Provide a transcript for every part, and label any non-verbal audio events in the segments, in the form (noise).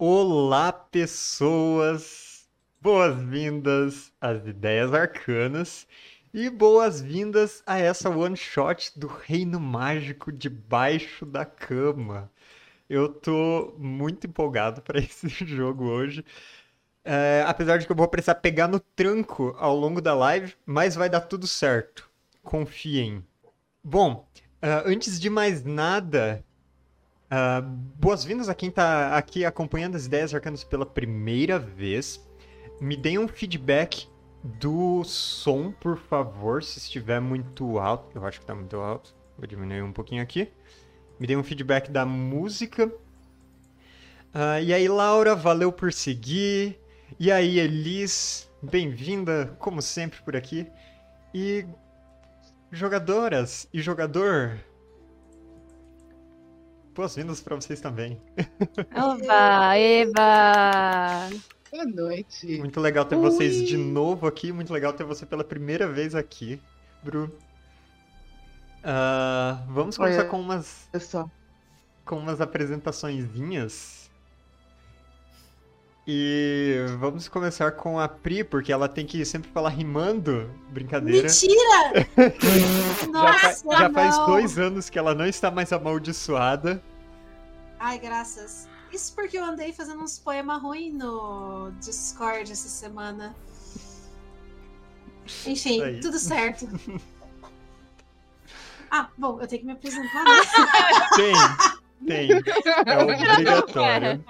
Olá, pessoas! Boas-vindas às Ideias Arcanas e boas-vindas a essa one shot do Reino Mágico debaixo da cama. Eu tô muito empolgado para (laughs) esse jogo hoje. É, apesar de que eu vou precisar pegar no tranco ao longo da live, mas vai dar tudo certo. Confiem. Bom, uh, antes de mais nada, uh, boas-vindas a quem está aqui acompanhando as ideias arcanas pela primeira vez. Me deem um feedback do som, por favor, se estiver muito alto. Eu acho que está muito alto. Vou diminuir um pouquinho aqui. Me deem um feedback da música. Uh, e aí, Laura, valeu por seguir. E aí, Elis, bem-vinda, como sempre, por aqui. E jogadoras e jogador, boas-vindas para vocês também. (laughs) Oba, Eva! Boa noite. Muito legal ter Oi. vocês de novo aqui, muito legal ter você pela primeira vez aqui, Bru. Uh, vamos começar Oi, com umas. Com umas apresentaçõezinhas. E vamos começar com a Pri, porque ela tem que sempre falar rimando. Brincadeira. Mentira! (laughs) Nossa, já, já faz dois anos que ela não está mais amaldiçoada. Ai, graças. Isso porque eu andei fazendo uns poemas ruins no Discord essa semana. Enfim, tudo certo. (laughs) Ah, bom, eu tenho que me apresentar. Né? Tem, tem. É (laughs) obrigatório.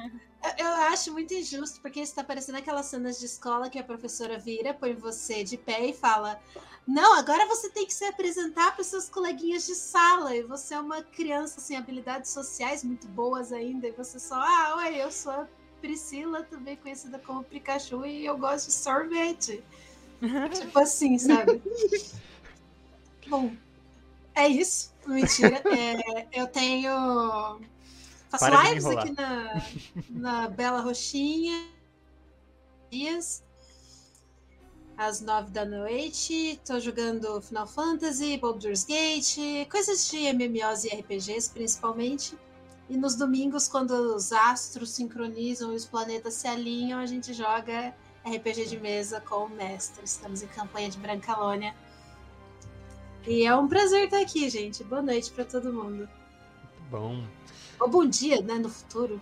Eu acho muito injusto, porque está parecendo aquelas cenas de escola que a professora vira, põe você de pé e fala: Não, agora você tem que se apresentar para seus coleguinhas de sala. E você é uma criança sem habilidades sociais muito boas ainda. E você só, ah, oi, eu sou a Priscila, também conhecida como Pikachu, e eu gosto de sorvete. tipo assim, sabe? (laughs) Bom, é isso. Mentira. É, eu tenho Faço Para lives aqui na, na Bela Roxinha. Dias. Às nove da noite. Tô jogando Final Fantasy, Baldur's Gate, coisas de MMOs e RPGs principalmente. E nos domingos, quando os astros sincronizam e os planetas se alinham, a gente joga RPG de mesa com o mestre. Estamos em campanha de Brancalônia. E é um prazer estar aqui, gente. Boa noite para todo mundo. Bom. Ou bom dia, né? No futuro.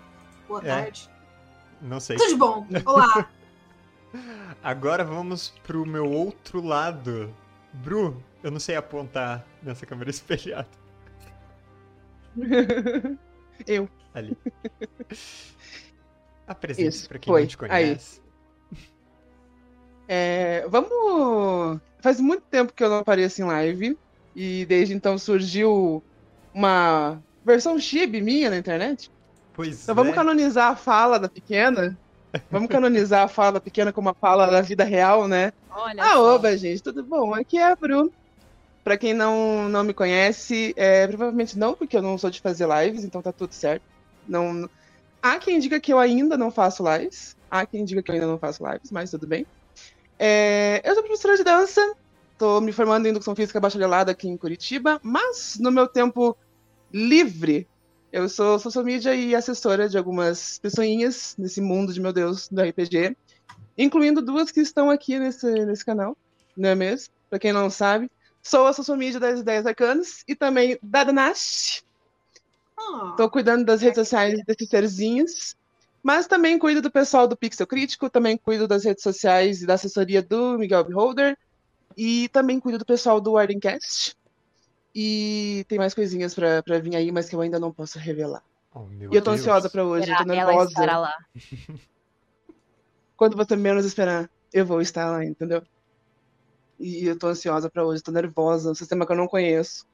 Boa é. tarde. Não sei. Tudo de bom. Olá. (laughs) Agora vamos pro meu outro lado. Bru, eu não sei apontar nessa câmera (laughs) espelhada. (laughs) eu. Ali. Apresente para quem Foi. não te conhece. Aí. É, vamos. Faz muito tempo que eu não apareço em live. E desde então surgiu uma versão chibi minha na internet. Pois então é. vamos canonizar a fala da pequena. Vamos canonizar a fala da pequena como uma fala da vida real, né? Olha ah, só. oba, gente, tudo bom? Aqui é a Bru. Pra quem não, não me conhece, é, provavelmente não, porque eu não sou de fazer lives, então tá tudo certo. Não, há quem diga que eu ainda não faço lives. Há quem diga que eu ainda não faço lives, mas tudo bem. É, eu sou professora de dança, tô me formando em indução física bacharelada aqui em Curitiba, mas no meu tempo livre. Eu sou social media e assessora de algumas pessoinhas nesse mundo de meu Deus do RPG, incluindo duas que estão aqui nesse, nesse canal, não é mesmo? Para quem não sabe, sou a social media das ideias arcanas e também da Danash. Estou oh, cuidando das redes sociais desses serzinhos, mas também cuido do pessoal do Pixel Crítico, também cuido das redes sociais e da assessoria do Miguel Beholder, e também cuido do pessoal do Wardencast. E tem mais coisinhas pra, pra vir aí, mas que eu ainda não posso revelar. Oh, e eu tô Deus. ansiosa pra hoje, eu tô nervosa. Ela lá. Quando você menos esperar, eu vou estar lá, entendeu? E eu tô ansiosa pra hoje, tô nervosa, um sistema que eu não conheço.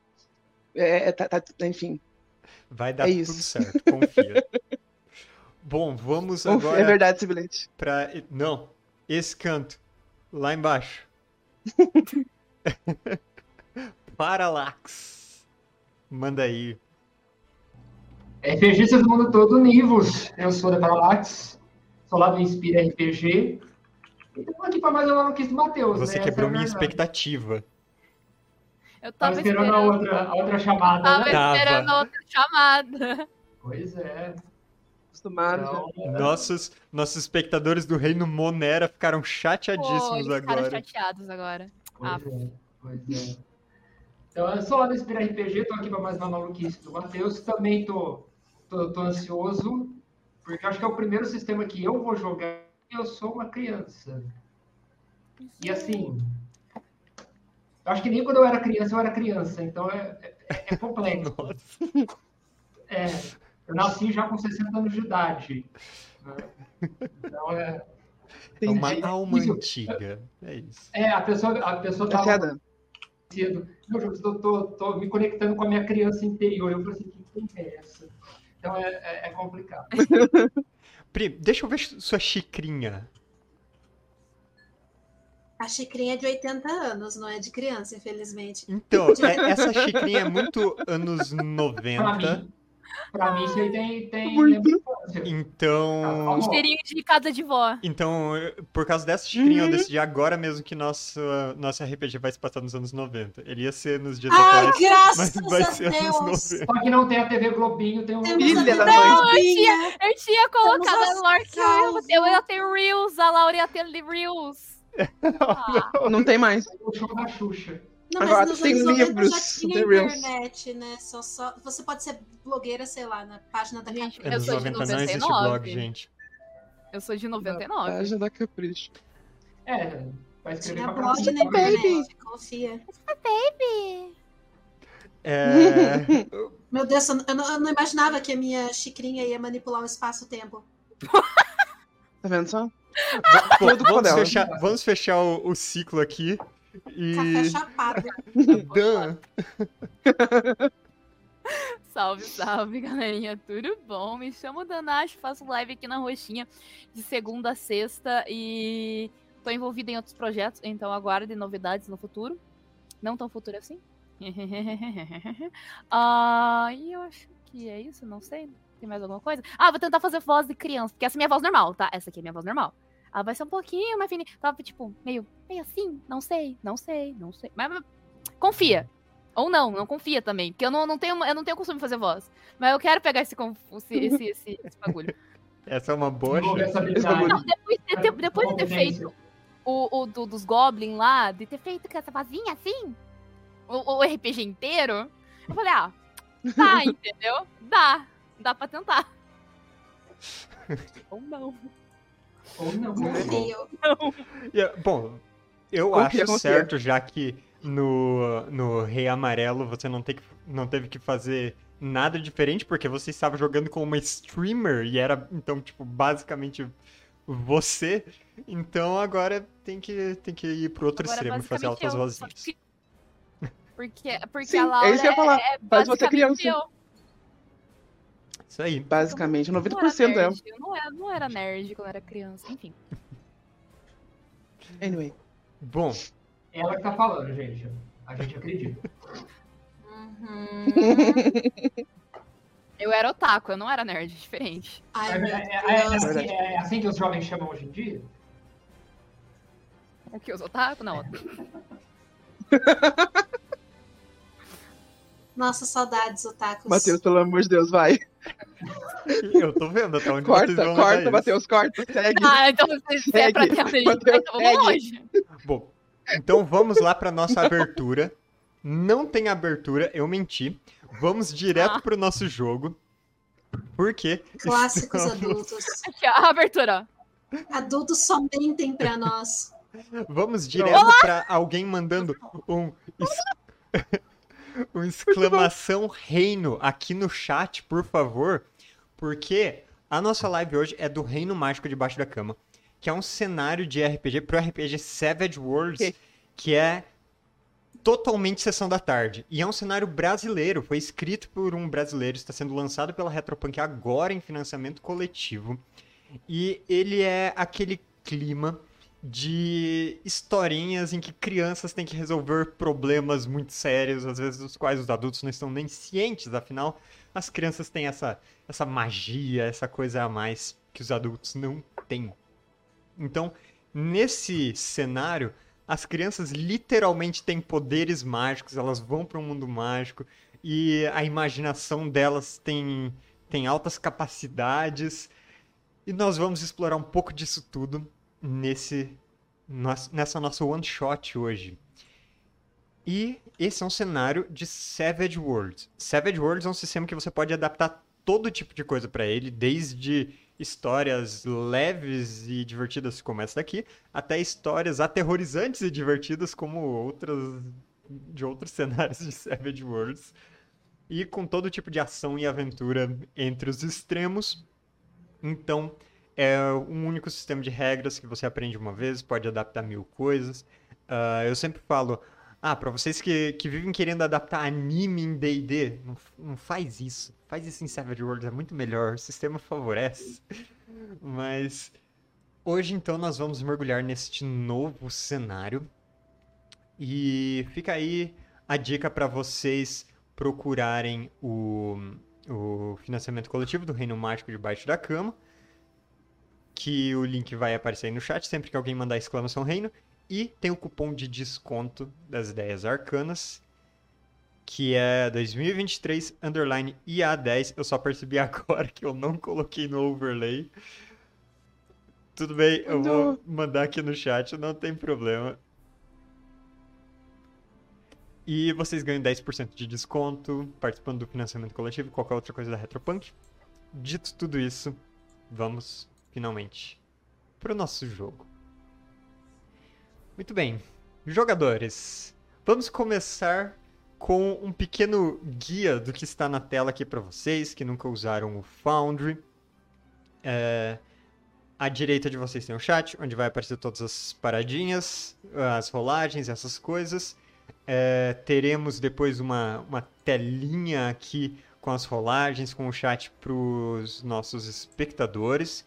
É, é tá, tá, enfim. Vai dar é tudo isso. certo, confia. (laughs) Bom, vamos confia, agora. É verdade esse bilhete. Pra... Não, esse canto, lá embaixo. (laughs) Parallax. Manda aí. RPGistas do mundo todo, Nivos. Eu sou da Parallax. Sou lá do Inspira RPG. E estamos aqui para mais uma maluquice do Matheus. Você né? quebrou é minha expectativa. Eu tava, tava esperando, esperando, a outra, a outra chamada. Tava né? esperando a outra chamada. Pois é. acostumados. Então, Nossos, nossos espectadores do Reino Monera ficaram Pô, chateadíssimos eles ficaram agora. chateados agora. Ah. Pois é, pois é. Então, eu sou lá do Inspira RPG, tô aqui para mais uma maluquice do Matheus. Também tô, tô, tô ansioso, porque acho que é o primeiro sistema que eu vou jogar e eu sou uma criança. E assim, eu acho que nem quando eu era criança eu era criança, então é, é, é complexo. (laughs) É, eu nasci já com 60 anos de idade. né? Então é. É uma alma antiga. É isso. É, a pessoa, a pessoa Tá tava cedo. Meu Deus, eu tô, tô me conectando com a minha criança interior. Eu falei assim, que quem é essa? Então é, é, é complicado. (laughs) Pri, deixa eu ver sua xicrinha. A xicrinha é de 80 anos, não é de criança, infelizmente. Então, é- (laughs) essa xicrinha é muito anos Pra 90. Pra mim isso aí tem, tem. Então. Tá Cheirinho de casa de vó. Então, eu- por causa dessa xicrinha, eu Uhum. decidi agora mesmo que nosso, nosso RPG vai se passar nos anos 90. Ele ia ser nos dias Ai, atuais, graças mas vai a ser Deus! anos 90. Só que não tem a TV Globinho, tem um. Filha a da TV mãe. Globinha. Eu tinha colocado no lore que eu, eu ia ter Reels, a Laura ia ter Reels. (laughs) Ah, Não tem mais. O show da Xuxa. Não, mas Agora nos tem anos 90 livros já internet, né? Só, só... Você pode ser blogueira, sei lá, na página da Gente, Capricho. Eu Anos sou de 90 não existe 99. blog, gente. eu sou de Na 99. página da Capricho. É, vai escrever Tinha pra blog cá. na Baby. internet, confia. É, (laughs) Meu Deus, eu não, eu não imaginava que a minha xicrinha ia manipular o espaço-tempo. Tá vendo só? Vamos, dela. fechar, vamos fechar o, o ciclo aqui. E. Café chapado. Dan, (laughs) Salve, salve, galerinha. Tudo bom? Me chamo Danache, faço live aqui na Roxinha de segunda a sexta e tô envolvida em outros projetos, então aguardem novidades no futuro. Não tão futuro assim. (laughs) ah, e eu acho que é isso, não sei. Tem mais alguma coisa? Ah, vou tentar fazer voz de criança, porque essa é minha voz normal, tá? Essa aqui é minha voz normal. Ela vai ser um pouquinho mais fininha. Tava, tipo, meio, meio assim, não sei, não sei, não sei. Mas, mas confia. Ou não, não confia também. Porque eu não, não tenho, eu não tenho costume de fazer voz. Mas eu quero pegar esse, esse, (laughs) esse, esse, esse bagulho. essa é uma boa chance. Não, depois de ter, depois de ter feito o, o do- dos Goblin lá, de ter feito com essa vozinha assim, o, o RPG inteiro, eu falei, ah, tá, (laughs) entendeu? Dá. Dá pra tentar. (laughs) Ou não. Ou não. Confio. E, é, Bom, eu acho certo, já que no, no Rei Amarelo você não, tem que, não teve que fazer nada diferente, porque você estava jogando com uma streamer e era, então, tipo, basicamente você. Então agora tem que, tem que ir pro outro Agora, extremo e fazer altas eu- vozinhas. Porque, porque Sim, a é Laura isso que eu ia falar. é Faz você basicamente criança. eu. Isso aí. Basicamente, Eu não era 90% é. nerd, Eu não era, não era nerd quando eu era criança, enfim. (laughs) Anyway. Bom, Ela que tá falando, gente. A gente acredita. (laughs) Uhum. Eu era otaku, eu não era nerd, diferente. Ai, É, meu é- é- é assim, é assim que os jovens chamam hoje em dia? O que, os otaku? Não. (laughs) Nossa, saudades, otakus. Matheus, pelo amor de Deus, vai. (laughs) eu tô vendo até onde vocês Corta, vão levar corta. Matheus, corta. Segue. Ah, então se é pra Segue, ter aí, Matheus, então vamos segue. longe. Bom, então vamos lá para nossa abertura. Não tem abertura, eu menti. Vamos direto Ah. pro nosso jogo. Porque Clássicos estamos- adultos. Aqui, ó, a abertura. Adultos só mentem pra nós. vamos direto para alguém mandando um (laughs) um exclamação reino aqui no chat, por favor, porque a nossa live hoje é do Reino Mágico debaixo da cama, que é um cenário de RPG pro RPG Savage Worlds, que é totalmente sessão da tarde. E é um cenário brasileiro, foi escrito por um brasileiro, está sendo lançado pela Retropunk agora em financiamento coletivo. E ele é aquele clima de historinhas em que crianças têm que resolver problemas muito sérios, às vezes dos quais os adultos não estão nem cientes, afinal, as crianças têm essa, essa magia, essa coisa a mais que os adultos não têm. Então, nesse cenário, as crianças literalmente têm poderes mágicos, elas vão para um mundo mágico e a imaginação delas tem tem altas capacidades. E nós vamos explorar um pouco disso tudo nesse, nessa nossa one shot hoje. E esse é um cenário de Savage Worlds. Savage Worlds é um sistema que você pode adaptar todo tipo de coisa para ele, desde histórias leves e divertidas como essa daqui, até histórias aterrorizantes e divertidas como outras de outros (laughs) cenários de Savage Worlds. E com todo tipo de ação e aventura entre os extremos. Então, é um único sistema de regras que você aprende uma vez, pode adaptar mil coisas. Uh, eu sempre falo, ah, pra vocês que, que vivem querendo adaptar anime em D&D, não, não faz isso. Faz isso em Savage Worlds, é muito melhor. O sistema favorece. Mas hoje, então, nós vamos mergulhar neste novo cenário. E fica aí a dica para vocês procurarem o, o financiamento coletivo do Reino Mágico debaixo da cama. Que o link vai aparecer aí no chat sempre que alguém mandar exclamação reino. E tem o cupom de desconto das ideias arcanas, que é 2023 underline IA10. Eu só percebi (laughs) agora que eu não coloquei no overlay. Tudo bem, eu não. vou mandar aqui no chat, não tem problema. E vocês ganham 10% de desconto participando do financiamento coletivo e qualquer outra coisa da Retropunk. Dito tudo isso, vamos finalmente para o nosso jogo. Muito bem. Jogadores, vamos começar com um pequeno guia do que está na tela aqui para vocês que nunca usaram o Foundry. É, à direita de vocês tem o chat, onde vai aparecer todas as paradinhas, as rolagens, essas coisas. É, teremos depois uma, uma telinha aqui com as rolagens, com o chat para os nossos espectadores.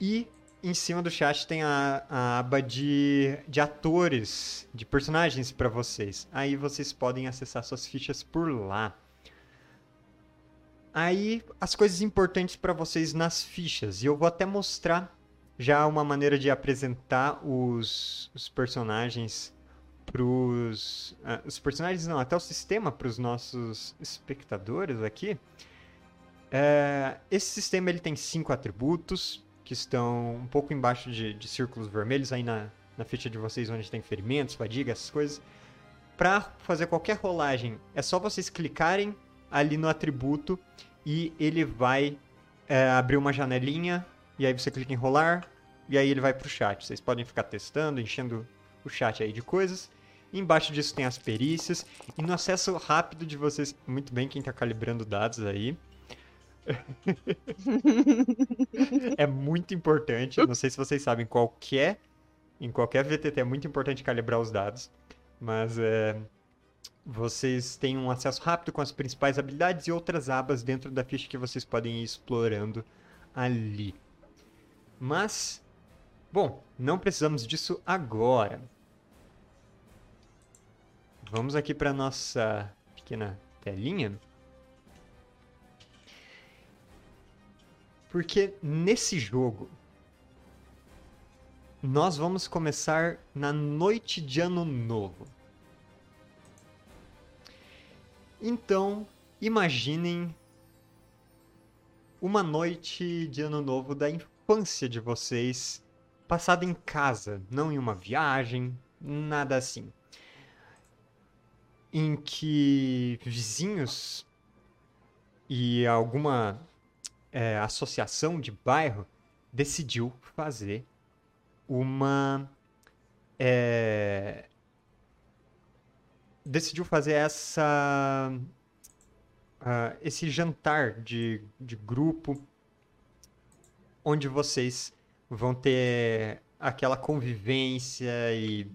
E em cima do chat tem a, a aba de, de atores, de personagens para vocês. Aí vocês podem acessar suas fichas por lá. Aí as coisas importantes para vocês nas fichas. E eu vou até mostrar já uma maneira de apresentar os, os personagens pros uh, os personagens não até o sistema para os nossos espectadores aqui é, esse sistema ele tem cinco atributos que estão um pouco embaixo de, de círculos vermelhos aí na, na ficha de vocês, onde tem ferimentos, fadiga, essas coisas. Para fazer qualquer rolagem, é só vocês clicarem ali no atributo e ele vai é, abrir uma janelinha e aí você clica em rolar e aí ele vai para o chat. Vocês podem ficar testando, enchendo o chat aí de coisas. Embaixo disso tem as perícias e no acesso rápido de vocês, muito bem quem está calibrando dados aí. É muito importante. Não sei se vocês sabem, qualquer em qualquer VTT é muito importante calibrar os dados, mas é, vocês têm um acesso rápido com as principais habilidades e outras abas dentro da ficha que vocês podem ir explorando ali. Mas, bom, não precisamos disso agora. Vamos aqui para nossa pequena telinha. Porque nesse jogo, nós vamos começar na noite de Ano Novo. Então, imaginem uma noite de Ano Novo da infância de vocês, passada em casa, não em uma viagem, nada assim. Em que vizinhos e alguma é, associação de bairro decidiu fazer uma. É, decidiu fazer essa. Uh, esse jantar de, de grupo onde vocês vão ter aquela convivência e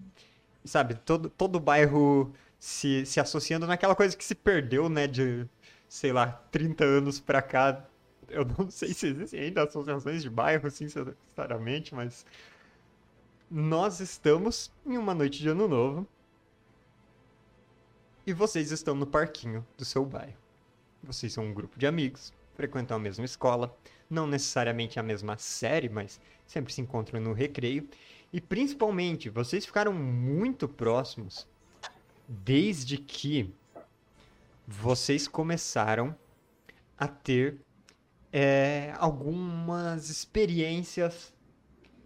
sabe todo todo o bairro se, se associando naquela coisa que se perdeu né de sei lá 30 anos para cá (laughs) eu não sei se existem ainda associações de bairro, sinceramente, mas nós estamos em uma noite de ano novo e vocês estão no parquinho do seu bairro. Vocês são um grupo de amigos, frequentam a mesma escola, não necessariamente a mesma série, mas sempre se encontram no recreio. E principalmente, vocês ficaram muito próximos desde que vocês começaram a ter é, algumas experiências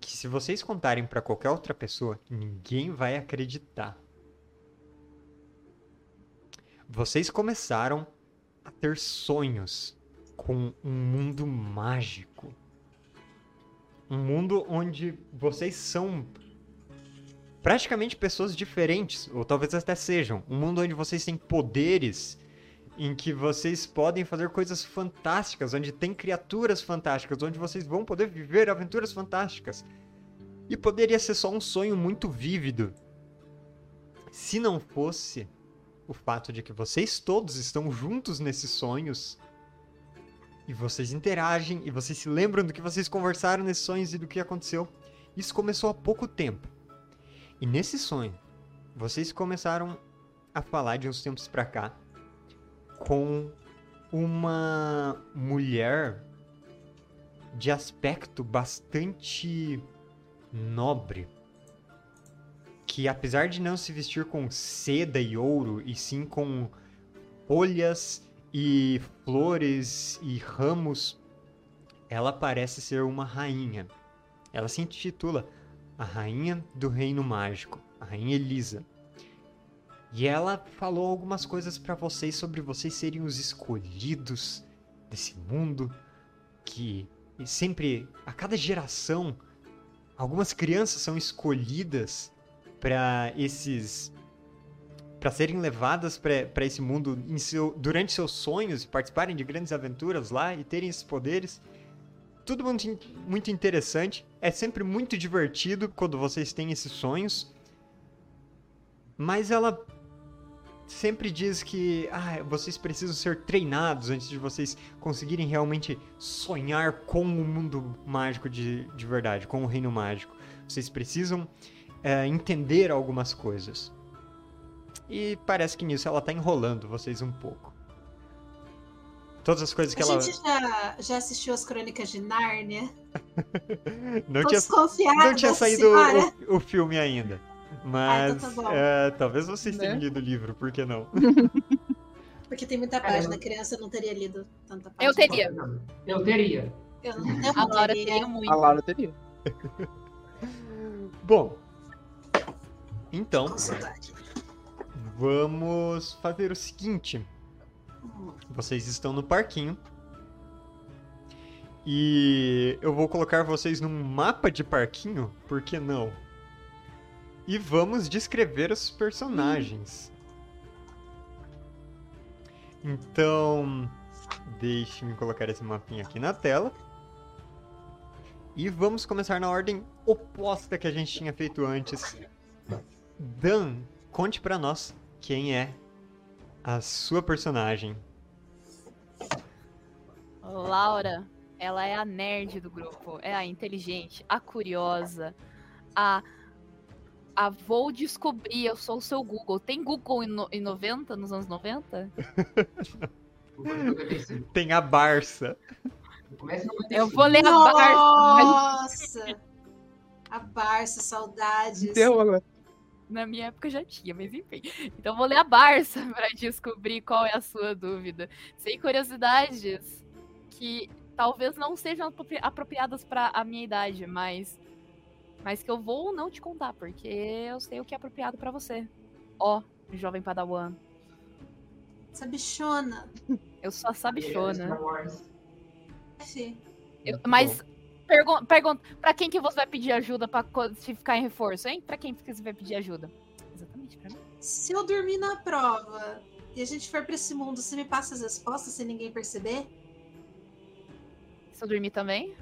que, se vocês contarem para qualquer outra pessoa, ninguém vai acreditar. Vocês começaram a ter sonhos com um mundo mágico. Um mundo onde vocês são praticamente pessoas diferentes, ou talvez até sejam. Um mundo onde vocês têm poderes, em que vocês podem fazer coisas fantásticas, onde tem criaturas fantásticas, onde vocês vão poder viver aventuras fantásticas. E poderia ser só um sonho muito vívido. Se não fosse o fato de que vocês todos estão juntos nesses sonhos e vocês interagem e vocês se lembram do que vocês conversaram nesses sonhos e do que aconteceu. Isso começou há pouco tempo. E nesse sonho, vocês começaram a falar de uns tempos pra cá com uma mulher de aspecto bastante nobre, que apesar de não se vestir com seda e ouro, e sim com folhas e flores e ramos, ela parece ser uma rainha. Ela se intitula a Rainha do Reino Mágico, a Rainha Elisa. E ela falou algumas coisas para vocês sobre vocês serem os escolhidos desse mundo que sempre a cada geração algumas crianças são escolhidas para esses para serem levadas para esse mundo seu, durante seus sonhos e participarem de grandes aventuras lá e terem esses poderes. Tudo muito, muito interessante. É sempre muito divertido quando vocês têm esses sonhos. Mas ela sempre diz que ah, vocês precisam ser treinados antes de vocês conseguirem realmente sonhar com o mundo mágico de, de verdade, com o reino mágico. Vocês precisam é, entender algumas coisas. E parece que nisso ela tá enrolando vocês um pouco. Todas as coisas que a ela. gente já, já assistiu as crônicas de Nárnia? (laughs) não, Tô tinha, não tinha saído o, o filme ainda. Mas então tá bom. é, talvez vocês tenham Né? lido o livro, por que não? (laughs) Porque tem muita página, a criança não teria lido tanta página. Eu teria. Eu teria. Eu, não- eu A não Laura teria. teria muito. A Laura teria. (laughs) Bom. Então, Com saudade. vamos fazer o seguinte. Vocês estão no parquinho. E eu vou colocar vocês num mapa de parquinho, por que não? E vamos descrever os personagens. Então, deixe-me colocar esse mapinha aqui na tela. E vamos começar na ordem oposta que a gente tinha feito antes. Dan, conte pra nós quem é a sua personagem. Laura, ela é a nerd do grupo, é a inteligente, a curiosa, a. A vou descobrir, eu sou o seu Google. Tem Google em, no, em 90, nos anos 90? (laughs) Tem a Barça. Eu vou ler a Barça. Nossa! A Barça, saudades. Deu agora. Na minha época já tinha, mas enfim. Então vou ler a Barça (laughs) pra descobrir qual é a sua dúvida. Sem curiosidades que talvez não sejam apropri- apropriadas pra a minha idade, mas mas que eu vou não te contar, porque eu sei o que é apropriado pra você. Ó, jovem padawan, Essa bichona. eu sou a sabichona. Eu- mas pergun pergunta, pra quem que você vai pedir ajuda pra se ficar em reforço, hein? Pra quem que você vai pedir ajuda? Exatamente, pra mim. Se eu dormir na prova e a gente for pra esse mundo, você me passa as respostas sem ninguém perceber? Se eu dormir também?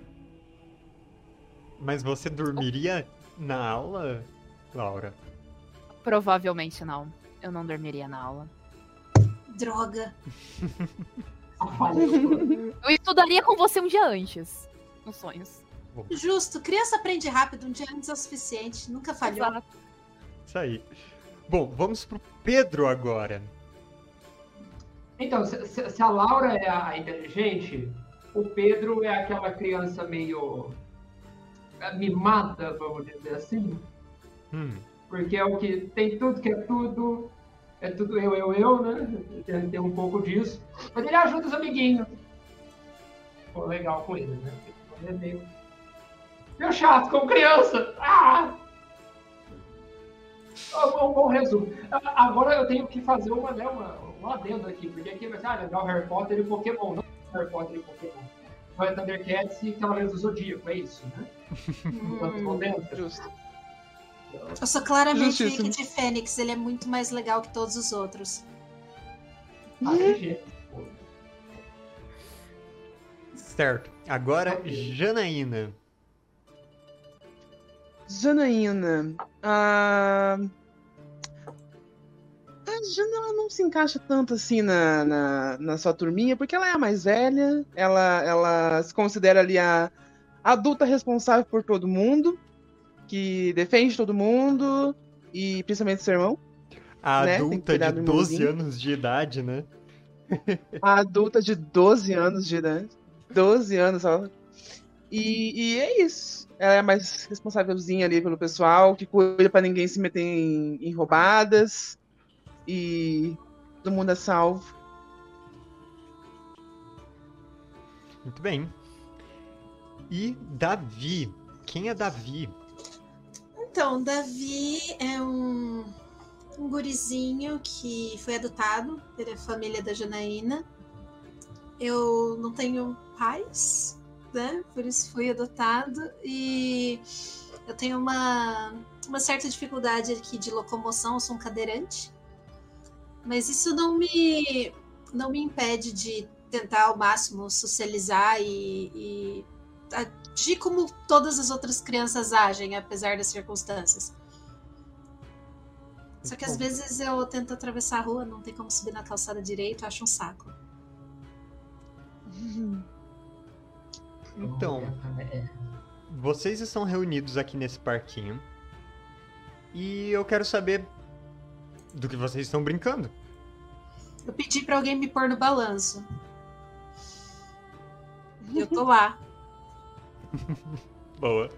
Mas você dormiria na aula, Laura? Provavelmente não. Eu não dormiria na aula. Droga. A (laughs) falha. Eu estudaria com você um dia antes. Nos sonhos. Justo. Criança aprende rápido. Um dia antes é o suficiente. Nunca falhou. Exato. Isso aí. Bom, vamos pro Pedro agora. Então, se, se- a Laura é a inteligente, o Pedro é aquela criança meio mimada, vamos dizer assim. Hum, Porque é o que tem tudo que é tudo. É tudo eu, eu, eu, né? Tem, tem um pouco disso. Mas ele ajuda os amiguinhos. ficou legal com ele, né? Ele é meio, meio chato com criança. Ah! É um bom resumo. Agora eu tenho que fazer uma, né, uma, um adendo aqui, porque aqui vai ser ah, legal Harry Potter e Pokémon. Não Harry Potter e Pokémon. Vai Thundercats e Cavaleiros do Zodíaco, é isso, né? Hum, Justo. eu sou claramente Justíssimo. Kid Fênix, ele é muito mais legal que todos os outros. Ah, pô. Certo. Agora. Janaína. Janaína. A. Jana ela não se encaixa tanto assim na, na, na sua turminha, porque ela é a mais velha, ela, ela se considera ali a adulta responsável por todo mundo, que defende todo mundo, e principalmente seu irmão. A Né, adulta de do 12 irmãozinho. anos de idade, né? A adulta de 12 anos de idade. 12 anos só. E, e é isso. Ela é a mais responsávelzinha ali pelo pessoal, que cuida pra ninguém se meter em, em roubadas. E todo mundo é salvo. Muito bem. E Davi. Quem é Davi? Então, Davi é um, um gurizinho que foi adotado pela família da Janaína. Eu não tenho pais, né? Por isso fui adotado. E eu tenho uma, uma certa dificuldade aqui de locomoção, eu sou um cadeirante. Mas isso não me, não me impede de tentar ao máximo socializar e, e agir como todas as outras crianças agem, apesar das circunstâncias. Só que às vezes eu tento atravessar a rua, não tem como subir na calçada direito, acho um saco. (laughs) Então, É, vocês estão reunidos aqui nesse parquinho. E eu quero saber do que vocês estão brincando. Eu pedi pra alguém me pôr no balanço. (laughs) Eu tô lá. (laughs) Boa.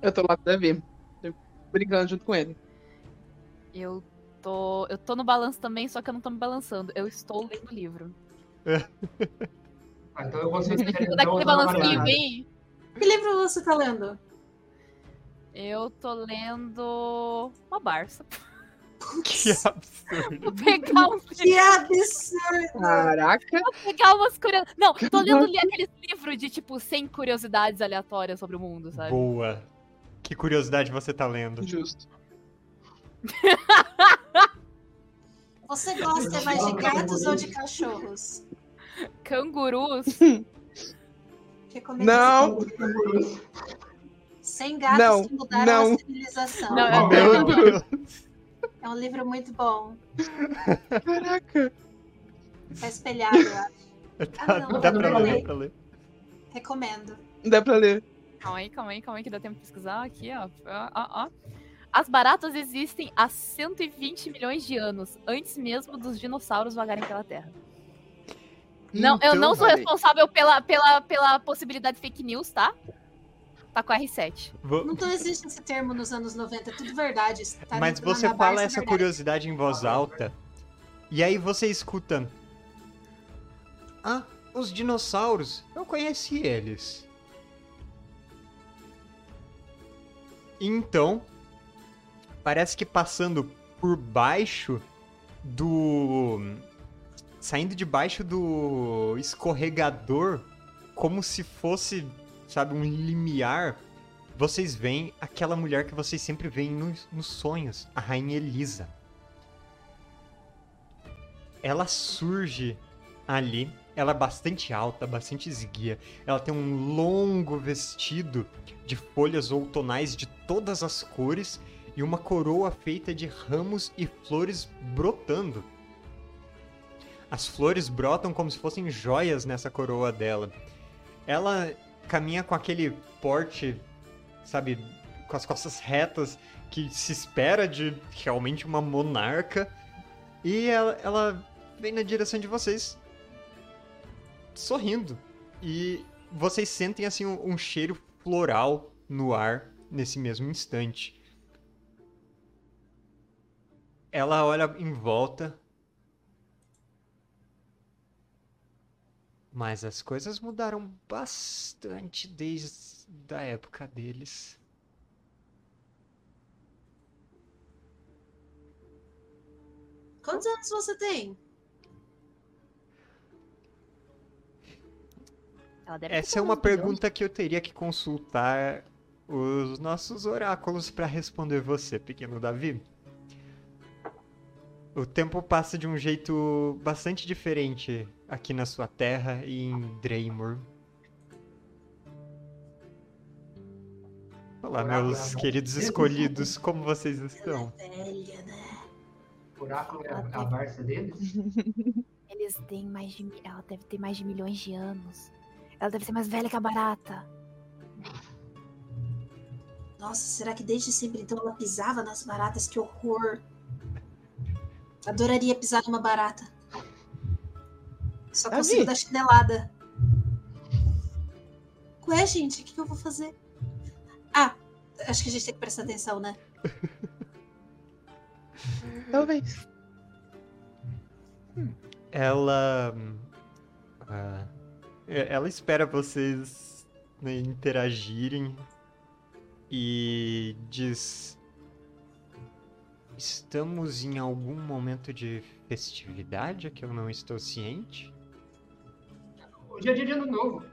Eu tô lá com o Davi. Tô brincando junto com ele. Eu tô. Eu tô no balanço também, só que eu não tô me balançando. Eu estou lendo o livro. Ah, então eu vou ser Daquele da balancinho Mariana. bem. Que livro você tá lendo? Eu tô lendo uma Barça. (laughs) Que absurdo. Vou pegar uns Que absurdo! Caraca! Vou pegar umas curiosidades. Não, tô lendo li aqueles livros de tipo 100 curiosidades aleatórias sobre o mundo, sabe? Boa. Que curiosidade você tá lendo? Justo. (laughs) Você gosta mais de gatos ou de cachorros? Cangurus. Não. livro. Sem gatos Não, que mudaram não. a civilização. Não, é- Meu Deus. É um livro muito bom. Caraca! Tá espelhado, eu acho. Tá- não, dá não pra ler, ler. dá pra ler. Recomendo. Dá pra ler. Calma aí, calma aí, calma aí, que dá tempo de pesquisar aqui, ó. Ó, ó, ó. As baratas existem há 120 milhões de anos, antes mesmo dos dinossauros vagarem pela Terra. Não, eu Então, não sou olha aí. responsável pela, pela, pela possibilidade de fake news, tá? Tá com a R7. Vo- Não existe esse termo nos anos 90, é tudo verdade. Tá Mas você fala essa verdade. curiosidade em voz alta. E aí você escuta. Ah, os dinossauros. Eu conheci eles. Então, parece que passando por baixo do. Saindo debaixo do escorregador, como se fosse, sabe, um limiar, vocês veem aquela mulher que vocês sempre veem nos, nos sonhos, a Rainha Elisa. Ela surge ali, ela é bastante alta, bastante esguia. Ela tem um longo vestido de folhas outonais de todas as cores e uma coroa feita de ramos e flores brotando. As flores brotam como se fossem joias nessa coroa dela. Ela caminha com aquele porte, sabe, com as costas retas que se espera de realmente uma monarca. E ela, ela vem na direção de vocês, sorrindo. E vocês sentem assim um, um cheiro floral no ar nesse mesmo instante. Ela olha em volta. Mas as coisas mudaram bastante desde a época deles. Quantos anos você tem? Essa é uma pergunta que eu teria que consultar os nossos oráculos para responder você, pequeno Davi. O tempo passa de um jeito bastante diferente aqui na sua terra e em Draymor. Olá, meus queridos escolhidos, como vocês estão? Ela é velha, né? O oráculo é a, Varsa deles? (laughs) Eles têm mais de. Ela deve ter mais de milhões de anos. Ela deve ser mais velha que a barata. Nossa, será que desde sempre então ela pisava nas baratas? Que horror! Adoraria pisar numa barata. Só Davi. consigo dar chinelada. Ué, gente, o que, que eu vou fazer? Ah, acho que a gente tem que prestar atenção, né? (laughs) Talvez. Ela. ah, e- ela espera vocês né, interagirem e diz: Estamos em algum momento de festividade que eu não estou ciente? Hoje é dia de ano novo.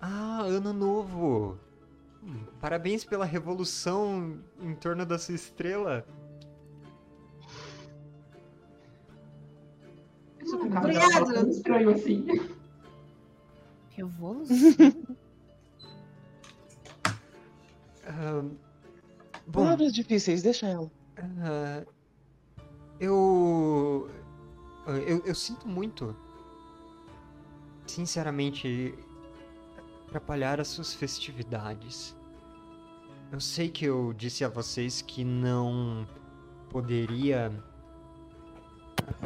Ah, Ano Novo! Hum, Parabéns pela revolução em torno da sua estrela. O tava tão estranho assim. (laughs) Revolução? Ah, bom, Palavras difíceis, deixa ela. Ah, eu, ah, eu. Eu sinto muito. Sinceramente, atrapalhar as suas festividades. Eu sei que eu disse a vocês que não poderia.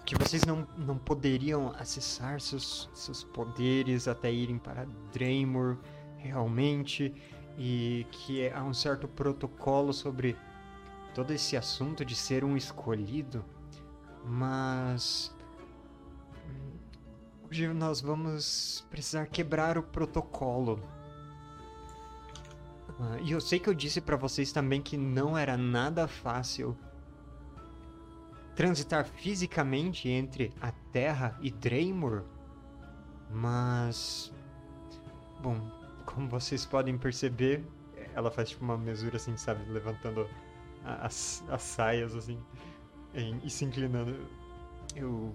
Que vocês não, não poderiam acessar seus, seus poderes até irem para Draymor realmente. E que há um certo protocolo sobre todo esse assunto de ser um escolhido, mas hoje nós vamos precisar quebrar o protocolo. Ah, e eu sei que eu disse pra vocês também que não era nada fácil transitar fisicamente entre a Terra e Draymor, mas bom, como vocês podem perceber, ela faz tipo uma mesura assim, sabe, levantando as, as saias, assim, em- e se inclinando. Eu.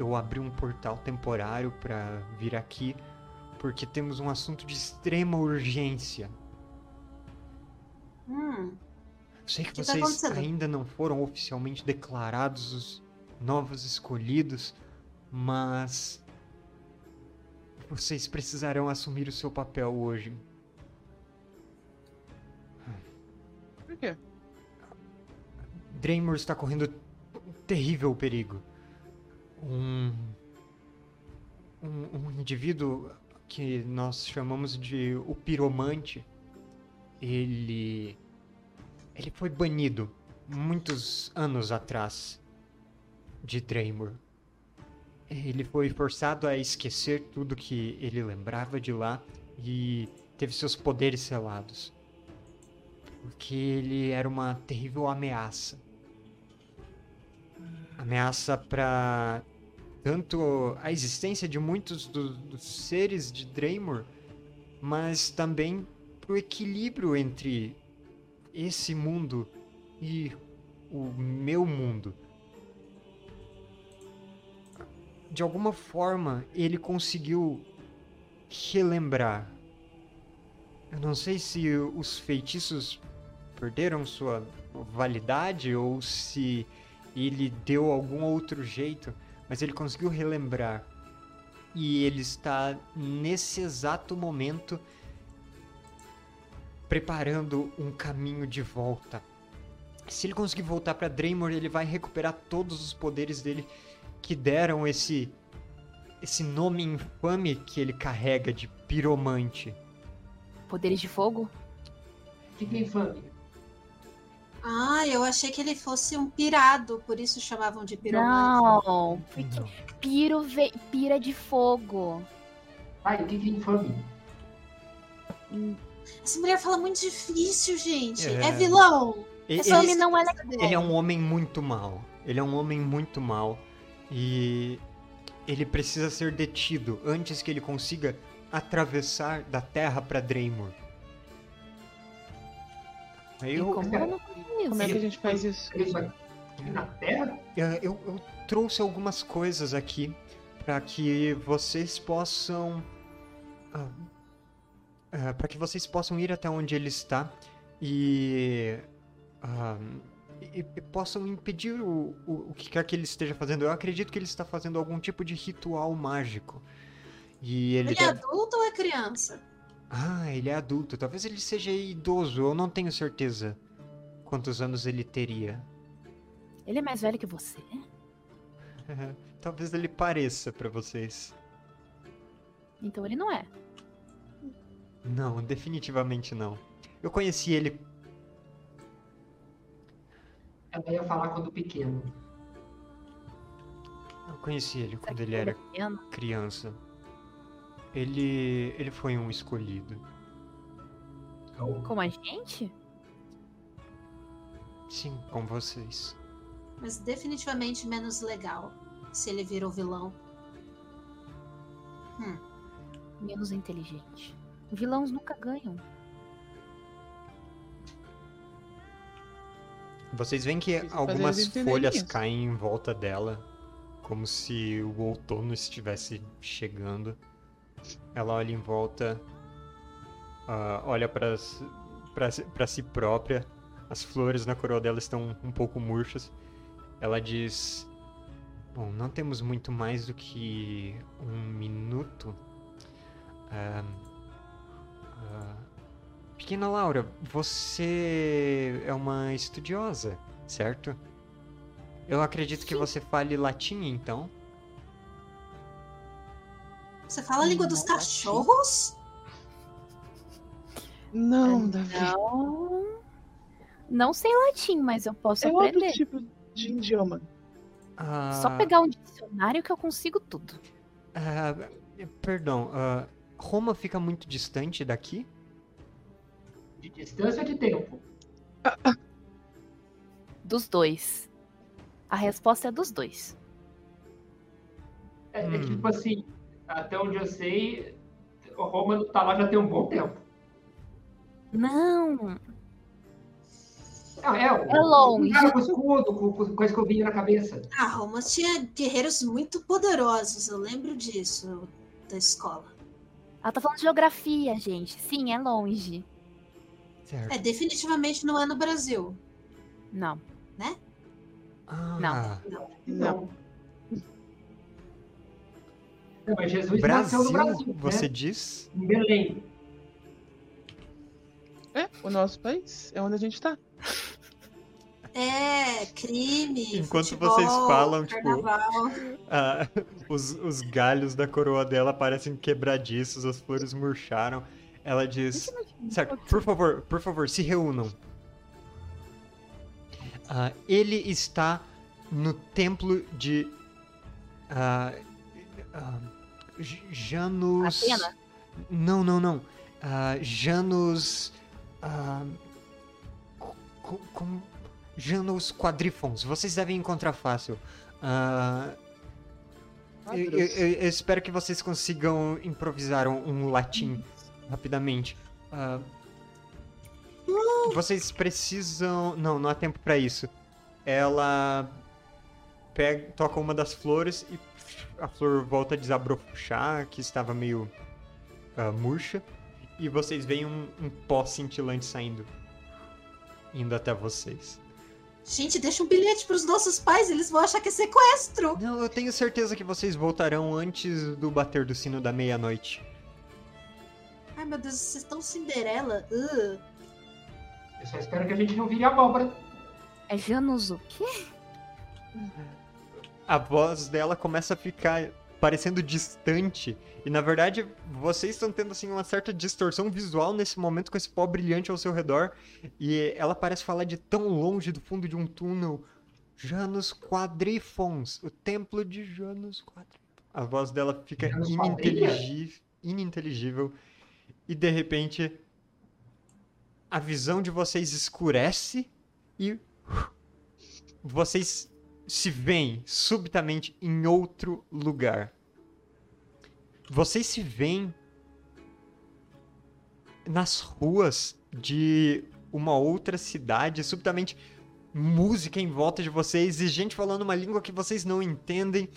Eu abri um portal temporário pra vir aqui, porque temos um assunto de extrema urgência. Hum, sei que, que tá vocês acontecendo? ainda não foram oficialmente declarados os novos escolhidos, mas. Vocês precisarão assumir o seu papel hoje. Por quê? Draymor está correndo um terrível perigo. Um, um, um indivíduo que nós chamamos de o piromante, ele ele foi banido muitos anos atrás de Draymor. Ele foi forçado a esquecer tudo que ele lembrava de lá e teve seus poderes selados. Porque ele era uma terrível ameaça. Ameaça para tanto a existência de muitos do- dos seres de Draymor, mas também para o equilíbrio entre esse mundo e o meu mundo. De alguma forma, ele conseguiu relembrar. Eu não sei se os feitiços perderam sua validade ou se ele deu algum outro jeito, mas ele conseguiu relembrar. E ele está nesse exato momento preparando um caminho de volta. Se ele conseguir voltar para Draymor, ele vai recuperar todos os poderes dele que deram esse esse nome infame que ele carrega de piromante. Poderes de fogo? Que que é infame? Ah, eu achei que ele fosse um pirado, por isso chamavam de piromante. Não, porque piro ve... pira de fogo. Ai, o que que é infame? Essa mulher fala muito difícil, gente. É, É. vilão. E- Esse ele- homem não é Ele é um homem muito mal. Ele é um homem muito mal. E ele precisa ser detido antes que ele consiga atravessar da Terra pra Draymor. Aí eu, Como eu não conheço. Como é que a gente faz isso? Isso aqui na Terra? eh, eu, eu trouxe algumas coisas aqui para que vocês possam. para que vocês possam ir até onde ele está e. ah, e, e possam impedir o, o, o que quer que ele esteja fazendo. Eu acredito que ele está fazendo algum tipo de ritual mágico. E ele, Ele é deve- adulto ou é criança? Ah, ele é adulto. Talvez ele seja idoso. Eu não tenho certeza quantos anos ele teria. Ele é mais velho que você? (laughs) Talvez ele pareça pra vocês. Então ele não é. Não, definitivamente não. Eu conheci ele. Ela ia falar quando pequeno. Eu conheci ele quando ele era pequeno? criança. Ele. ele foi um escolhido. Como a gente? Sim, com vocês. Mas definitivamente menos legal se ele virou vilão. Menos inteligente. Vilões nunca ganham. Vocês veem que algumas folhas isso. caem em volta dela, como se o outono estivesse chegando. Ela olha em volta, ah, olha para si própria. As flores na coroa dela estão um pouco murchas. Ela diz: Bom, não temos muito mais do que um minuto. Ah, ah, Pequena Laura, você é uma estudiosa, certo? Eu acredito que você fale latim, então. Você fala a língua dos Não, cachorros? Não, Davi. Não. Não sei latim, mas eu posso É outro aprender. tipo de idioma. Só Ah, pegar um dicionário que eu consigo tudo. ah, perdão, ah, Roma fica muito distante daqui? De distância ou de tempo? Dos dois. A resposta é dos dois. É, é Hum. tipo assim, até onde eu sei, o Roma tá lá já tem um bom tempo. Não. Não, é, o, É longe. cara com escudo, com, com, com a escovinha na cabeça. Ah, Roma tinha guerreiros muito poderosos, eu lembro disso da escola. Ela tá falando de geografia, gente. Sim, é longe. Certo. É, definitivamente não é no Brasil. Não. Ah, Não. Não, mas Jesus Brasil, nasceu no Brasil, você né? diz? Em Belém. É, o nosso país. É onde a gente tá. É, crime. Enquanto futebol, vocês falam, tipo. (laughs) Ah, os, os galhos da coroa dela parecem quebradiços, as flores murcharam. Ela diz: Certo, por favor, por favor, se reúnam. Ah, ele está no templo de. ah, Janus. Atena? Não, não, não. Ah, Janus. ah, co- co- como- Janus Quadrifons. Vocês devem encontrar fácil. Ah, eu, eu- eu- espero que vocês consigam improvisar um, um latim rapidamente. Ah, vocês precisam. Não, não há tempo pra isso. Ela pega, toca uma das flores e a flor volta a desabrochar, que estava meio ah, murcha. E vocês veem um, um pó cintilante saindo. Indo até vocês. Gente, deixa um bilhete pros nossos pais, eles vão achar que é sequestro. Não, eu tenho certeza que vocês voltarão antes do bater do sino da meia-noite. Ai, meu Deus, vocês estão Cinderela? Uh. Eu só espero que a gente não vire abóbora. É Janus o quê? A voz dela começa a ficar parecendo distante. E na verdade, vocês estão tendo assim uma certa distorção visual nesse momento com esse pó brilhante ao seu redor. E ela parece falar de tão longe do fundo de um túnel. Janus Quadrifons, o templo de Janus Quadrifons. A voz dela fica Janus inintelig- ininteligível. E de repente, a visão de vocês escurece e vocês se veem subitamente em outro lugar. Vocês se veem nas ruas de uma outra cidade, subitamente música em volta de vocês e gente falando uma língua que vocês não entendem.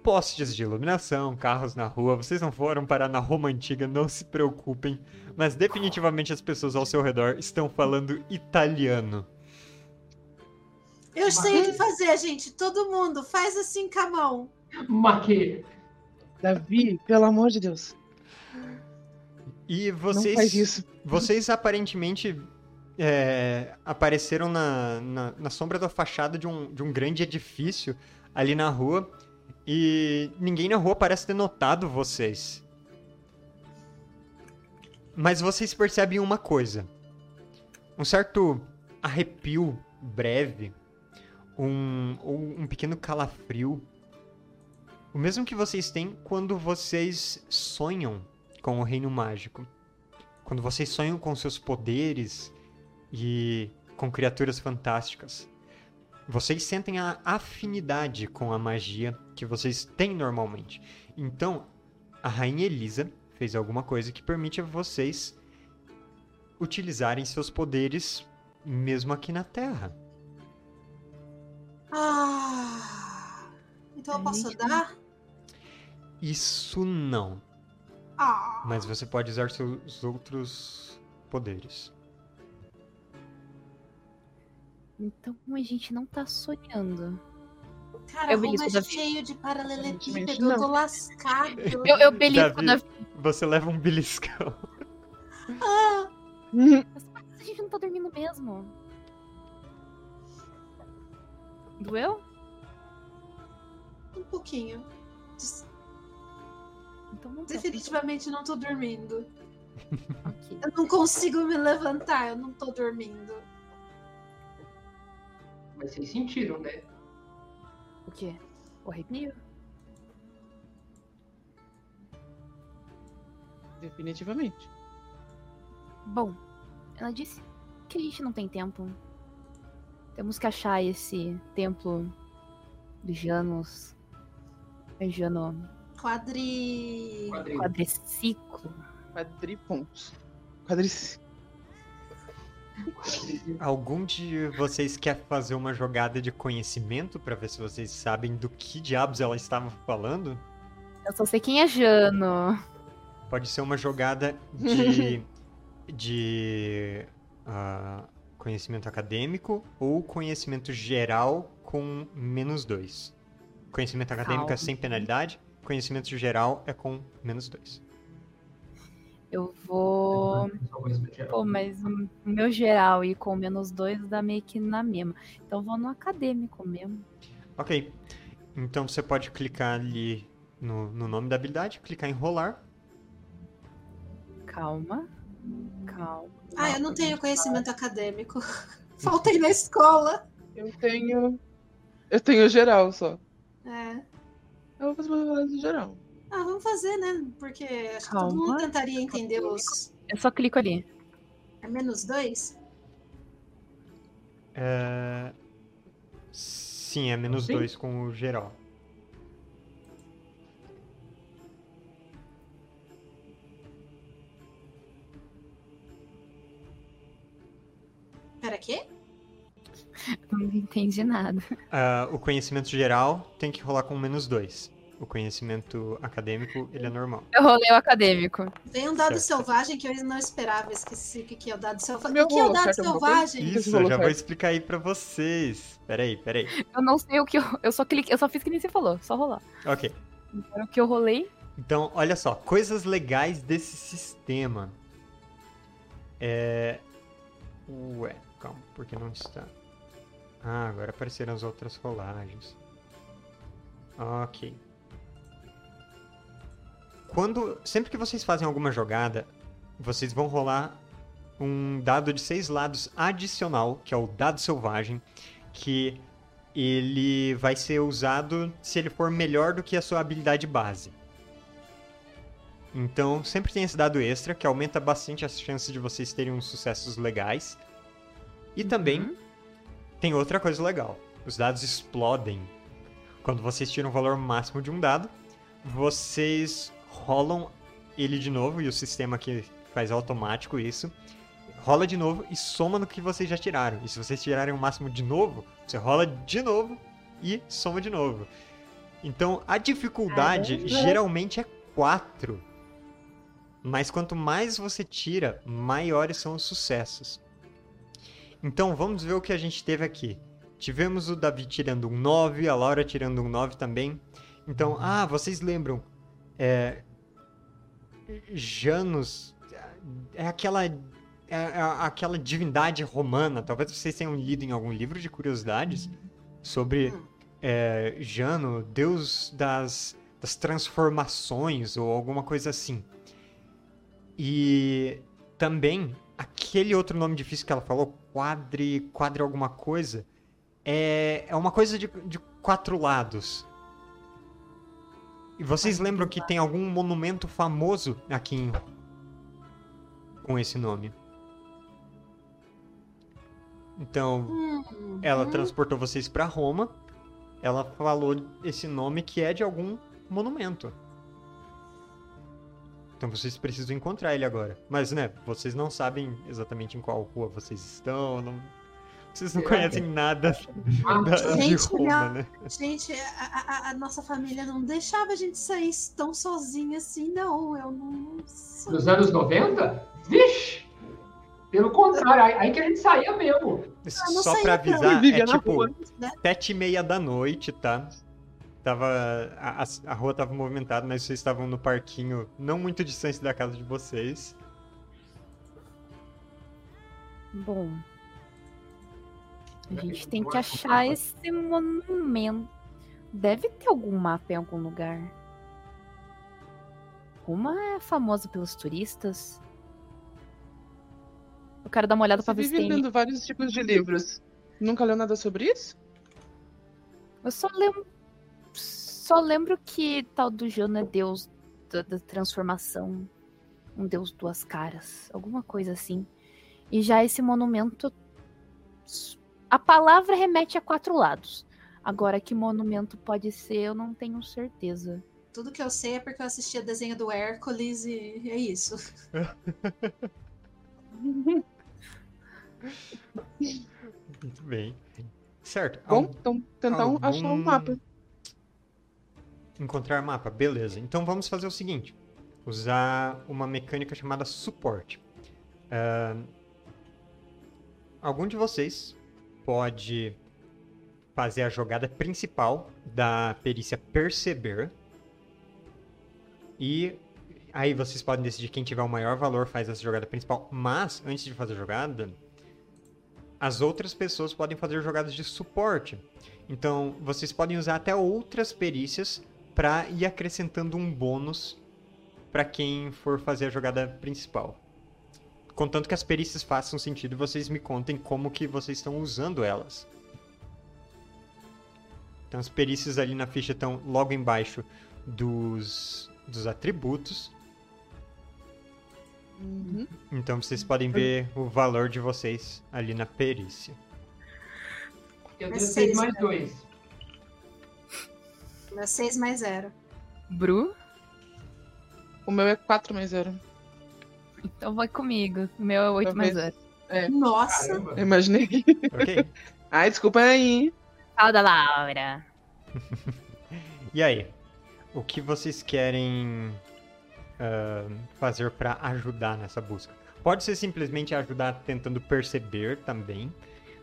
Postes de iluminação, carros na rua, vocês não foram parar na Roma Antiga, não se preocupem, mas definitivamente as pessoas ao seu redor estão falando italiano. Eu sei o que fazer, gente. Todo mundo, faz assim com a mão. Maque. Davi, pelo amor de Deus. E Não vocês, faz isso. vocês aparentemente é, apareceram na, na, na sombra da fachada de um, de um grande edifício ali na rua e ninguém na rua parece ter notado vocês. Mas vocês percebem uma coisa: um certo arrepio breve, um, um pequeno calafrio. O mesmo que vocês têm quando vocês sonham com o reino mágico. Quando vocês sonham com seus poderes e com criaturas fantásticas. Vocês sentem a afinidade com a magia que vocês têm normalmente. Então, a Rainha Elisa fez alguma coisa que permite a vocês utilizarem seus poderes mesmo aqui na Terra. Ah. Então eu posso Gente. dar? Isso não, Ah. mas você pode usar seus outros poderes. Então a gente não tá sonhando. Cara, Eu belisco é Davi. cheio de paralelepípedo. Eu tô lascado. (laughs) Eu, eu belisco Davi. Davi. Você leva um beliscão. Ah, A gente não tá dormindo mesmo. Doeu? um pouquinho. Des- Então não. Definitivamente não tô dormindo. (laughs) Ok. Eu não consigo me levantar, eu não tô dormindo. Mas vocês sentiram, né? O quê? O arrepio? Definitivamente. Bom, ela disse que a gente não tem tempo. Temos que achar esse templo de Janus. É Jano Quadri. Quadriciclo. Quadripontos. Quadric... Algum de vocês quer fazer uma jogada de conhecimento pra ver se vocês sabem do que diabos ela estava falando? Eu só sei quem é Jano. Pode ser uma jogada (laughs) de, de ah, conhecimento acadêmico ou conhecimento geral com menos dois. Conhecimento acadêmico é Calma. sem penalidade, conhecimento geral é com menos dois. Eu vou. Pô, mas o meu geral e com menos dois dá meio que na mesma. Então eu vou no acadêmico mesmo. Ok. Então você pode clicar ali no, no nome da habilidade, clicar em rolar. Calma. Calma. Ah, eu não tenho conhecimento acadêmico. (laughs) Faltei na escola. Eu tenho. Eu tenho geral só. É. Eu vou fazer uma rolagem geral. Ah, vamos fazer, né? Porque acho que todo Calma. mundo tentaria entender os. Eu só clico ali. É menos dois? É... Sim, é menos Sim. dois com o geral. Pera, quê? Não entendi nada. Ah, o conhecimento geral tem que rolar com menos dois. O conhecimento acadêmico, ele é normal. Eu rolei o acadêmico. Tem um dado Certo. selvagem que eu não esperava. Esqueci o que que é o dado selvagem. Meu O que é o dado certo, selvagem? Isso. Eu já vou explicar aí pra vocês. Peraí, peraí. Eu não sei o que eu. Eu só cliquei. Eu só fiz que nem você falou. Só rolar. Ok. Então, o que eu rolei. Então, olha só, coisas legais desse sistema. É. Ué, calma, porque não está. Ah, agora apareceram as outras rolagens. Ok. Quando, sempre que vocês fazem alguma jogada, vocês vão rolar um dado de seis lados adicional, que é o dado selvagem, que ele vai ser usado se ele for melhor do que a sua habilidade base. Então, sempre tem esse dado extra, que aumenta bastante as chances de vocês terem uns sucessos legais. E também tem outra coisa legal. Os dados explodem. Quando vocês tiram o valor máximo de um dado, vocês rolam ele de novo, e o sistema aqui faz automático isso. Rola de novo e soma no que vocês já tiraram. E se vocês tirarem o máximo de novo, você rola de novo e soma de novo. Então a dificuldade Caramba. geralmente é 4. Mas quanto mais você tira, maiores são os sucessos. Então vamos ver o que a gente teve aqui. Tivemos o Davi tirando um 9, a Laura tirando um 9 também. Então, ah, vocês lembram? É, Janus é aquela é, é aquela divindade romana. Talvez vocês tenham lido em algum livro de curiosidades sobre é, Jano, deus das, das transformações ou alguma coisa assim. E também aquele outro nome difícil que ela falou, quadri, quadri alguma coisa, é, é uma coisa de, de quatro lados. E vocês lembram que tem algum monumento famoso aqui em... com esse nome? Então, Hum, ela hum. transportou vocês pra Roma. Ela falou esse nome que é de algum monumento. Então vocês precisam encontrar ele agora. Mas, né, vocês não sabem exatamente em qual rua vocês estão. não- Vocês não conhecem nada Ah, da- de Gente, Roma, minha- né? Gente, a, a- a nossa família não deixava a gente sair tão sozinha assim, não. Eu não. sou- Nos anos 90? Vixe! Pelo contrário, aí, que a gente saía mesmo. não Só saía pra avisar, é tipo rua. sete e meia da noite, tá? Tava, a, a- rua tava movimentada, mas vocês estavam no parquinho, não muito distante da casa de vocês. Bom. A gente tem que achar esse monumento. Deve ter algum mapa em algum lugar. Roma é famosa pelos turistas. Eu quero dar uma olhada pra Você ver se tem. lendo vários tipos de livros. Nunca leu nada sobre isso? Eu só lembro. Só lembro que tal do Jano é deus da, da transformação. Um deus duas caras. Alguma coisa assim. E já esse monumento. A palavra remete a quatro lados. Agora, que monumento pode ser, eu não tenho certeza. Tudo que eu sei é porque eu assistia desenho do Hércules e é isso. (laughs) Muito bem. Certo. Bom, então tentar um- achar um algum- mapa. Encontrar mapa, beleza. Então vamos fazer o seguinte: usar uma mecânica chamada suporte. Ahn, algum de vocês pode fazer a jogada principal da perícia perceber. E aí vocês podem decidir quem tiver o maior valor faz essa jogada principal. Mas, antes de fazer a jogada, as outras pessoas podem fazer jogadas de suporte. Então, vocês podem usar até outras perícias para ir acrescentando um bônus para quem for fazer a jogada principal. Contanto que as perícias façam sentido, vocês me contem como que vocês estão usando elas. Então as perícias ali na ficha estão logo embaixo dos, dos atributos. Uhum. Então vocês podem ver o valor de vocês ali na perícia. Eu tenho seis, 6 mais né? 2. Meu 6 mais 0. Bru? O meu é 4 mais 0. Então vai comigo. O meu é 8 mais Talvez. 0. Nossa! Caramba. Eu imaginei. Ok? (laughs) Ai, desculpa aí. Fala da Laura. (laughs) E aí? O que vocês querem ah, fazer para ajudar nessa busca? Pode ser simplesmente ajudar tentando perceber também,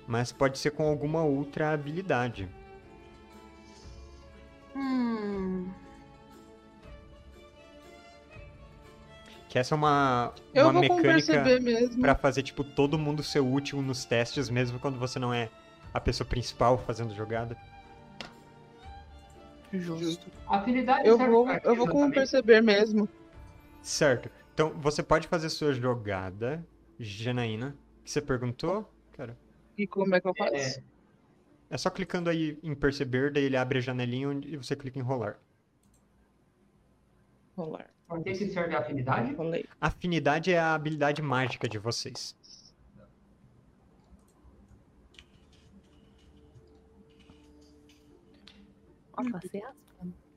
mas pode ser com alguma outra habilidade. Hum. Que essa é uma, Eu uma mecânica para fazer tipo todo mundo ser útil nos testes, mesmo quando você não é a pessoa principal fazendo jogada. Justo. Afinidade Eu vou, eu vou quê com exatamente? perceber mesmo. Certo. Então, você pode fazer sua jogada, Janaína. Que você perguntou? Cara, E como é que eu faço? É, é só clicando aí em perceber, daí ele abre a janelinha onde- e você clica em rolar. Rolar. que que serve a afinidade? Rolei. Afinidade é a habilidade mágica de vocês.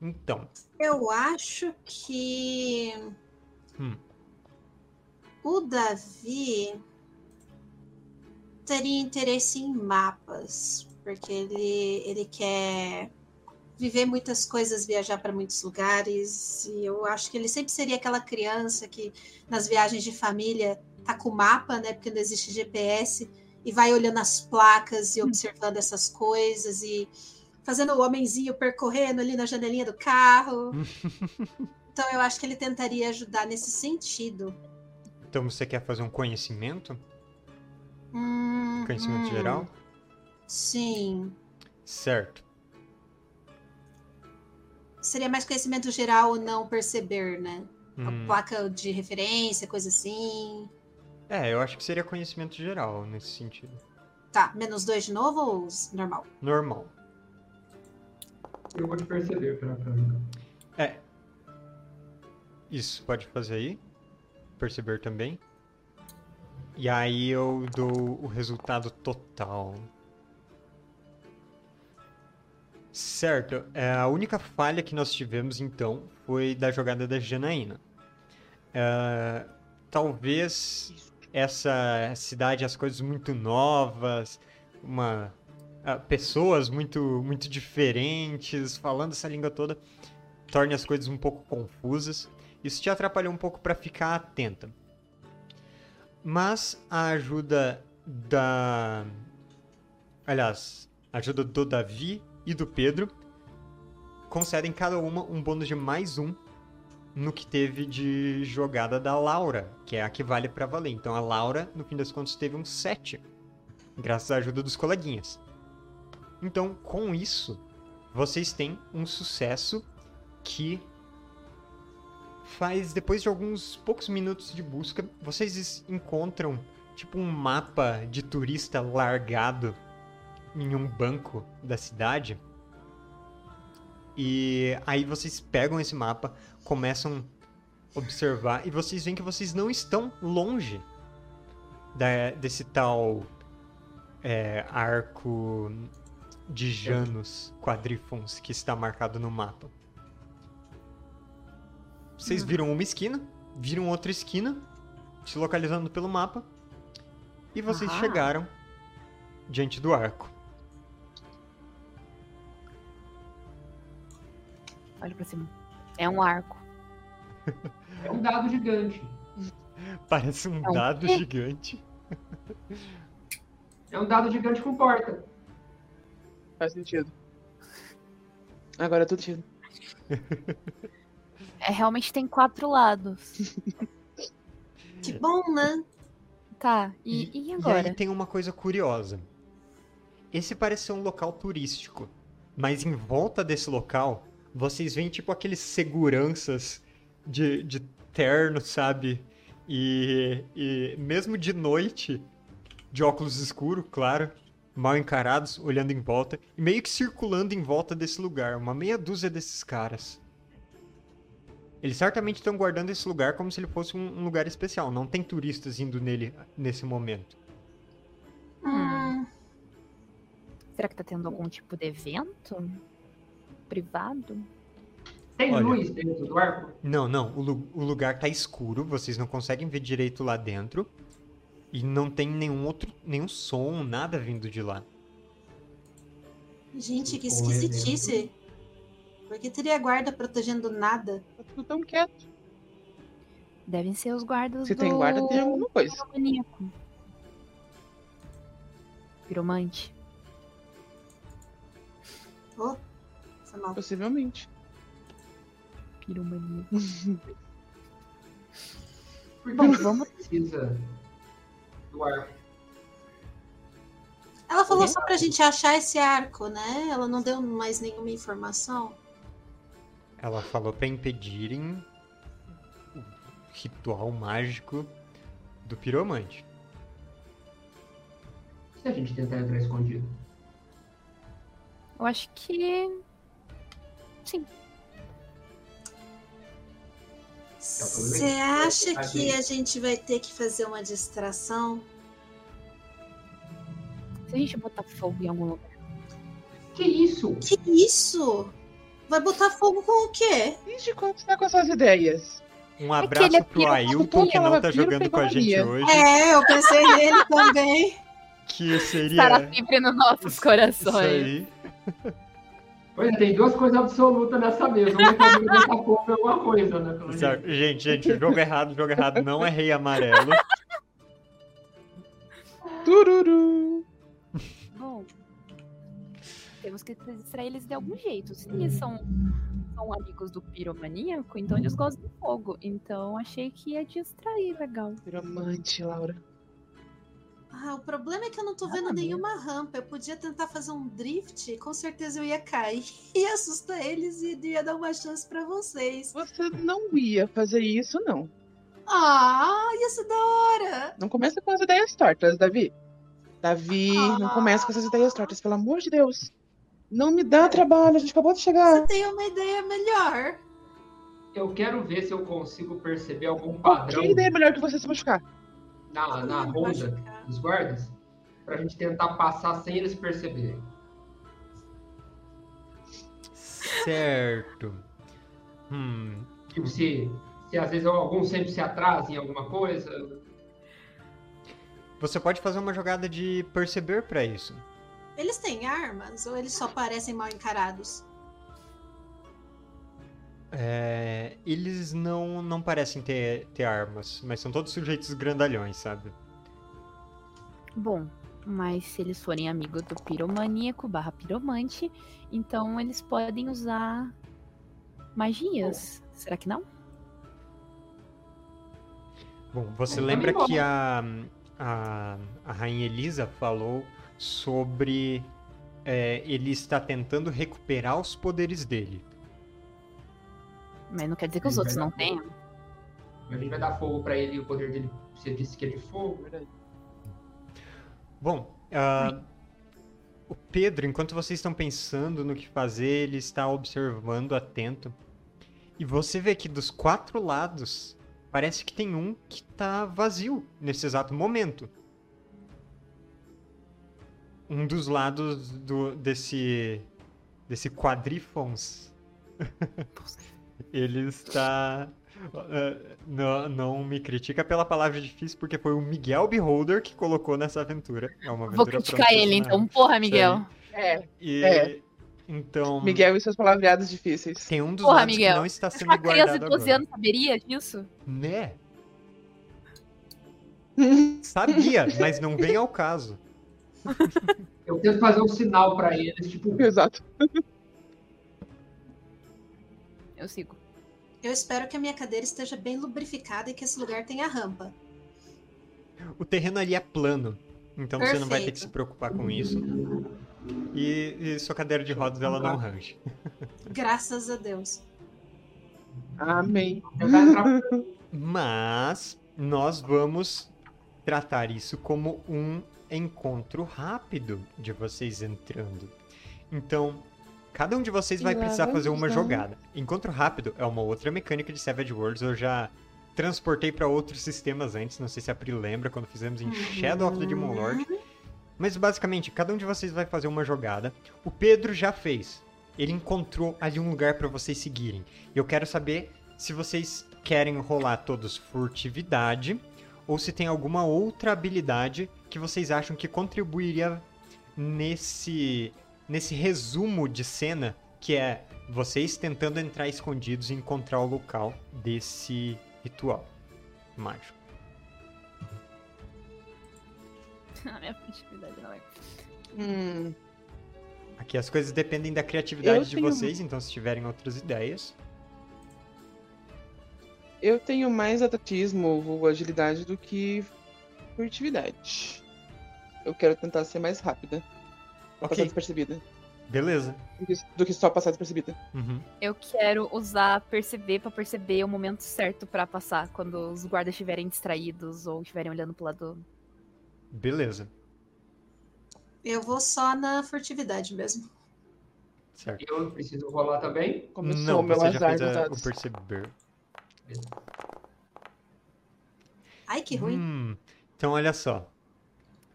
Então, Eu acho que Hum. o Davi teria interesse em mapas, porque ele, ele quer viver muitas coisas, viajar para muitos lugares, e eu acho que ele sempre seria aquela criança que nas viagens de família tá com o mapa, né, porque não existe GPS, e vai olhando as placas e observando essas coisas e fazendo o homenzinho percorrendo ali na janelinha do carro. (laughs) Então eu acho que ele tentaria ajudar nesse sentido. então você quer fazer um conhecimento? Hum, Conhecimento hum, geral? Sim. Certo. Seria mais conhecimento geral não perceber, né? Hum. A placa de referência, coisa assim. É, eu acho que seria conhecimento geral nesse sentido. Tá, menos dois de novo ou normal? Normal. Eu vou te perceber pra, pra... É. Isso, pode fazer aí. Perceber também. E aí eu dou o resultado total. Certo. É, a única falha que nós tivemos, então, foi da jogada da Janaína. É, talvez essa cidade, as coisas muito novas, uma, ah, pessoas muito, muito diferentes, falando essa língua toda, torne as coisas um pouco confusas. Isso te atrapalhou um pouco para ficar atenta. Mas a ajuda da. Aliás, a ajuda do Davi e do Pedro concedem cada uma um bônus de mais um no que teve de jogada da Laura, que é a que vale para valer. Então a Laura, no fim das contas, teve um 7, graças à ajuda dos coleguinhas. Então, com isso, vocês têm um sucesso que faz, depois de alguns poucos minutos de busca, vocês encontram tipo um mapa de turista largado em um banco da cidade. E aí vocês pegam esse mapa, começam a observar e vocês veem que vocês não estão longe da- desse tal é, arco de Janus quadrifons que está marcado no mapa. Vocês viram uma esquina, viram outra esquina, se localizando pelo mapa, e vocês Ah. chegaram diante do arco. Olha pra cima. É um arco. É um dado gigante. Parece um É um dado quê? gigante. É um dado gigante com porta. Faz sentido. Agora tudo sentido. É, realmente tem quatro lados. Que bom, né? Tá, e, e E agora? aí tem uma coisa curiosa. Esse parece ser um local turístico, mas em volta desse local, vocês veem tipo aqueles seguranças de, de terno, sabe? E, e mesmo de noite, de óculos escuros, claro, mal encarados, olhando em volta, e meio que circulando em volta desse lugar, uma meia dúzia desses caras. Eles certamente estão guardando esse lugar como se ele fosse um, um lugar especial. Não tem turistas indo nele nesse momento. Hum, Será que tá tendo algum tipo de evento? Privado? Tem Olha. luz dentro do arco? Não, não. O, o lugar tá escuro, vocês não conseguem ver direito lá dentro. E não tem nenhum outro, nenhum som, nada vindo de lá. gente, que esquisitice. Por que teria guarda protegendo nada? Tá tudo tão quieto. Devem ser os guardas Se do... tem guarda, tem alguma coisa. Piromaníaco. Piromante. Oh, Possivelmente. Por que (laughs) Bom, vamos- precisa do arco? Ela falou só pra gente achar esse arco, né? Ela não deu mais nenhuma informação. Ela falou pra impedirem o ritual mágico do piromante. Se a gente tentar entrar escondido. Eu acho que. Sim. Você acha que a gente vai ter que fazer uma distração? Se a gente botar fogo em algum lugar. Que isso? Que isso? Vai botar fogo com o quê? Desde quando você tá com essas ideias? Um É abraço ele é pro Ailton, que não tá jogando com a gente hoje. É, eu pensei nele também. Que seria. Estará sempre nos nossos Isso corações. aí. Pois é, tem duas coisas absolutas nessa mesa. Uma é que em alguma coisa, né? Pelo Certo. jeito. Gente, gente, jogo errado, jogo errado. Não é rei amarelo. Tururu. Bom, temos que distrair eles de algum jeito. Se eles são, são amigos do piromaníaco, então eles gostam de fogo. Então achei que ia distrair legal. Piromante, Laura. Ah, o problema é que eu não tô vendo nenhuma rampa. Eu podia tentar fazer um drift, com certeza eu ia cair. Ia (laughs) assustar eles e ia dar uma chance pra vocês. Você não ia fazer isso, não. Ah, ia ser da hora! Não começa com as ideias tortas, Davi. Davi, não começa com essas ideias tortas, pelo amor de Deus. Não me dá trabalho, a gente acabou de chegar. Você tem uma ideia melhor. Eu quero ver se eu consigo perceber algum padrão Que ideia melhor que você se machucar? na, na ronda machucar. Dos guardas pra gente tentar passar sem eles perceberem. Certo. Hum. Tipo, se, se às vezes algum sempre se atrasa em alguma coisa. Você pode fazer uma jogada de perceber pra isso. Eles têm armas ou eles só parecem mal encarados? É, eles não, não parecem ter, ter armas, mas são todos sujeitos grandalhões, sabe? Bom, mas se eles forem amigos do piromaníaco barra piromante, então eles podem usar magias. Será que não? Bom, você É, lembra que a, a, a Rainha Elisa falou sobre é, ele está tentando recuperar os poderes dele. Mas não quer dizer que os Sim, outros não tenham. A gente vai dar fogo pra ele e o poder dele, você disse que é de fogo. Bom, ah, o Pedro, enquanto vocês estão pensando no que fazer, ele está observando atento. E você vê que dos quatro lados, parece que tem um que está vazio nesse exato momento. Um dos lados do, desse, desse quadrifons. (laughs) ele está. Não, não me critica pela palavra difícil, porque foi o Miguel Beholder que colocou nessa aventura. É uma Vou aventura criticar ele, então. Porra, Miguel. É, E, É. Então, Miguel e seus palavreados difíceis. tem um dos Porra, Miguel. que não está sendo uma criança de guardado 12 agora. anos saberia disso? Né? (laughs) Sabia, mas não vem ao caso. (laughs) Eu tento fazer um sinal pra eles, tipo, Exato. Eu sigo. Eu espero que a minha cadeira esteja bem lubrificada e que esse lugar tenha rampa. O terreno ali é plano, então você não vai ter que Perfeito. se preocupar com isso. E, e sua cadeira de rodas ela não range. (laughs) Graças a Deus. Amém. Mas nós vamos tratar isso como um encontro rápido de vocês entrando. Então, cada um de vocês vai precisar fazer uma jogada. Encontro rápido é uma outra mecânica de Savage Worlds. Eu já transportei para outros sistemas antes. Não sei se a Pri lembra quando fizemos em Shadow of the Demon Lord. Mas basicamente, cada um de vocês vai fazer uma jogada. O Pedro já fez. Ele encontrou ali um lugar para vocês seguirem. E eu quero saber se vocês querem rolar todos furtividade ou se tem alguma outra habilidade que vocês acham que contribuiria nesse nesse resumo de cena que é vocês tentando entrar escondidos e encontrar o local desse ritual mágico. (laughs) A minha furtividade não é. Hum, Aqui as coisas dependem da criatividade Eu de tenho- vocês, então se tiverem outras ideias. eu tenho mais atletismo ou agilidade do que furtividade. Eu quero tentar ser mais rápida. Pra passar despercebida. Beleza. do que, só passar despercebida. Uhum. Eu quero usar perceber pra perceber o momento certo pra passar, quando os guardas estiverem distraídos ou estiverem olhando pro lado. Beleza. Eu vou só na furtividade mesmo. Certo. Eu preciso rolar também. Começou Não, o meu você já fez a- o perceber. Ai, que ruim. Hum, então, olha só.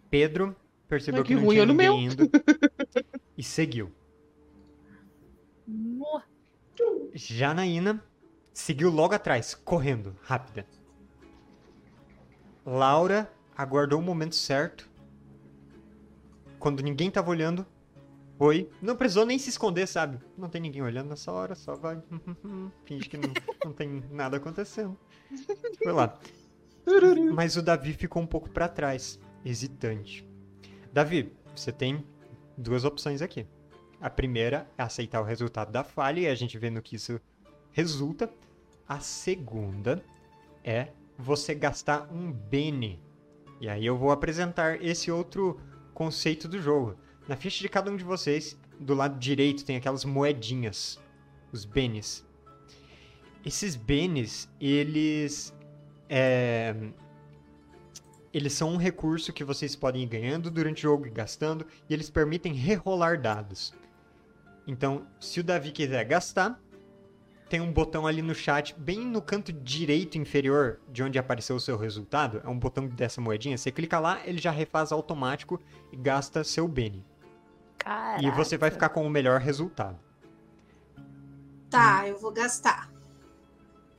Pedro percebeu Ai, que, que não ruim, tinha o ninguém indo e seguiu. No- Janaína seguiu logo atrás, correndo, rápida. Laura aguardou o momento certo. Quando ninguém tava olhando, foi. Não precisou nem se esconder, sabe? Não tem ninguém olhando nessa hora, só vai. (laughs) Finge que não, não tem nada acontecendo. Foi lá. Mas o Davi ficou um pouco pra trás, hesitante. Davi, você tem duas opções aqui. A primeira é aceitar o resultado da falha e a gente vê no que isso resulta. A segunda é você gastar um Bene. E aí eu vou apresentar esse outro conceito do jogo. Na ficha de cada um de vocês, do lado direito tem aquelas moedinhas, os Benes. Esses Benes, eles é, eles são um recurso que vocês podem ir ganhando durante o jogo e gastando, e eles permitem rerolar dados. Então, se o Davi quiser gastar, tem um botão ali no chat, bem no canto direito inferior de onde apareceu o seu resultado, é um botão dessa moedinha. Você clica lá, ele já refaz automático e gasta seu Bene. E você vai ficar com o melhor resultado. Tá, eu vou gastar.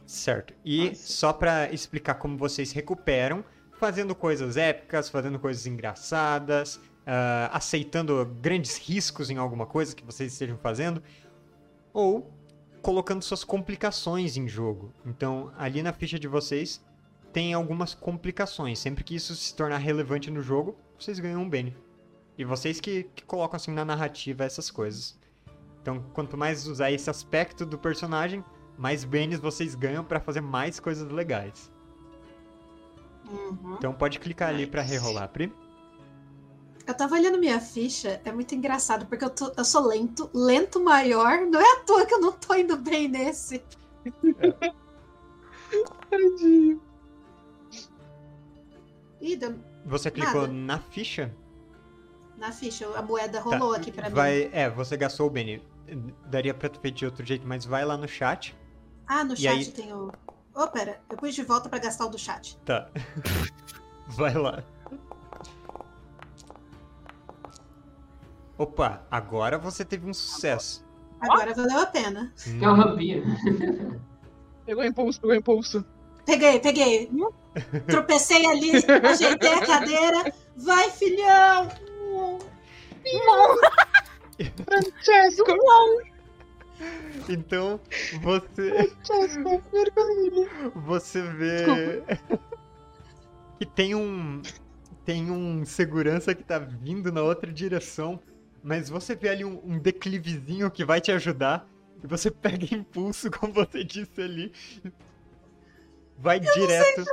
Certo. E Nossa. só pra explicar como vocês recuperam, fazendo coisas épicas, fazendo coisas engraçadas, ah, aceitando grandes riscos em alguma coisa que vocês estejam fazendo, ou colocando suas complicações em jogo. Então, ali na ficha de vocês tem algumas complicações. Sempre que isso se tornar relevante no jogo, vocês ganham um bene. E vocês que, que colocam assim na narrativa essas coisas. Então, quanto mais usar esse aspecto do personagem, mais bens vocês ganham pra fazer mais coisas legais. Uhum. Então pode clicar ali pra Nice. rerolar, Pri. Eu tava olhando minha ficha, é muito engraçado, porque eu, tô- eu sou lento, lento maior, não é à toa que eu não tô indo bem nesse. (laughs) Tadinho. Ih, deu Você clicou Nada. na ficha? na ficha, a moeda rolou Tá. aqui pra mim. Vai, é, você gastou o Bene. Daria pra ter feito de outro jeito, mas vai lá no chat. Ah, no chat aí- tem o. Oh, pera, eu pus de volta pra gastar o do chat. Tá. (laughs) vai lá. Opa, agora você teve um sucesso. Agora valeu a pena. Hum, Tem uma rampinha. Pegou impulso, pegou impulso. Peguei, peguei. (laughs) Tropecei ali, ajeitei a cadeira. Vai, filhão! Francesco! Então, você, você vê que tem um tem um segurança que tá vindo na outra direção, mas você vê ali um, um declivezinho que vai te ajudar e você pega impulso, (laughs) como você disse ali, vai direto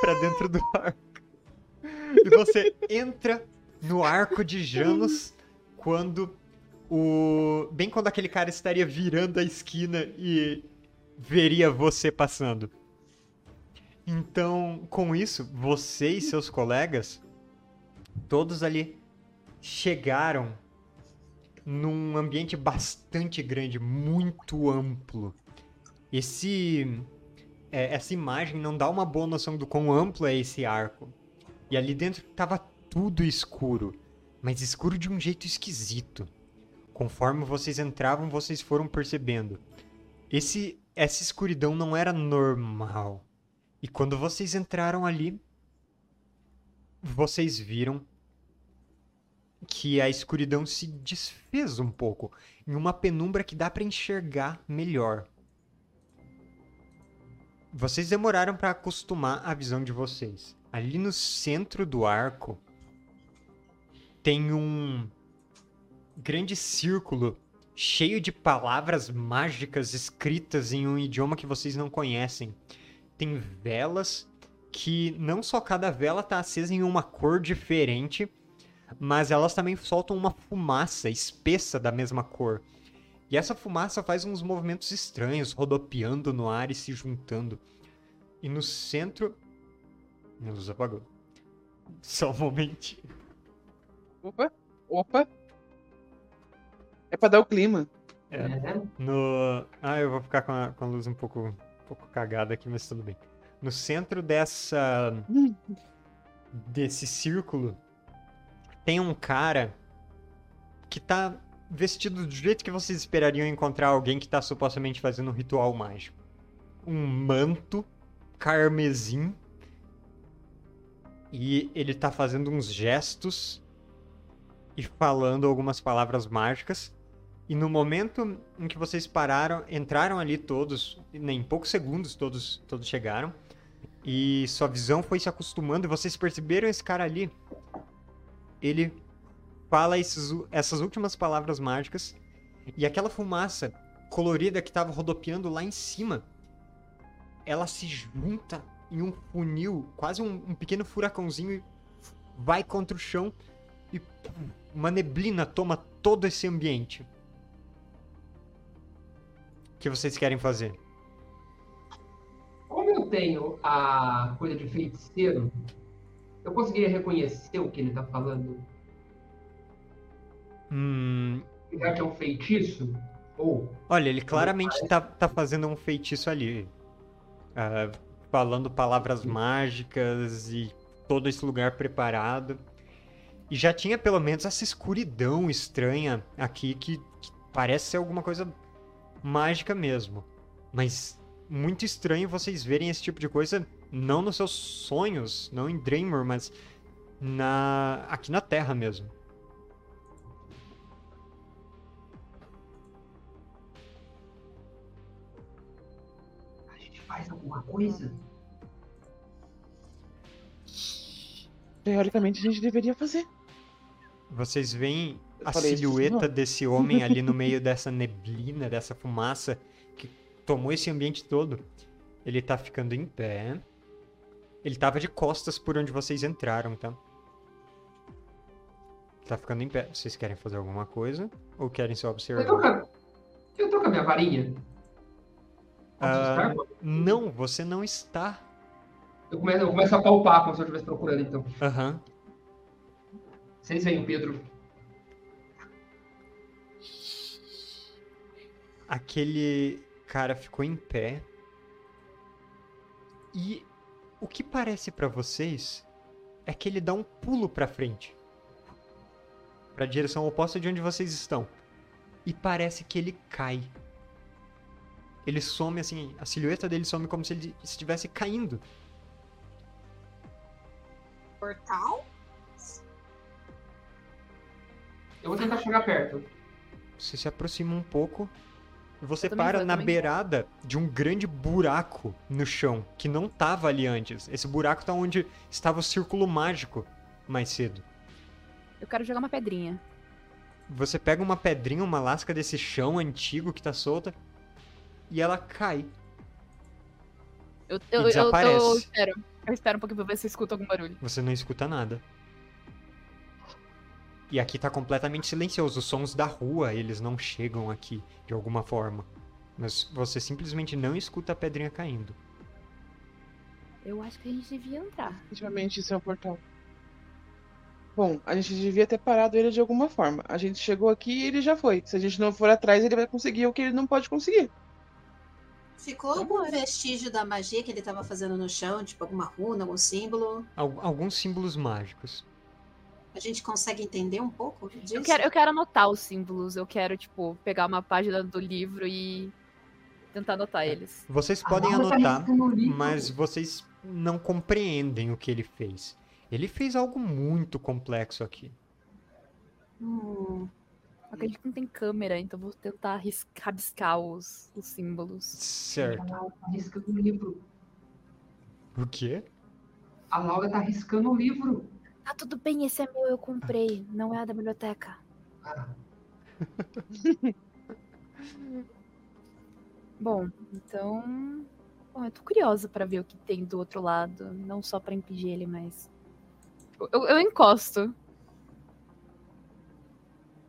pra dentro do arco. E você entra no arco de (laughs) Janus quando o bem quando aquele cara estaria virando a esquina e veria você passando. Então, com isso, você e seus colegas, todos ali chegaram num ambiente bastante grande, muito amplo. Esse, é, essa imagem não dá uma boa noção do quão amplo é esse arco. E ali dentro tava tudo escuro, mas escuro de um jeito esquisito. Conforme vocês entravam, vocês foram percebendo. Esse, essa escuridão não era normal. E quando vocês entraram ali, vocês viram que a escuridão se desfez um pouco em uma penumbra que dá para enxergar melhor. Vocês demoraram para acostumar a visão de vocês. Ali no centro do arco tem um grande círculo cheio de palavras mágicas escritas em um idioma que vocês não conhecem. Tem velas que não só cada vela está acesa em uma cor diferente, mas elas também soltam uma fumaça espessa da mesma cor. E essa fumaça faz uns movimentos estranhos, rodopiando no ar e se juntando. E no centro. Minha luz apagou. Só um momentinho. Opa, opa. É pra dar o clima. É. É. No. Ah, eu vou ficar com a, com a luz um pouco, um pouco cagada aqui, mas tudo bem. No centro dessa. Desse círculo tem um cara que tá vestido do jeito que vocês esperariam encontrar alguém que tá supostamente fazendo um ritual mágico. Um manto carmesim. E ele tá fazendo uns gestos e falando algumas palavras mágicas. E no momento em que vocês pararam, entraram ali todos, em poucos segundos todos, todos chegaram. E sua visão foi se acostumando e vocês perceberam esse cara ali. Ele fala esses essas últimas palavras mágicas e aquela fumaça colorida que estava rodopiando lá em cima, ela se junta em um funil, quase um, um pequeno furacãozinho e vai contra o chão e pum, uma neblina toma todo esse ambiente. Que vocês querem fazer? Como eu tenho a coisa de feiticeiro, eu conseguiria reconhecer o que ele tá falando? Hum, Já que é um feitiço? Ou Olha, ele claramente tá, tá fazendo um feitiço ali. Ah, falando palavras mágicas e todo esse lugar preparado. E já tinha pelo menos essa escuridão estranha aqui que, que parece ser alguma coisa mágica mesmo. Mas muito estranho vocês verem esse tipo de coisa não nos seus sonhos, não em Dreamer, mas na aqui na Terra mesmo. a gente faz alguma coisa? Teoricamente a gente deveria fazer. Vocês veem a falei silhueta desse homem ali no meio dessa neblina, dessa fumaça que tomou esse ambiente todo. Ele tá ficando em pé. Ele tava de costas por onde vocês entraram, tá? Tá ficando em pé. Vocês querem fazer alguma coisa? Ou querem só Eu tô observar? com a, eu tô com a minha varinha. Ah, não, você não está. Eu começo, eu começo a palpar como se eu estivesse procurando, então. Aham. Vocês veem o Pedro. Aquele cara ficou em pé. E o que parece pra vocês é que ele dá um pulo pra frente. Pra direção oposta de onde vocês estão. E parece que ele cai. Ele some assim, a silhueta dele some como se ele estivesse caindo. Portal? Eu vou tentar chegar perto. Você se aproxima um pouco você para vou, na também vou. beirada de um grande buraco no chão que não tava ali antes. Esse buraco tá onde estava o círculo mágico mais cedo. Eu quero jogar uma pedrinha. Você pega uma pedrinha, uma lasca desse chão antigo que tá solta e ela cai. Eu, E eu, eu, eu, espero. Eu espero um pouquinho pra ver se eu escuto algum barulho. Você não escuta nada. E aqui tá completamente silencioso. Os sons da rua, eles não chegam aqui de alguma forma. Mas você simplesmente não escuta a pedrinha caindo. Eu acho que a gente devia entrar. Definitivamente isso é um portal. Bom, a gente devia ter parado ele de alguma forma. A gente chegou aqui e ele já foi. Se a gente não for atrás, ele vai conseguir o que ele não pode conseguir. Ficou algum Vambora. vestígio da magia que ele tava fazendo no chão? Tipo, alguma runa, algum símbolo? Al- alguns símbolos mágicos. A gente consegue entender um pouco disso? Eu quero, eu quero anotar os símbolos. Eu quero, tipo, pegar uma página do livro e tentar anotar eles. Vocês A podem tá anotar, mas vocês não compreendem o que ele fez. Ele fez algo muito complexo aqui. Hum, Só que a gente não tem câmera, então vou tentar rabiscar os, os símbolos. Certo. A Laura tá riscando o livro. O quê? A Laura tá riscando o livro. Ah, tudo bem, esse é meu, eu comprei. Não é da biblioteca. Ah, (laughs) Bom, então. Bom, eu tô curiosa pra ver o que tem do outro lado. Não só pra impedir ele, mas. Eu, eu encosto.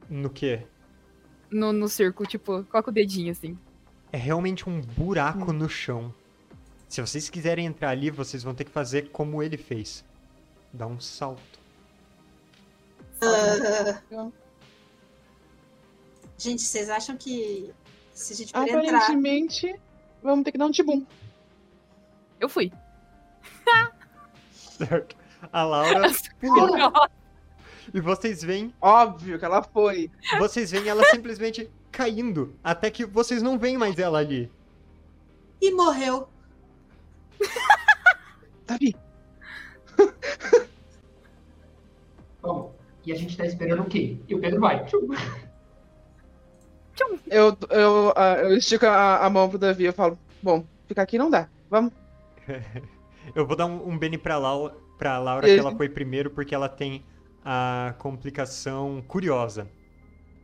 No quê? No, no círculo, tipo, coloca o dedinho assim. É realmente um buraco no chão. Se vocês quiserem entrar ali, vocês vão ter que fazer como ele fez. Dar um salto. Ah. Gente, vocês acham que se a gente for entrar. Aparentemente, vamos ter que dar um tibum. Eu fui. (laughs) Certo? A Laura pulou. E vocês veem, Óbvio que ela foi. vocês veem ela simplesmente caindo. Até que vocês não veem mais ela ali. E morreu. (laughs) Davi, (laughs) Bom, e a gente tá esperando o quê? E o Pedro vai. eu, eu, ah, eu estico a, a mão pro Davi e eu falo, bom, ficar aqui não dá. Vamos. (laughs) Eu vou dar um, um Bene pra, Lau, pra Laura, que ela foi primeiro, porque ela tem a complicação curiosa.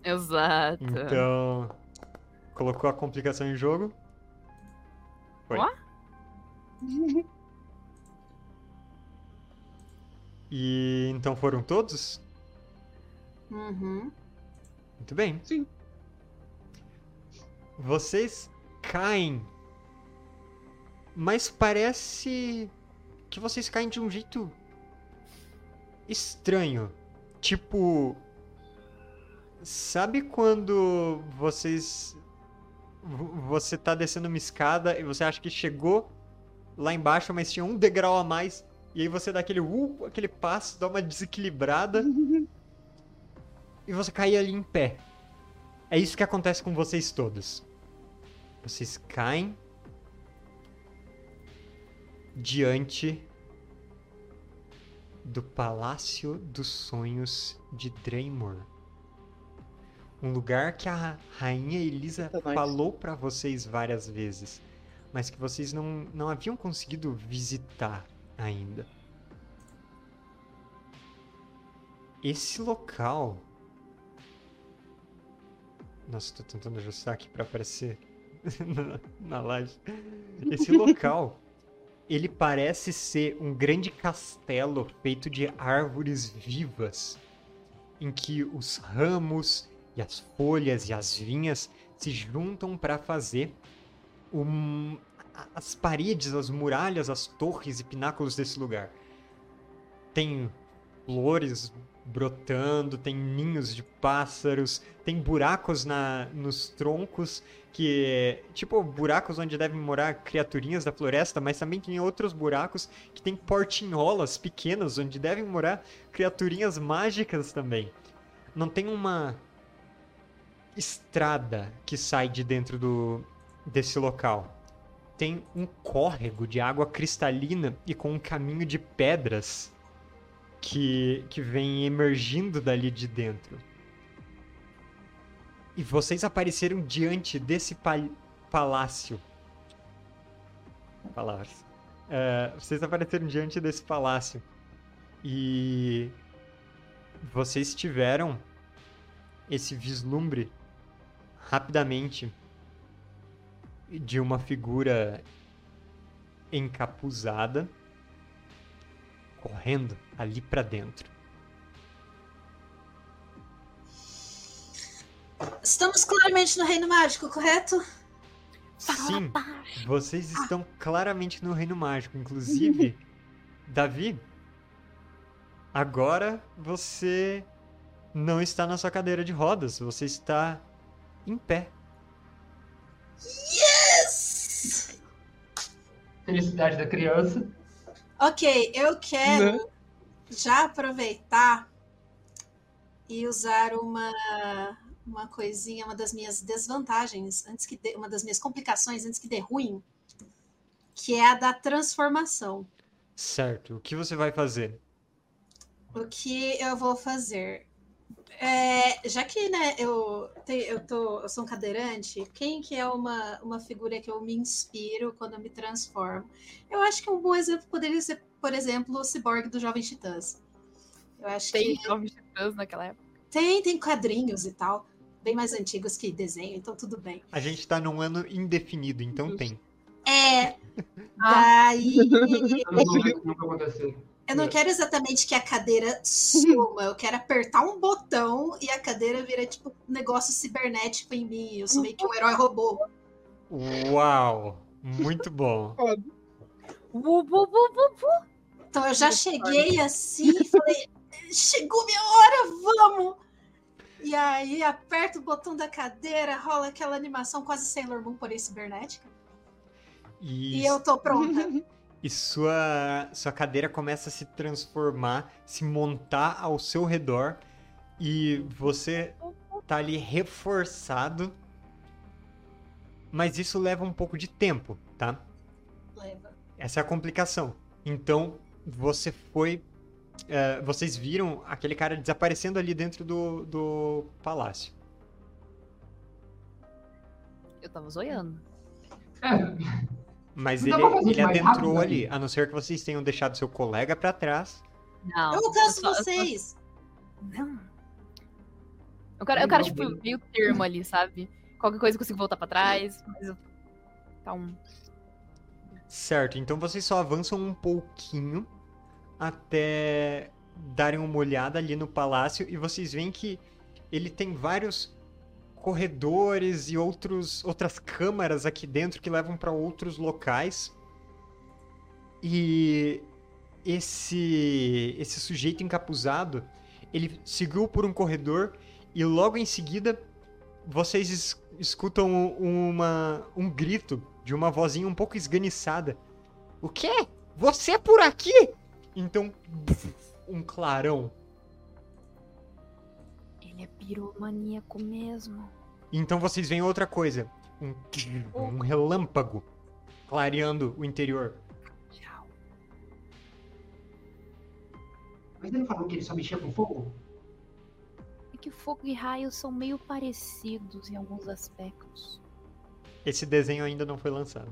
Exato. Então. Colocou a complicação em jogo. Foi. Ó. (laughs) E então foram todos? Uhum. Muito bem. Sim. Vocês caem. Mas parece que vocês caem de um jeito estranho. Tipo, sabe quando vocês vo- você tá descendo uma escada e você acha que chegou lá embaixo, mas tinha um degrau a mais e aí você dá aquele uh, aquele passo, dá uma desequilibrada (laughs) e você cai ali em pé. É isso que acontece com vocês todos. Vocês caem diante do Palácio dos Sonhos de Draymor. Um lugar que a rainha Elisa nós. falou pra vocês várias vezes, mas que vocês não, não haviam conseguido visitar ainda. Esse local. Nossa, tô tentando ajustar aqui pra aparecer (laughs) na, na live. Esse (laughs) local, ele parece ser um grande castelo feito de árvores vivas, em que os ramos e as folhas e as vinhas se juntam para fazer um- as paredes, as muralhas, as torres e pináculos desse lugar. Tem flores brotando, tem ninhos de pássaros, tem buracos na, nos troncos que tipo buracos onde devem morar criaturinhas da floresta, mas também tem outros buracos que tem portinholas pequenas onde devem morar criaturinhas mágicas também. Não tem uma estrada que sai de dentro do desse local. Tem um córrego de água cristalina e com um caminho de pedras que, que vem emergindo dali de dentro. E vocês apareceram diante desse pal- palácio. Palácio. É, vocês apareceram diante desse palácio. E vocês tiveram esse vislumbre rapidamente de uma figura encapuzada correndo ali pra dentro. Estamos claramente no Reino Mágico, correto? Sim, vocês estão claramente no Reino Mágico. Inclusive, (laughs) Davi, agora você não está na sua cadeira de rodas, você está em pé. Yes! Felicidade da criança. Ok, eu quero Né? já aproveitar e usar uma, uma coisinha, uma das minhas desvantagens, antes que dê, uma das minhas complicações antes que dê ruim, que é a da transformação. Certo, o que você vai fazer? O que eu vou fazer? É, já que né, eu, te- eu, tô, eu sou um cadeirante, quem que é uma, uma figura que eu me inspiro quando eu me transformo? Eu acho que um bom exemplo poderia ser, por exemplo, o Cyborg do Jovem Titãs. Eu acho Tem que jovens titãs naquela época. tem, tem quadrinhos e tal, bem mais antigos que desenho, então tudo bem. A gente tá num ano indefinido, então Justo. tem. É, Ah. daí nunca aconteceu. Eu não quero exatamente que a cadeira suma, eu quero apertar um botão e a cadeira vira tipo um negócio cibernético em mim. Eu sou meio que um herói robô. Uau! Muito bom. Bu, bu, bu, bu, bu. Então eu já cheguei assim e falei: chegou minha hora, vamos! E aí aperto o botão da cadeira, rola aquela animação quase Sailor Moon, porém cibernética. E, E eu tô pronta. (laughs) e sua, sua cadeira começa a se transformar, se montar ao seu redor. E você tá ali reforçado. Mas isso leva um pouco de tempo, tá? Leva. Essa é a complicação. Então, você foi. é, vocês viram aquele cara desaparecendo ali dentro do, do palácio. Eu tava zoiando. É, Mas Não dá ele, ele adentrou rápido, ali. A não ser que vocês tenham deixado seu colega pra trás. Não. Eu alcanço só- eu só- vocês. Não. Eu quero, eu quero tipo, meio termo ali, sabe? Qualquer coisa eu consigo voltar pra trás, mas eu... Tá um... Certo, então vocês só avançam um pouquinho até darem uma olhada ali no palácio e vocês veem que ele tem vários corredores e outros, outras câmaras aqui dentro que levam para outros locais. E esse esse sujeito encapuzado, ele seguiu por um corredor e logo em seguida vocês es- escutam uma, um grito de uma vozinha um pouco esganiçada. O quê? Você por aqui? Então, um clarão. Ele é piromaníaco mesmo. Então vocês veem outra coisa. Um, um relâmpago clareando o interior. Tchau. mas ele falou que ele só mexia com fogo? É que fogo e raio são meio parecidos em alguns aspectos. Esse desenho ainda não foi lançado.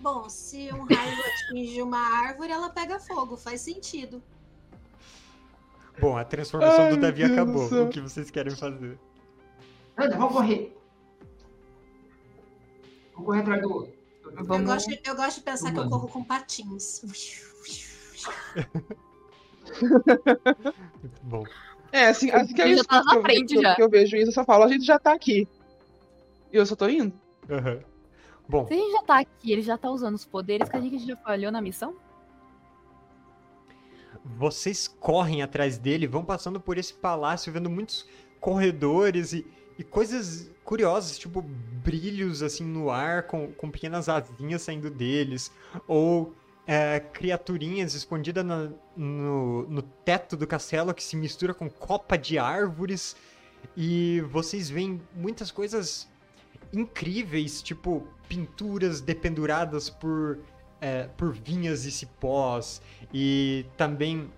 Bom, se um raio atinge uma árvore, ela pega fogo. Faz sentido. Bom, a transformação Ai, do Davi Deus acabou. céu. O que vocês querem fazer? Anda, vamos correr. Vamos correr atrás do. do- Eu Vamos- gosto, eu gosto de pensar que eu corro com patins. Muito (laughs) bom. É, assim, assim que eu já tá eu- frente eu, já. que eu vejo isso, eu só falo, a gente já tá aqui. E eu só tô indo. Aham. Bom, Se a gente já tá aqui, ele já tá usando os poderes que a gente já falhou na missão? Vocês correm atrás dele, vão passando por esse palácio, vendo muitos corredores e, e coisas curiosas, tipo brilhos assim no ar, com, com pequenas asinhas saindo deles, ou é, criaturinhas escondidas no, no teto do castelo que se mistura com copa de árvores. E vocês veem muitas coisas incríveis, tipo pinturas dependuradas por, é, por vinhas e cipós, e também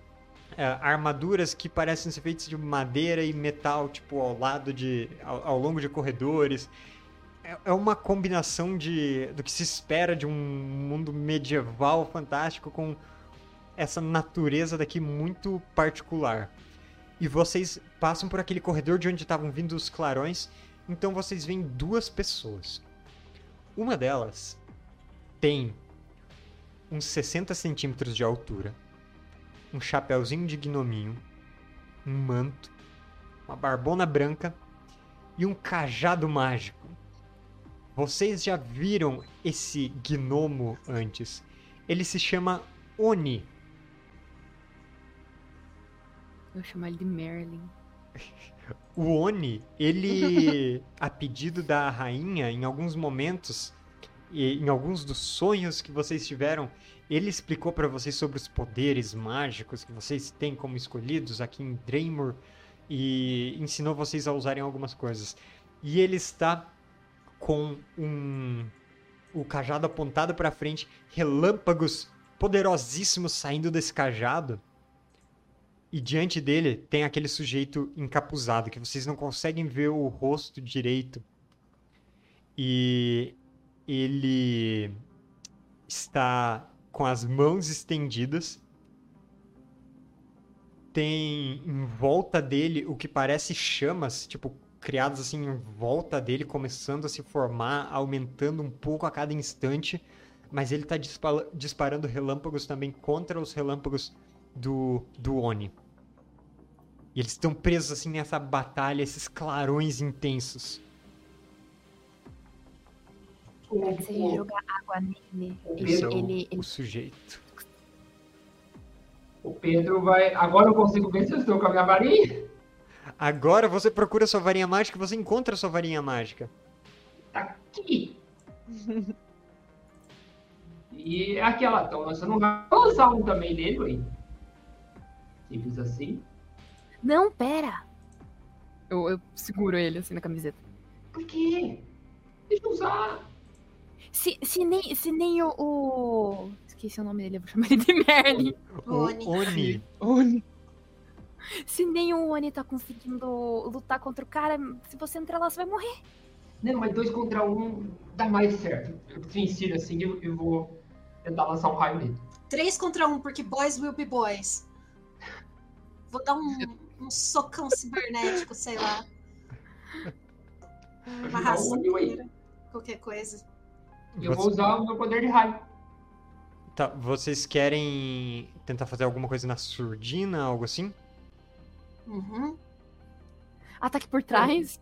é, armaduras que parecem ser feitas de madeira e metal, tipo, ao lado de. ao, ao longo de corredores. É, é uma combinação de do que se espera de um mundo medieval fantástico com essa natureza daqui muito particular. E vocês passam por aquele corredor de onde estavam vindo os clarões, então vocês veem duas pessoas. Uma delas tem uns 60 centímetros de altura, um chapéuzinho de gnominho, um manto, uma barbona branca e um cajado mágico. Vocês já viram esse gnomo antes? Ele se chama Oni. Eu chamo ele de Merlin. (laughs) O Oni, ele, a pedido da rainha, em alguns momentos, em alguns dos sonhos que vocês tiveram, ele explicou para vocês sobre os poderes mágicos que vocês têm como escolhidos aqui em Draymor e ensinou vocês a usarem algumas coisas. E ele está com um o cajado apontado para frente, relâmpagos poderosíssimos saindo desse cajado. E diante dele tem aquele sujeito encapuzado, que vocês não conseguem ver o rosto direito. E ele está com as mãos estendidas. Tem em volta dele o que parece chamas, tipo, criadas assim em volta dele, começando a se formar, aumentando um pouco a cada instante. mas ele tá dispala- disparando relâmpagos também contra os relâmpagos do, do Oni. E eles estão presos assim nessa batalha, esses clarões intensos. O, Se o- jogar água nele, o ele, ele, O sujeito. o Pedro vai. Agora eu consigo ver se eu estou com a minha varinha. Agora você procura sua varinha mágica e você encontra sua varinha mágica. Tá aqui. (laughs) E é aquela, então você não vai lançar um também nele, ué. Simples assim. Não, pera. Eu, eu seguro ele assim na camiseta. Por quê? Deixa eu usar. Se, se, nem, se nem o, o- Esqueci o nome dele, eu vou chamar ele de Merlin. O Oni. Oni. Oni. Se nem o Oni tá conseguindo lutar contra o cara, se você entrar lá, você vai morrer. Não, mas dois contra um dá mais certo. Eu te ensino assim e eu, eu vou tentar lançar um raio nele. Três contra um, porque boys will be boys. Vou dar um, um socão cibernético, sei lá. Uma rasteira. Qualquer coisa. E eu Você- vou usar o meu poder de raio. Tá, vocês querem tentar fazer alguma coisa na surdina, algo assim? Uhum. Ataque por trás.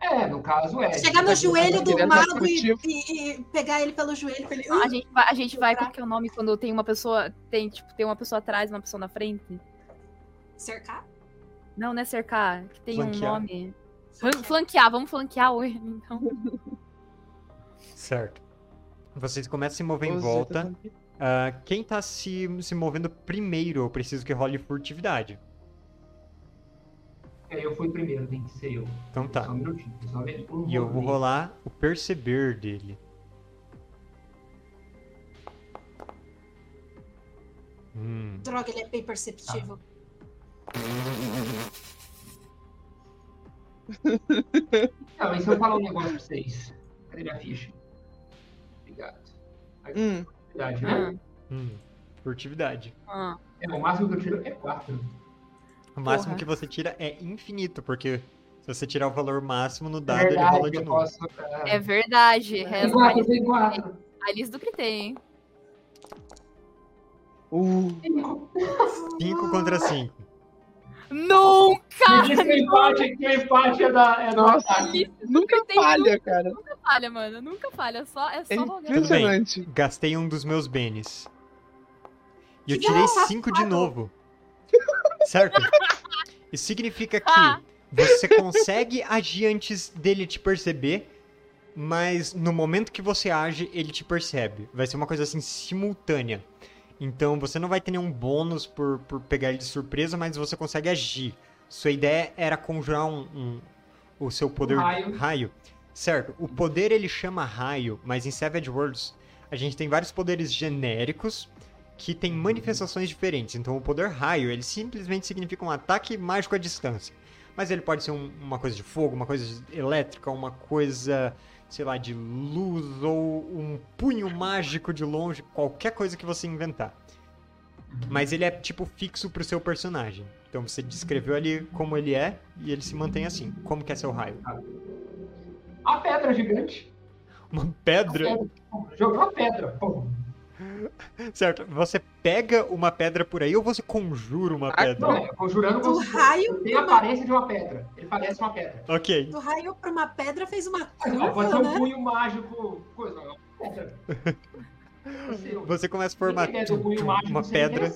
É, no caso é. Chegar no Tá- joelho do mago e, e- e pegar ele pelo joelho pra ele. A gente vai, a gente vai qual que é o nome quando tem uma pessoa. Tem, tipo, tem uma pessoa atrás e uma pessoa na frente. cercar? Não, não é cercar, que tem Flanquear. um nome. Flan- Flanquear, vamos flanquear o ele, então. Certo. Vocês começam a se mover em Ô, Zé, volta. tá Ah, quem tá se, se movendo primeiro, eu preciso que role furtividade. É, eu fui primeiro, tem que ser eu. Então tá. Só um minutinho. Só um E eu vou rolar o perceber dele. Hum, Droga, ele é bem perceptível. Não, (laughs) mas se eu falar um negócio pra vocês. Cadê minha ficha? Hum, Verdade, né? hum, furtividade. Ah, É, o máximo que eu tiro é 4. O máximo Porra. que você tira é infinito, porque se você tirar o valor máximo no dado, ele rola de novo. posso. é verdade. Tem Reza a 4, lista, tem 4. a lista do Critei, hein? uh, 5 contra 5. Nunca! Me diz que o empate, que o empate é da. É Nossa. nunca tem falha, cara. Nunca falha, mano. Nunca falha. Só, é só É impressionante. Gastei um dos meus benes. E eu tirei. 5 de novo. (laughs) Certo? Isso significa que Ah. você consegue agir antes dele te perceber, mas no momento que você age, ele te percebe. Vai ser uma coisa assim simultânea. Então você não vai ter nenhum bônus por, por pegar ele de surpresa, mas você consegue agir. Sua ideia era conjurar um, um- o seu poder raio. raio. Certo, o poder ele chama raio, mas em Savage Worlds a gente tem vários poderes genéricos que têm manifestações diferentes. Então o poder raio, ele simplesmente significa um ataque mágico à distância. Mas ele pode ser um- uma coisa de fogo, uma coisa elétrica, uma coisa, sei lá, de luz ou um punho mágico de longe, qualquer coisa que você inventar. Mas ele é tipo fixo pro seu personagem. Então você descreveu ali como ele é e ele se mantém assim. Como que é seu raio? A pedra gigante. Uma A pedra. pedra. Jogou uma pedra. Pô. Certo, você pega uma pedra por aí ou você conjura uma Ah, pedra? Não, é, conjurando Do você. raio Tem a uma- aparência de uma pedra. Ele parece uma pedra. Ok. Do raio pra uma pedra fez uma Não, pode ser curva, um né? punho mágico. Coisa, não. Pedra. Você- Você começa a formar punho mágico uma seria pedra,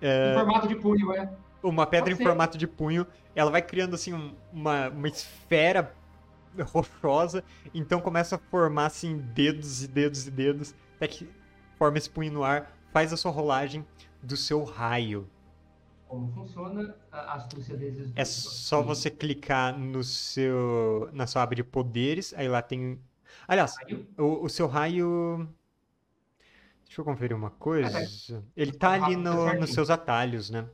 é, Em formato de punho, é. uma pedra em ser. formato de punho. Ela vai criando assim um- uma, uma esfera (laughs) rochosa, então começa a formar assim dedos e dedos e dedos, até que forma esse punho no ar, faz a sua rolagem do seu raio. Como funciona a astúcia desses É só você clicar no seu na sua aba de poderes, aí lá tem Aliás, o, o seu raio Deixa eu conferir uma coisa. Ele tá ali no- nos seus atalhos, né?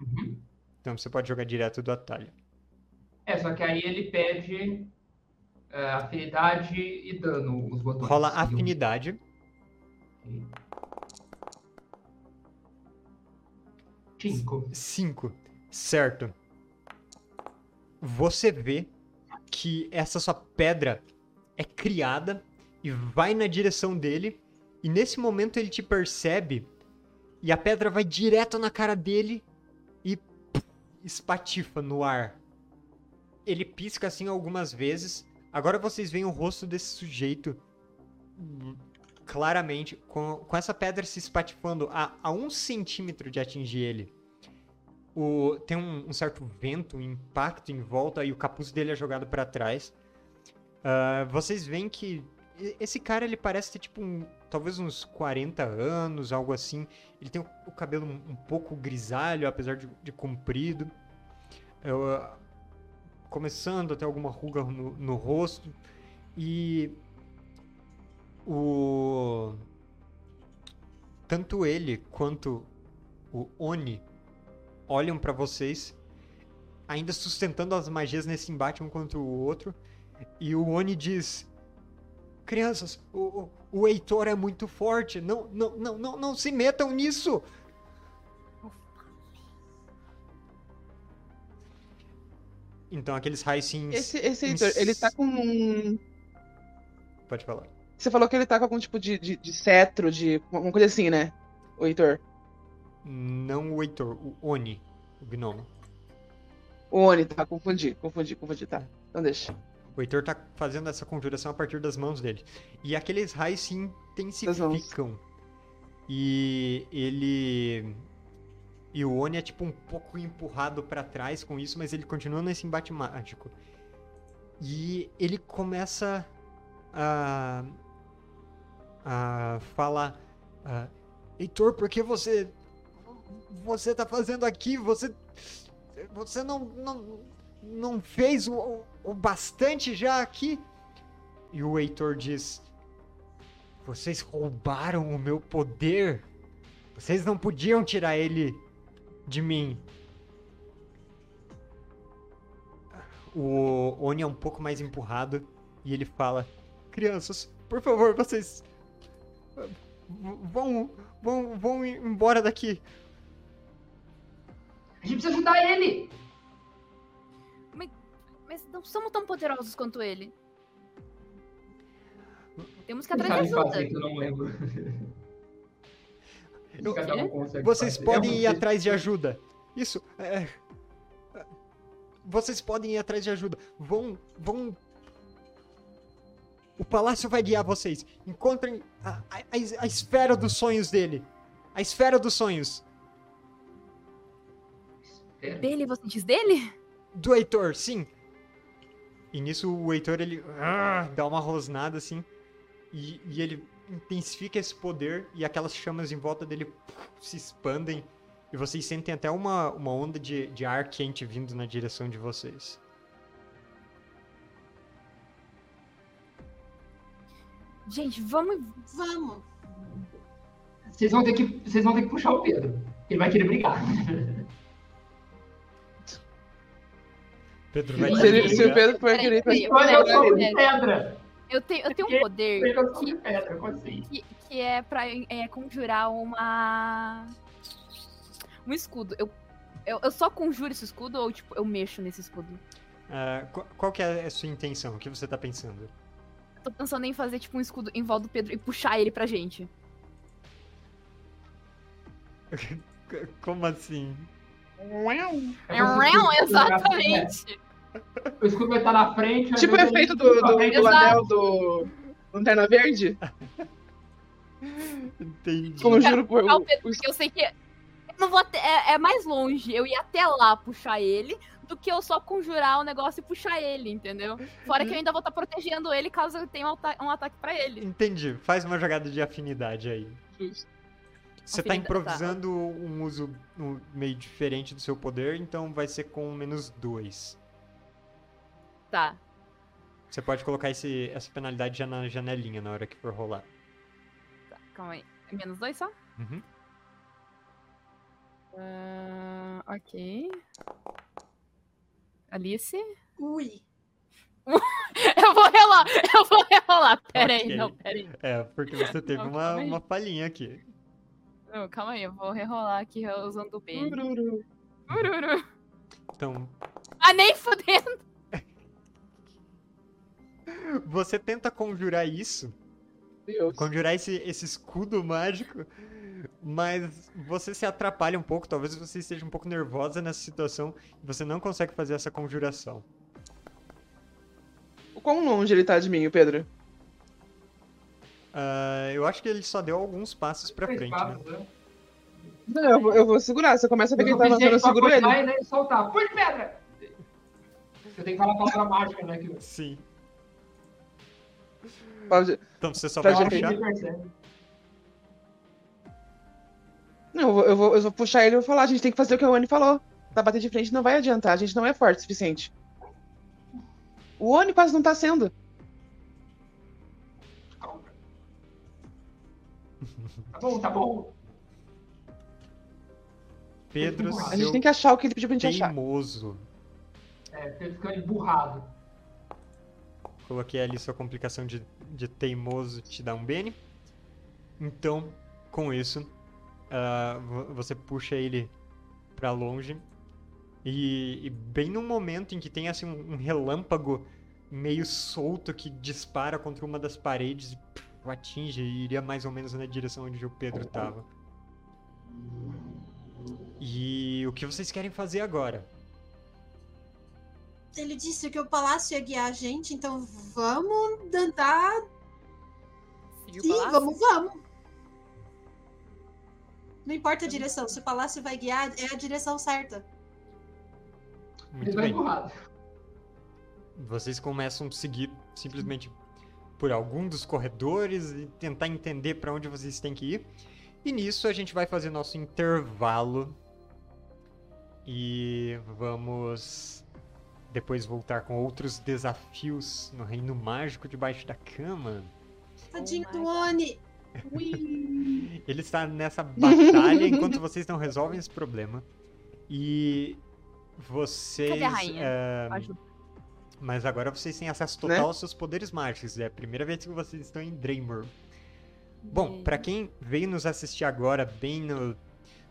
Uhum. Então você pode jogar direto do atalho. É, só que aí ele pede é, afinidade e dano, os botões. Rola afinidade. Cinco. 5. Certo. Você vê que essa sua pedra é criada e vai na direção dele E nesse momento ele te percebe e a pedra vai direto na cara dele e pff, espatifa no ar. Ele pisca assim algumas vezes. Agora vocês veem o rosto desse sujeito hum, claramente, com, com essa pedra se espatifando a, a um centímetro de atingir ele. O, tem um, um certo vento, um impacto em volta e o capuz dele é jogado para trás. Ah, vocês veem que esse cara ele parece ter tipo um, talvez uns 40 anos, algo assim. Ele tem o, o cabelo um, um pouco grisalho, apesar de, de comprido. Começando a ter alguma ruga no, no rosto. E o tanto ele quanto o Oni olham pra vocês, ainda sustentando as magias nesse embate um contra o outro. E o Oni diz: Crianças, o, o, o Heitor é muito forte. Não, não, não, não, não se metam nisso. Então aqueles Raicins. Esse, esse Heitor, ele tá com um. Pode falar. Você falou que ele tá com algum tipo de, de, de cetro, de. alguma coisa assim, né? O Heitor. Não o Heitor, o Oni, o gnomo. O Oni, tá? Confundi, confundi, confundi, tá. Então deixa. O Heitor tá fazendo essa conjuração a partir das mãos dele. E aqueles raios se intensificam. E ele. E o Oni é tipo um pouco empurrado pra trás com isso, mas ele continua nesse embate mágico. E ele começa a. a falar. ah, Heitor, por que você. Você tá fazendo aqui? Você. Você não. não, não fez o- o bastante já aqui? E o Heitor diz: Vocês roubaram o meu poder. Vocês não podiam tirar ele de mim. O Oni é um pouco mais empurrado e ele fala: Crianças, por favor, vocês. Vão, vão, vão embora daqui. A gente precisa ajudar ele! Mas não somos tão poderosos quanto ele. Temos que atrás de ajuda. eu não lembro. Eu- Cada um consegue Vocês fazer. podem É, ir atrás de ajuda. Isso. é, é, Vocês podem ir atrás de ajuda. Vão. Vão. O palácio vai guiar vocês. Encontrem a, a- a- esfera dos sonhos dele. A esfera dos sonhos. Dele, você diz dele? Do Heitor, sim. E nisso o Heitor ele ah, dá uma rosnada assim. E, e ele intensifica esse poder e aquelas chamas em volta dele se expandem. E vocês sentem até uma, uma onda de, de ar quente vindo na direção de vocês. Gente, vamos. Vamos. Vocês vão, ter que, vocês vão ter que puxar o Pedro. Ele vai querer brigar. Pedro vai Se, querer se o. Pedro for querer Olha, eu sou Pedro. pedra. Eu tenho, eu tenho um poder pedra, como assim? que, que é pra é, conjurar uma. Um escudo. Eu, eu, eu só conjuro esse escudo ou, tipo, eu mexo nesse escudo? Ah, qual, qual que é a sua intenção? O que você tá pensando? Eu tô pensando em fazer, tipo, um escudo em volta do Pedro e puxar ele pra gente. (laughs) Como assim? É escudo Exatamente. O vai estar na frente. Tipo o efeito do, do, do Exato. anel do Lanterna Verde. Entendi. Conjuro por. O- Pedro, porque eu sei que. Eu não vou até, é, é mais longe eu ir até lá puxar ele do que eu só conjurar o negócio e puxar ele, entendeu? Fora que eu ainda vou estar protegendo ele caso eu tenha um, ata- um ataque pra ele. Entendi. Faz uma jogada de afinidade aí. Justo. Você tá Afinidade, improvisando um uso meio diferente do seu poder, então vai ser com menos dois. Tá. Você pode colocar esse, essa penalidade já na janelinha na hora que for rolar. tá. Calma aí. É menos dois só? Uhum. Ah, ok. Alice? Ui. (laughs) Eu vou rerolar! Eu vou rerolar! Pera Ok. aí, não, pera aí. É, porque você teve Não, uma, uma palhinha aqui. Não, calma aí, eu vou rerolar aqui usando o B. Ururu. Ururu. Então, Ah, nem fudendo! Você tenta conjurar isso Deus. conjurar esse, esse escudo mágico, mas você se atrapalha um pouco, talvez você esteja um pouco nervosa nessa situação e você não consegue fazer essa conjuração. O quão longe ele tá de mim, Pedro? Ah, eu acho que ele só deu alguns passos pra frente, né? passos, né? Não, eu vou, eu vou segurar. Se eu começar a ver que Eu ele tá avançando, eu seguro ele. puxar e nem soltar. De pedra! Você tem que falar a palavra mágica, né? Que Sim. Então você só Pra vai puxar. Não, eu vou, eu, vou, puxar ele e vou falar. A gente tem que fazer o que a Oni falou. Pra bater de frente não vai adiantar. A gente não é forte o suficiente. O Oni quase não tá sendo. Tá bom, tá bom. Pedro, A gente tem que achar o que ele pediu pra gente achar. teimoso. É, você fica emburrado. Coloquei ali sua complicação de, de teimoso te dá um bene. Então, com isso, vo- você puxa ele pra longe. E, e bem no momento em que tem assim um, um relâmpago meio solto que dispara contra uma das paredes e pff, atinge e iria mais ou menos na direção onde o Pedro tava. E o que vocês querem fazer agora? Ele disse que o palácio ia guiar a gente, então vamos tentar. Sim, palácio? vamos, vamos. Não importa a direção, se o palácio vai guiar, é a direção certa. Ele Muito vai bem. Vocês começam a seguir simplesmente por algum dos corredores e tentar entender para onde vocês têm que ir. E nisso a gente vai fazer nosso intervalo. E vamos depois voltar com outros desafios no Reino Mágico debaixo da cama. Tadinho Oh do Oni. (laughs) Ele está nessa batalha enquanto (laughs) vocês não resolvem esse problema. E vocês. Cadê a rainha? eh. Mas agora vocês têm acesso total aos seus poderes mágicos. É a primeira vez que vocês estão em Draymore. Bom, pra quem veio nos assistir agora, bem no-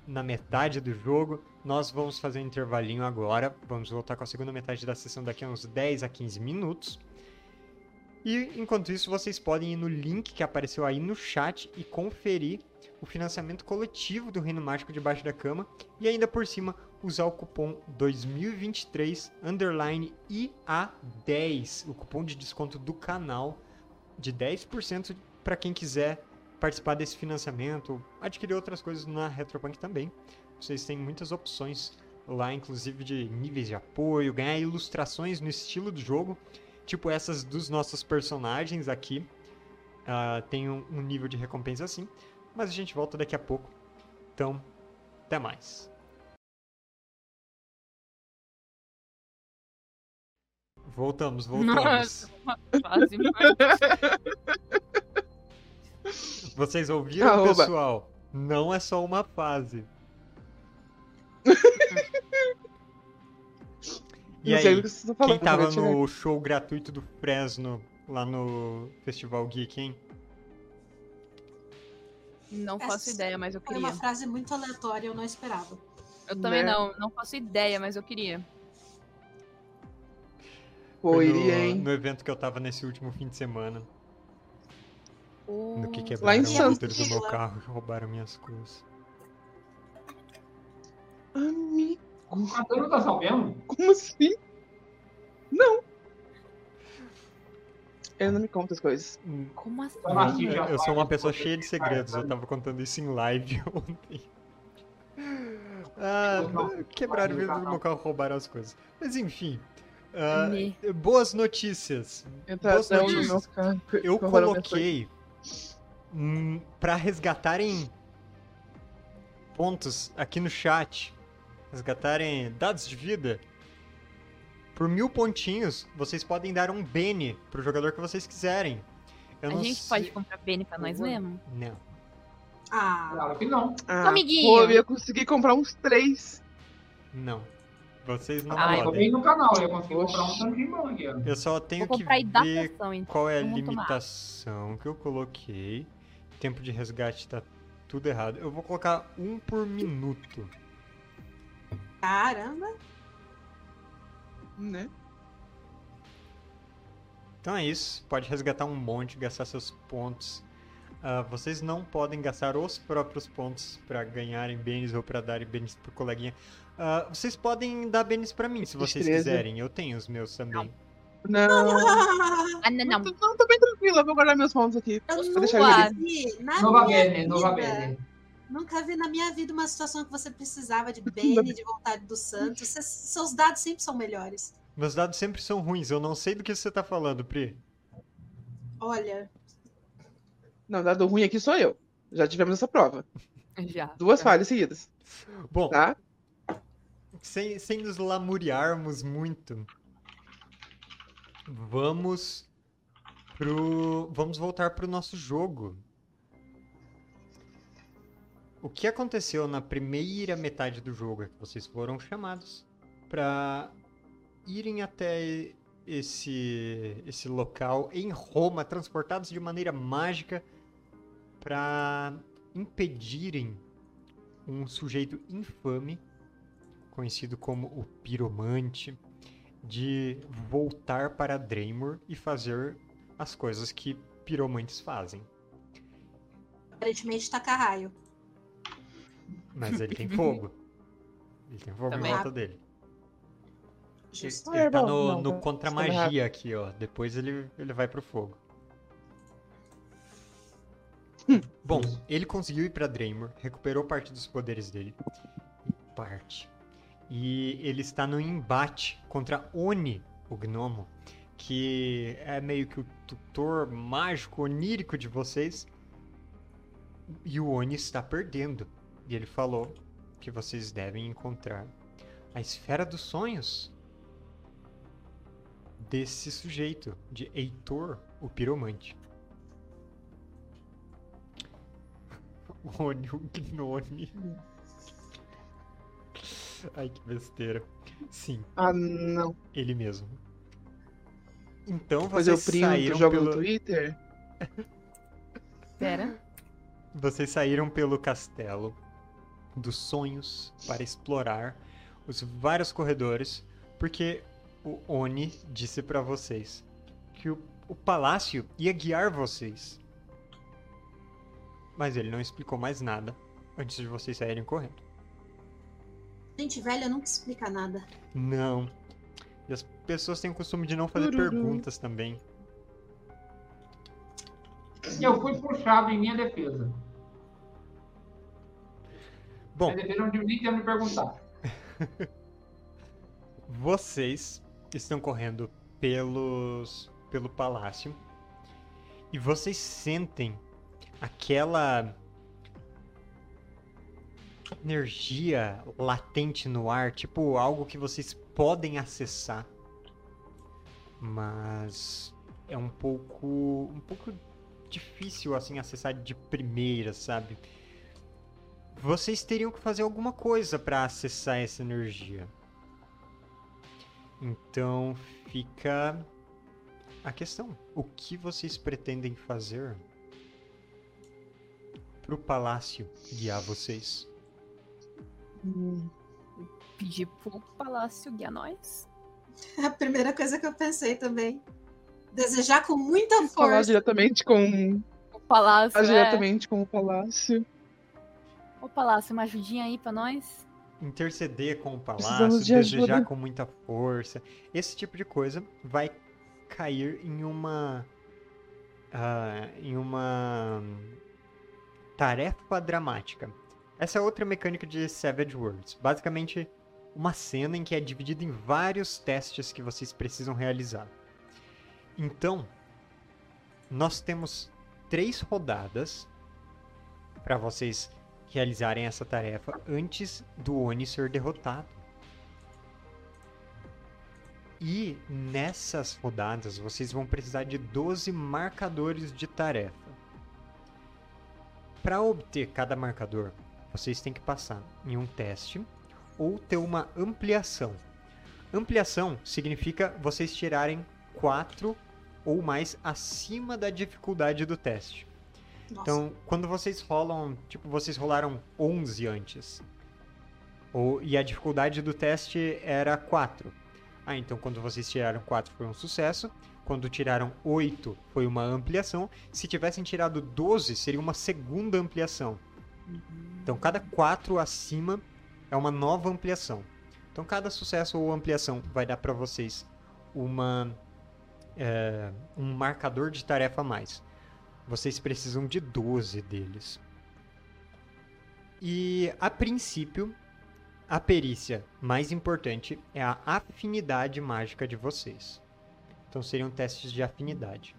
na metade do jogo, nós vamos fazer um intervalinho agora. Vamos voltar com a segunda metade da sessão daqui a uns 10 a 15 minutos. E enquanto isso, vocês podem ir no link que apareceu aí no chat e conferir o financiamento coletivo do Reino Mágico debaixo da cama e ainda por cima usar o cupom 2023 underline IA10, o cupom de desconto do canal de 10% para quem quiser participar desse financiamento, adquirir outras coisas na Retropunk também. Vocês têm muitas opções lá, inclusive de níveis de apoio, ganhar ilustrações no estilo do jogo, tipo essas dos nossos personagens aqui. Ah, tem um, um nível de recompensa assim, mas a gente volta daqui a pouco. Então, até mais. Voltamos, voltamos. Nossa, Vocês ouviram, Arroba. pessoal? Não é só uma fase. E não aí, que estão falando. quem tava tirar. no show gratuito do Fresno, lá no Festival Geek, hein? Não faço Essa ideia, mas eu Foi queria. uma frase muito aleatória, eu não esperava. Eu também Né? não, não faço ideia, mas eu queria. Pô, Foi iria, no, hein? no evento que eu tava nesse último fim de semana. No que Oh, quebraram em o Santos. vidro do meu carro e roubaram minhas coisas. Amigo, Matando tá sabendo? como assim? Não. Ele não me conta as coisas. Hum, Como assim? Tá macio já Eu sou uma pessoa cheia de segredos, eu tava contando isso em live (laughs) ontem. Ah, quebraram o vidro do meu carro, roubaram as coisas. Mas enfim, Me. boas notícias. No notícias. carro. Eu coloquei pra resgatarem pontos aqui no chat, resgatarem dados de vida. Por mil pontinhos, vocês podem dar um Bene pro jogador que vocês quiserem. Eu A não gente sei- pode comprar Bene pra nós mesmo? Não. Ah, Claro que não. Ah, Amiguinho. Pô, eu ia conseguir comprar uns três. Não. Vocês não Eu tô podem. bem no canal, eu consegui Oxi. comprar um aqui. ó. Eu só tenho que ver então. qual é a Vamos tomar. limitação que eu coloquei. Tempo de resgate tá tudo errado. Eu vou colocar um por minuto. Caramba. Né? Então é isso. Pode resgatar um monte, gastar seus pontos ah, vocês não podem gastar os próprios pontos pra ganharem bens ou pra darem bens pro coleguinha. Ah, vocês podem dar bens pra mim, se vocês Destreza. quiserem. Eu tenho os meus também. Não. Ah, não, não. Não, tô bem tranquila, vou guardar meus pontos aqui. Eu Vou deixar ele na Nova Bene, Nova Bene. Nunca vi na minha vida uma situação que você precisava de (laughs) Bene, de vontade do santo. Cês- seus dados sempre são melhores. Meus dados sempre são ruins, eu não sei do que você tá falando, Pri. Olha, Não, dado ruim aqui sou eu. Já tivemos essa prova. (laughs) Já. Duas Já. falhas seguidas, Bom, tá? sem, sem nos lamuriarmos muito, vamos pro. Vamos voltar pro nosso jogo. O que aconteceu na primeira metade do jogo é que vocês foram chamados para irem até esse, esse local em Roma, transportados de maneira mágica para impedirem um sujeito infame conhecido como o Piromante, de voltar para Draymor e fazer as coisas que piromantes fazem. aparentemente taca raio. Mas ele tem fogo. Ele tem fogo Também. em volta dele. Ele, Justo. ele tá no, Não, no contra magia aqui, ó. Depois ele, ele vai pro fogo. Bom, ele conseguiu ir pra Draymor, recuperou parte dos poderes dele. Parte. E ele está no embate contra Oni, o gnomo, que é meio que o tutor mágico onírico de vocês. E o Oni está perdendo. E ele falou que vocês devem encontrar a esfera dos sonhos desse sujeito, de Heitor, o piromante. (laughs) O Oni, o Gnome. Ai, que besteira. Sim, Ah, não. ele mesmo. Então Depois eu vocês printo, saíram jogo pelo... no Twitter. Pera. (laughs) Vocês saíram pelo castelo dos sonhos para explorar os vários corredores, porque o Oni disse para vocês que o, o palácio ia guiar vocês. Mas ele não explicou mais nada antes de vocês saírem correndo. Gente velha nunca explica nada. Não. E as pessoas têm o costume de não fazer Tururu. perguntas também. Eu fui puxado em minha defesa. Bom, defesa não tive nem tempo de perguntar. (laughs) Vocês estão correndo pelos pelo palácio e vocês sentem aquela energia latente no ar, tipo algo que vocês podem acessar, mas é um pouco um pouco difícil assim acessar de primeira, sabe? Vocês teriam que fazer alguma coisa para acessar essa energia. Então fica a questão: o que vocês pretendem fazer pro palácio guiar vocês? Hum, Pedir pro palácio guiar nós. (laughs) A primeira coisa que eu pensei também. Desejar com muita Falar força. diretamente com. O palácio. Falar É... diretamente com o palácio. O palácio, uma ajudinha aí pra nós. Interceder com o palácio, de desejar ajuda. com muita força, esse tipo de coisa vai cair em uma ah, em uma tarefa dramática. Essa é outra mecânica de Savage Worlds. Basicamente, uma cena em que é dividida em vários testes que vocês precisam realizar. Então, nós temos três rodadas para vocês realizarem essa tarefa antes do Oni ser derrotado. E nessas rodadas vocês vão precisar de 12 marcadores de tarefa. Para obter cada marcador, vocês têm que passar em um teste ou ter uma ampliação. Ampliação significa vocês tirarem 4 ou mais acima da dificuldade do teste. Nossa, Então, quando vocês rolam, tipo, vocês rolaram 11 antes. Ou, e a dificuldade do teste era 4. Ah, então quando vocês tiraram 4 foi um sucesso. Quando tiraram 8, foi uma ampliação. Se tivessem tirado 12, seria uma segunda ampliação. Então, cada 4 acima é uma nova ampliação. Então, cada sucesso ou ampliação vai dar para vocês uma, é, um marcador de tarefa a mais. Vocês precisam de 12 deles. E, a princípio, a perícia mais importante é a afinidade mágica de vocês. Então seriam testes de afinidade.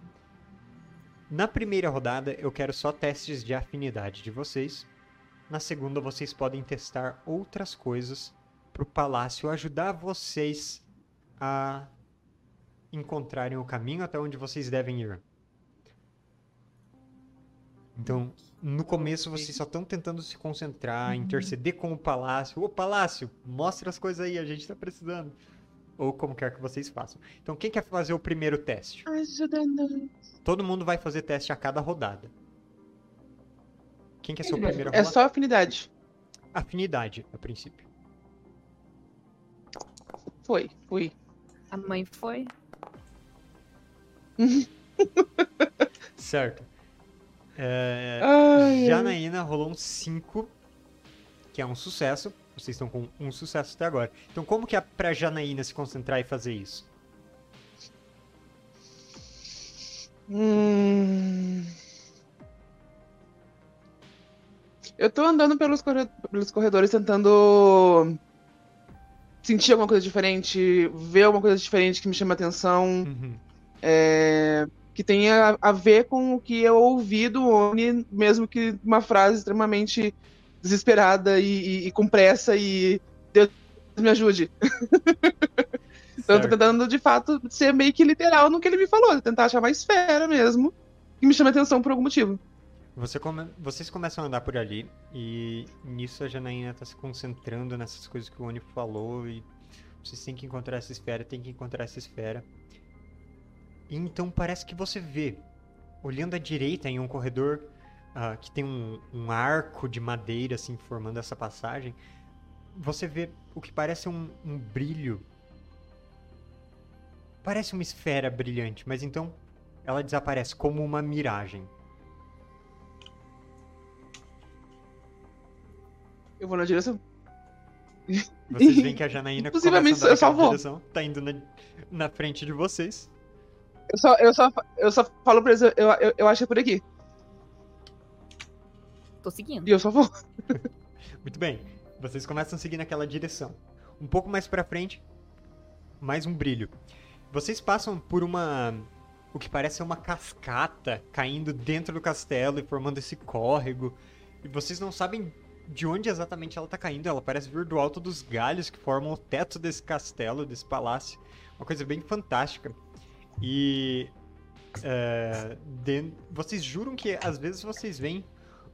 Na primeira rodada, eu quero só testes de afinidade de vocês. Na segunda, vocês podem testar outras coisas para o palácio ajudar vocês a encontrarem o caminho até onde vocês devem ir. Então, no começo vocês só estão tentando se concentrar, interceder com o palácio. Ô palácio, mostra as coisas aí, a gente tá precisando. Ou como quer que vocês façam. Então, quem quer fazer o primeiro teste? Ajudando. Todo mundo vai fazer teste a cada rodada. Quem quer ser o primeiro a É rolar? só afinidade. Afinidade, a princípio. Foi, fui. A mãe foi. (laughs) Certo. É, Ai, ai. Janaína rolou um 5, que é um sucesso. Vocês estão com um sucesso até agora. Então, como que é pra Janaína se concentrar e fazer isso? Hum... Eu tô andando pelos, corre- pelos corredores tentando sentir alguma coisa diferente, ver alguma coisa diferente que me chama atenção, Uhum. é, que tenha a ver com o que eu ouvi do Oni, mesmo que uma frase extremamente desesperada e, e- e com pressa e Deus me ajude. (laughs) Então eu tô tentando, de fato, ser meio que literal no que ele me falou, tentar achar uma esfera mesmo que me chame atenção por algum motivo. Você come- Vocês começam a andar por ali e nisso a Janaína tá se concentrando nessas coisas que o Oni falou e vocês têm que encontrar essa esfera, tem que encontrar essa esfera. E então parece que você vê, olhando à direita em um corredor ah, que tem um, um arco de madeira assim formando essa passagem, você vê o que parece um, um brilho. Parece uma esfera brilhante, mas então ela desaparece como uma miragem. Eu vou na direção. Vocês veem que a (laughs) Janaína Possivelmente vou. direção, tá indo na, na frente de vocês. Eu só, eu só, eu só falo pra eles, eu, eu, eu acho que é por aqui. Tô seguindo. E eu só vou. (laughs) Muito bem, vocês começam a seguir naquela direção. Um pouco mais pra frente, mais um brilho. Vocês passam por uma. O que parece ser uma cascata caindo dentro do castelo e formando esse córrego. E vocês não sabem de onde exatamente ela tá caindo. Ela parece vir do alto dos galhos que formam o teto desse castelo, desse palácio. Uma coisa bem fantástica. E. é, den- Vocês juram que às vezes vocês veem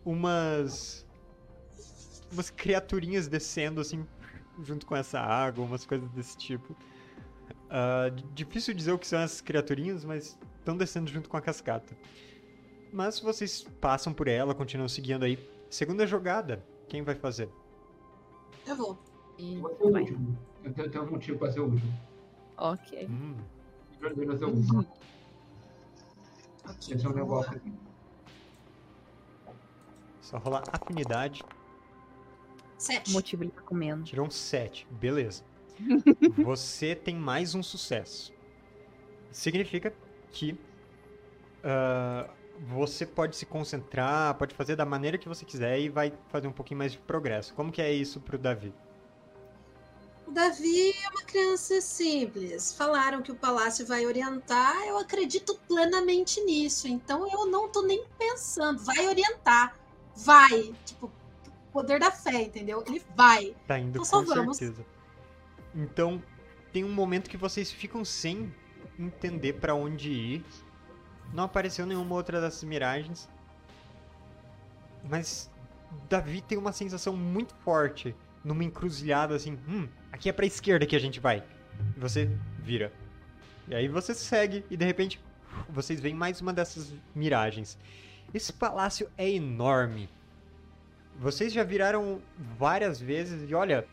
umas umas criaturinhas descendo assim junto com essa água, umas coisas desse tipo. D- difícil dizer o que são essas criaturinhas, mas estão descendo junto com a cascata. Mas vocês passam por ela, continuam seguindo aí. Segunda jogada, quem vai fazer? Eu vou. E Vou ser o vai. último. Eu tenho, tenho um motivo pra ser o último. Ok. Hum, Esse é um negócio aqui. só rolar afinidade. Sete. O motivo ele tá comendo. Tirou um 7. Beleza. (laughs) Você tem mais um sucesso. Significa que ah, você pode se concentrar, pode fazer da maneira que você quiser e vai fazer um pouquinho mais de progresso. Como que é isso pro Davi? O Davi é uma criança simples. Falaram que o palácio vai orientar, eu acredito plenamente nisso. Então eu não tô nem pensando. Vai orientar. Vai. Tipo, poder da fé, entendeu? Ele vai. Tá indo Então com vamos. certeza. Então, tem um momento que vocês ficam sem entender pra onde ir. Não apareceu nenhuma outra dessas miragens. Mas Davi tem uma sensação muito forte numa encruzilhada assim, hum, aqui é pra esquerda que a gente vai. E você vira. E aí você segue e de repente vocês veem mais uma dessas miragens. Esse palácio é enorme. Vocês já viraram várias vezes e olha,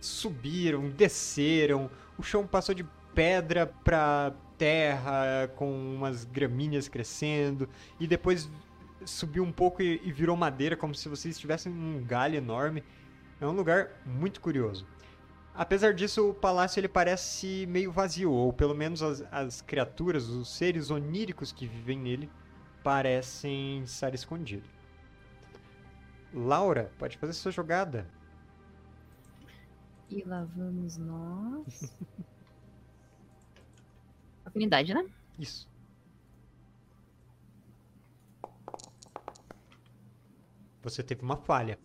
subiram, desceram, o chão passou de pedra pra terra com umas gramíneas crescendo e depois subiu um pouco e, e virou madeira como se vocês estivessem num galho enorme. É um lugar muito curioso. Apesar disso, o palácio ele parece meio vazio, ou pelo menos as, as criaturas, os seres oníricos que vivem nele, parecem estar escondidos. Laura, pode fazer sua jogada. E lá vamos nós. (laughs) Afinidade, né? Isso. Você teve uma falha.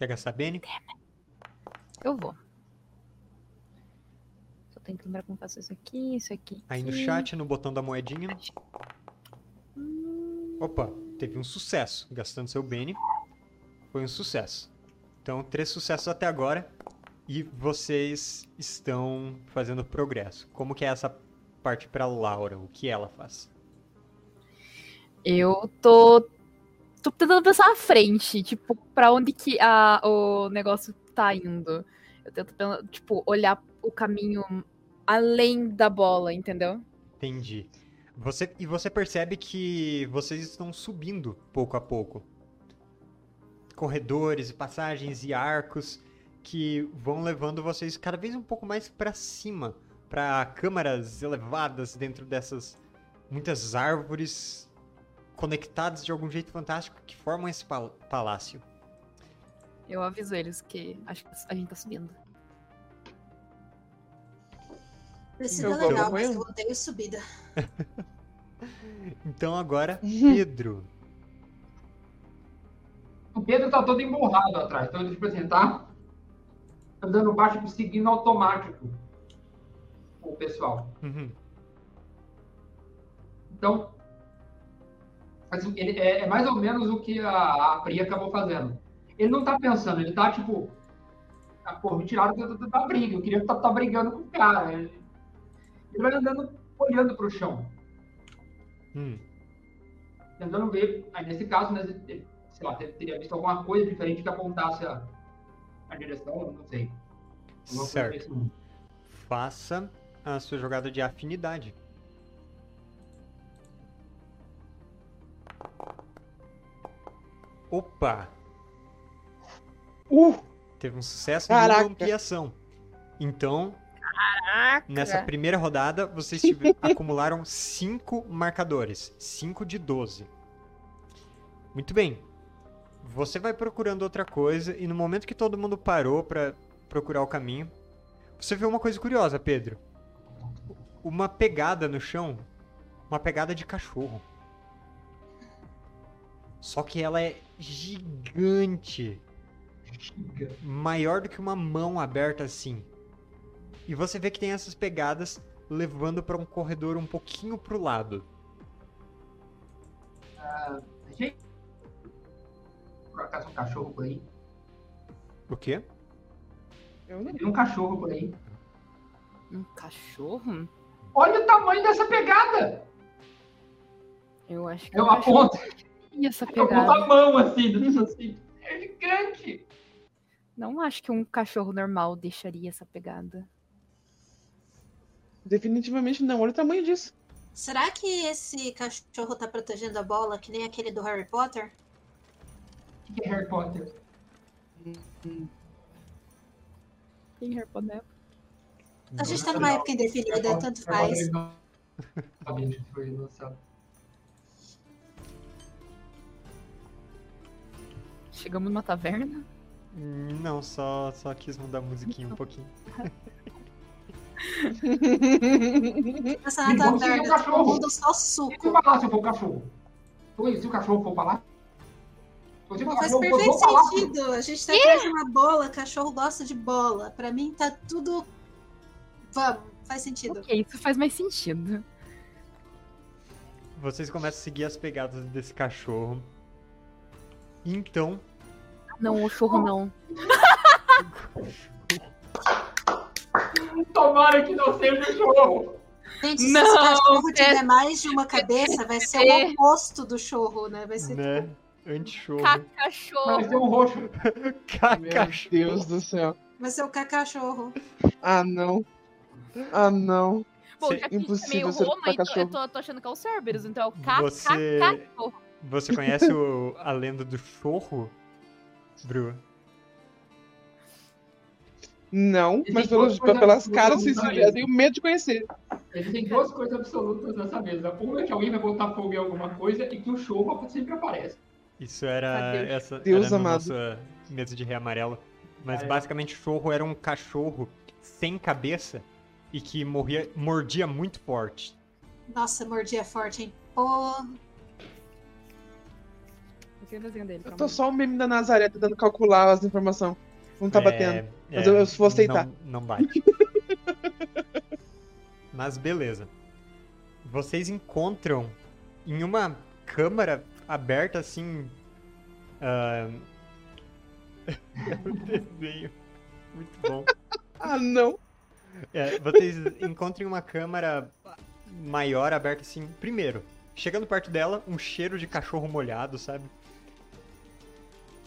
Quer gastar Bene? Eu vou. Só tenho que lembrar como faço isso aqui, isso aqui. Aí no aqui. chat, no botão da moedinha. Hum, Opa, teve um sucesso. Gastando seu Bene. Foi um sucesso. Então, três sucessos até agora. E vocês estão fazendo progresso. Como que é essa parte pra Laura? O que ela faz? Eu tô. Tô tentando pensar à frente, tipo, pra onde que a, o negócio tá indo. Eu tento, tipo, olhar o caminho além da bola, entendeu? Entendi. Você, e você percebe que vocês estão subindo pouco a pouco. Corredores passagens e arcos que vão levando vocês cada vez um pouco mais pra cima, Pra câmaras elevadas dentro dessas muitas árvores conectadas de algum jeito fantástico que formam esse pal- palácio. Eu aviso eles que acho que a gente tá subindo. Eu vou legal, mas ele. eu odeio subida. (laughs) Então agora, (laughs) Pedro. O Pedro tá todo emborrado atrás. Então, tipo assim, tá andando baixo seguindo automático o pessoal. Uhum. Então, assim, ele, é, é mais ou menos o que a, a Pri acabou fazendo. Ele não tá pensando, ele tá tipo. Ah, pô, me tiraram da, da- da briga. Eu queria estar tá, tá brigando com o cara. Ele, ele vai andando olhando pro chão. Hum. tentando ver, aí nesse caso, né, ele, sei lá, ter- teria visto alguma coisa diferente que apontasse a, a direção, não sei. Certo. Faça a sua jogada de afinidade. Opa! Uh, Teve um sucesso Caraca. na ampliação. Então, Caraca! nessa primeira rodada, vocês tive- (laughs) acumularam 5 marcadores. 5 de 12. Muito bem. Você vai procurando outra coisa e no momento que todo mundo parou pra procurar o caminho, você vê uma coisa curiosa, Pedro. Uma pegada no chão, uma pegada de cachorro. Só que ela é gigante Giga. maior do que uma mão aberta assim. E você vê que tem essas pegadas levando pra um corredor um pouquinho pro lado. Gente, por acaso um cachorro por aí? O quê? eu não. Tem um cachorro por aí. Um cachorro? Olha o tamanho dessa pegada! Eu acho que Eu um cachorro tinha essa pegada. a mão assim, assim. É gigante! Não acho que um cachorro normal deixaria essa pegada. Definitivamente não. Olha o tamanho disso. Será que esse cachorro tá protegendo a bola que nem aquele do Harry Potter? O que é Harry Potter? Tem Harry Potter? A gente tá numa época indefinida, tanto faz. Sabia que foi lançado. Chegamos numa taverna? Não, só, só quis mudar a musiquinha um pouquinho. (laughs) Essa na seguir taverna, o cachorro. todo mundo só E se suco. eu falar se for o cachorro? Se o cachorro for pra lá? Se o Não faz cachorro for perfeito sentido. A gente tá atrás de uma bola, cachorro gosta de bola. Pra mim tá tudo. Vamos, faz sentido. Ok, isso faz mais sentido. Vocês começam a seguir as pegadas desse cachorro. Então, Não, o chorro não. (laughs) Tomara que não seja o cachorro. Gente, se Não, esse cachorro é- tiver mais de uma cabeça, vai ser é- o oposto do chorro, né? Vai ser né? Anti-chorro. Vai Cachorro. ser um roxo. Meu Cachorro. Deus do céu. Vai ser o cacachorro. Ah, não. Ah, não. Bom, já que gente é Impossível meio Roma, então eu cachorro. tô, tô achando que é o Cerberus, então é o K, Você-. Você conhece o- a lenda do chorro, Bru? Não, Existem mas pelas absolutas caras, vocês mesa. eu tenho medo de conhecer. Existem duas coisas absolutas nessa mesa. Uma é que alguém vai botar fogo em alguma coisa e que o show sempre aparece. Isso era Adeus. essa Deus era amado. nosso uh, mesa de rei amarelo. Mas Ah, é. basicamente chorro era um cachorro sem cabeça e que morria, mordia muito forte. Nossa, mordia forte, hein? Pô, Não o desenho dele. Eu tô só o meme da Nazaré tentando calcular as informações. Não tá É, batendo. Mas é, eu- eu vou aceitar. Não, não bate. (laughs) Mas beleza. Vocês encontram em uma câmara aberta assim. ah, o (laughs) desenho. Muito bom. Ah, não. É, vocês encontram uma câmara maior aberta assim. Primeiro, chegando perto dela, um cheiro de cachorro molhado, sabe?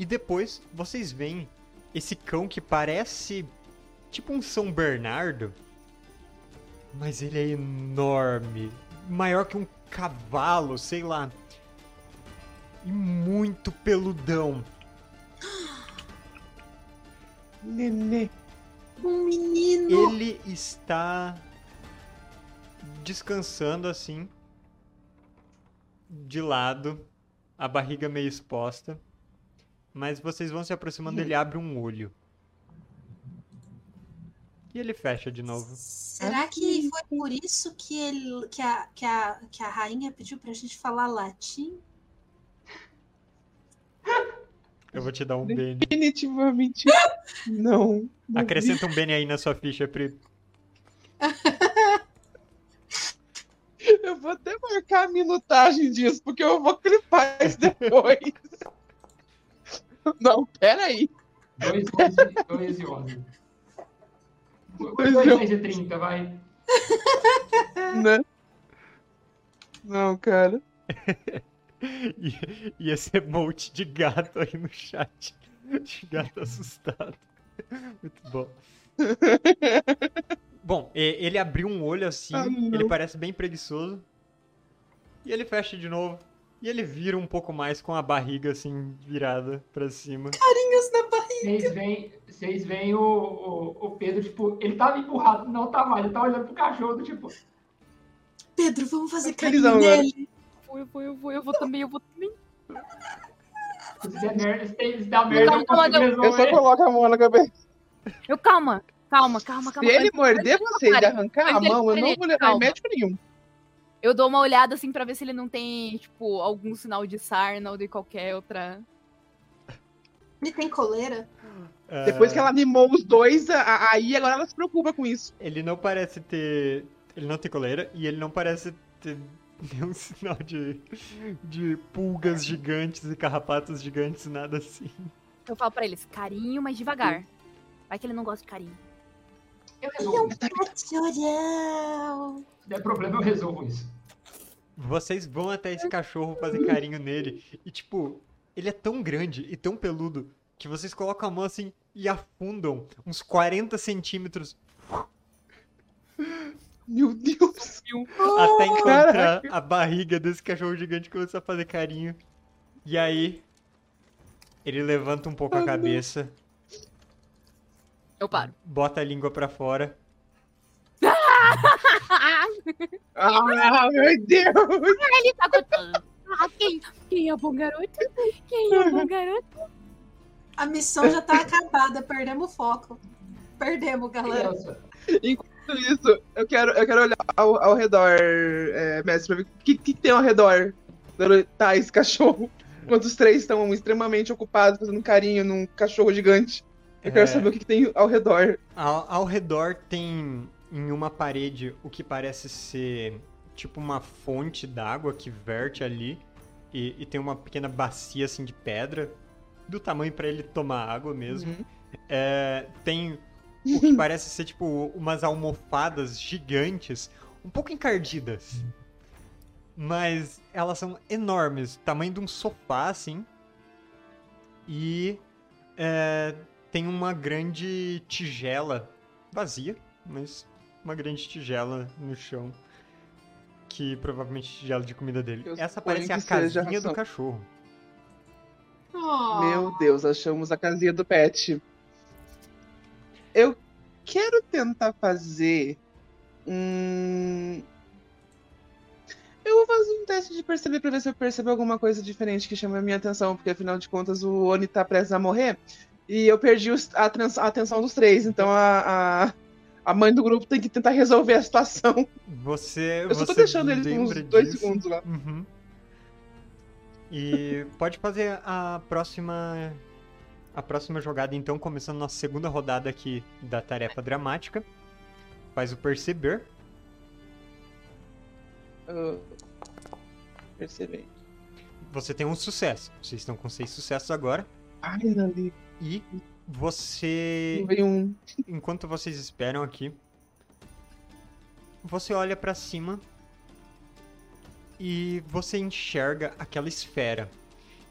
E depois vocês veem esse cão que parece tipo um São Bernardo, mas ele é enorme, maior que um cavalo, sei lá. E muito peludão. (gasps) Nenê. um menino. Ele está descansando assim, de lado, a barriga meio exposta. Mas vocês vão se aproximando, ele abre um olho. E ele fecha de novo. Será que foi por isso que, ele, que, a, que, a, que a rainha pediu pra gente falar latim? Eu vou te dar um Bene. Definitivamente (laughs) não. Não Acrescenta um Bene aí na sua ficha, Pri. (laughs) Eu vou até marcar a minutagem disso, porque eu vou clipar isso depois. (laughs) Não, peraí. 2 dois e 11. Dois 2 e e 30, vai. Né? Não, cara. (laughs) E, e esse emote de gato aí no chat. De gato assustado. Muito bom. (laughs) Bom, ele abriu um olho assim, Ah, ele parece bem preguiçoso. E ele fecha de novo. E ele vira um pouco mais com a barriga assim virada pra cima. Carinhos na barriga. Vocês veem, vocês veem o, o, o Pedro, tipo, ele tava empurrado, não tá mais, ele tá olhando pro cachorro, tipo, Pedro, vamos fazer carinho agora. nele. Eu vou, eu vou, eu vou, eu vou também, eu vou também. se der merda, se der merda, eu só resolver. coloco a mão na cabeça. Eu, calma, calma, calma, calma. Se ele morder você e arrancar a mão, eu não vou levar médico nenhum. Eu dou uma olhada assim pra ver se ele não tem, tipo, algum sinal de sarna ou de qualquer outra. Ele tem coleira? Depois Ah, que ela animou os dois, aí agora ela se preocupa com isso. Ele não parece ter. Ele não tem coleira e ele não parece ter (laughs) nenhum sinal de, de pulgas gigantes e carrapatos gigantes, nada assim. Eu falo pra eles, carinho, mas devagar. Vai que ele não gosta de carinho. Eu Ele é resolvo um isso. cachorrão. Se der problema, eu resolvo isso. Vocês vão até esse cachorro fazer carinho nele. E, tipo, ele é tão grande e tão peludo que vocês colocam a mão assim e afundam uns 40 centímetros Meu Deus. até encontrar Caraca. a barriga desse cachorro gigante e começar a fazer carinho. E aí, ele levanta um pouco a cabeça, Eu paro. bota a língua pra fora. (laughs) Ah, meu Deus. ele tá. Ah, quem, quem é o bom garoto? Quem é o bom garoto? A missão já tá acabada, perdemos o foco. Perdemos, galera. Tudo isso, eu quero, eu quero olhar ao, ao redor, é, mestre, pra ver o que, que tem ao redor do tá, esse cachorro. Enquanto os três estão extremamente ocupados fazendo carinho num cachorro gigante. Eu quero É. saber o que, que tem ao redor. Ao, ao redor tem em uma parede o que parece ser tipo uma fonte d'água que verte ali e, e tem uma pequena bacia assim de pedra do tamanho pra ele tomar água mesmo. Uhum. É, tem o que (laughs) parece ser tipo umas almofadas gigantes, um pouco encardidas. Mas elas são enormes, tamanho de um sofá, assim. E é, tem uma grande tigela vazia, mas uma grande tigela no chão. Que provavelmente tigela de comida dele. Eu Essa parece a casinha do cachorro. Oh. Meu Deus, achamos a casinha do pet. Eu quero tentar fazer um. Eu vou fazer um teste de perceber pra ver se eu percebo alguma coisa diferente que chama a minha atenção, porque afinal de contas o Oni tá prestes a morrer e eu perdi a, a atenção dos três, então a, a, a mãe do grupo tem que tentar resolver a situação. Você. Eu só tô deixando eles uns lembra dois disso. segundos lá. Uhum. E pode fazer a próxima. A próxima jogada, então, começando nossa segunda rodada aqui da tarefa dramática. Faz o perceber. Eu... Percebi. Você tem um sucesso. Vocês estão com seis sucessos agora. Ai. E você. Um. Enquanto vocês esperam aqui, você olha pra cima e você enxerga aquela esfera.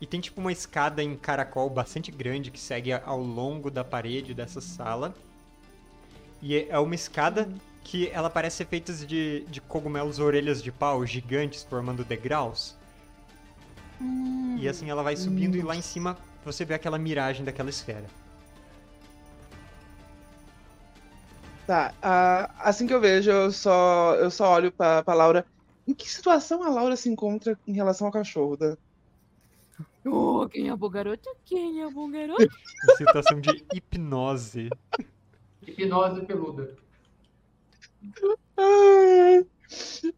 E tem tipo uma escada em caracol bastante grande que segue ao longo da parede dessa sala. E é uma escada que ela parece ser feita de, de cogumelos orelhas de pau gigantes formando degraus. E assim ela vai subindo e lá em cima você vê aquela miragem daquela esfera. Tá, ah, assim que eu vejo, eu só, eu só olho pra, pra Laura. Em que situação a Laura se encontra em relação ao cachorro? Da... Oh, quem é bom garoto? Quem é bom garoto? Situação de hipnose. Hipnose peluda.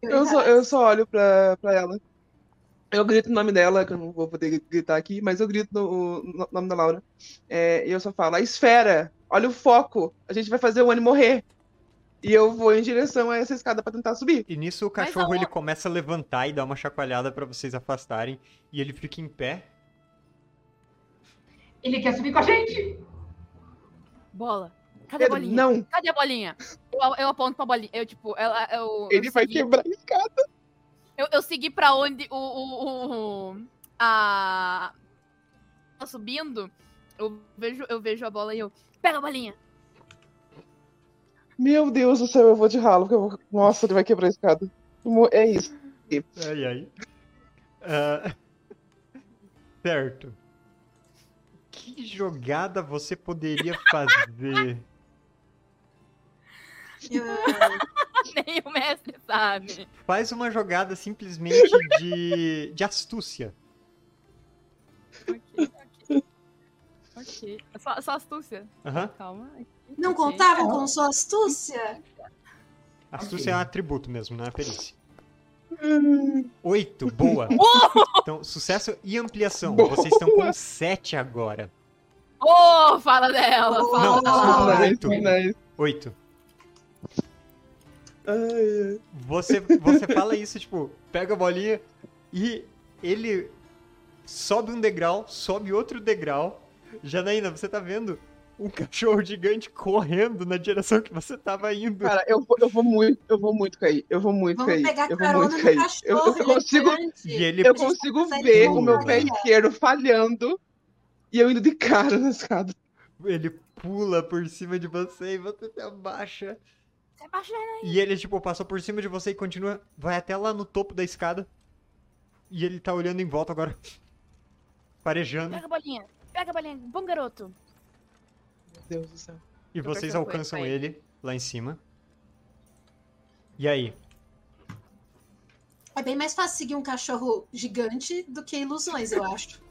Eu só, eu só olho pra, pra ela. Eu grito o nome dela, que eu não vou poder gritar aqui, mas eu grito no, no nome da Laura. É, e eu só falo, a esfera, olha o foco, a gente vai fazer o Annie morrer. E eu vou em direção a essa escada pra tentar subir. E nisso o cachorro ele começa a levantar e dar uma chacoalhada pra vocês afastarem. E ele fica em pé. Ele quer subir com a gente! Bola. Cadê a bolinha? não, Cadê a bolinha? Eu, eu aponto pra bolinha. Eu, tipo, ela. Eu, ele eu vai segui, quebrar a escada. eu, eu segui pra onde o. o, o a. Tá subindo. Eu vejo, eu vejo a bola e eu. Pega a bolinha. Meu Deus do céu, eu vou de ralo. porque eu vou- Nossa, ele vai quebrar a escada. É isso. Ai, ai. Ah, (laughs) certo. Que jogada você poderia fazer? (laughs) Nem o mestre sabe. Faz uma jogada simplesmente de, de astúcia. Ok, ok. Só, só astúcia. Aham. Calma. Não ok. contavam com sua astúcia? Astúcia Ok. é um atributo mesmo, não é perícia. Hum, Oito, (laughs) boa. Então, sucesso e ampliação. Boa. Vocês estão com sete agora. Ô, fala dela, Oh, fala Não, desculpa, dela. oito. nice. Oito. Ai. Você, você fala isso, tipo, pega a bolinha e ele sobe um degrau, sobe outro degrau. Janaína, você tá vendo um cachorro gigante correndo na direção que você tava indo. Cara, eu vou, eu vou muito, eu vou muito cair. Eu vou muito Vamos cair. pegar eu vou muito cair. Eu, eu consigo. E eu consigo ver o meu pula. pé esquerdo falhando e eu indo de cara na escada. Ele pula por cima de você e você se abaixa. Você baixa E ele, tipo, passou por cima de você e continua, vai até lá no topo da escada. E ele tá olhando em volta agora, (laughs) farejando. Pega a bolinha. Pega a bolinha. Bom garoto. Meu Deus do céu. E Eu vocês alcançam aí. ele lá em cima. E aí? É bem mais fácil seguir um cachorro gigante do que ilusões, eu acho.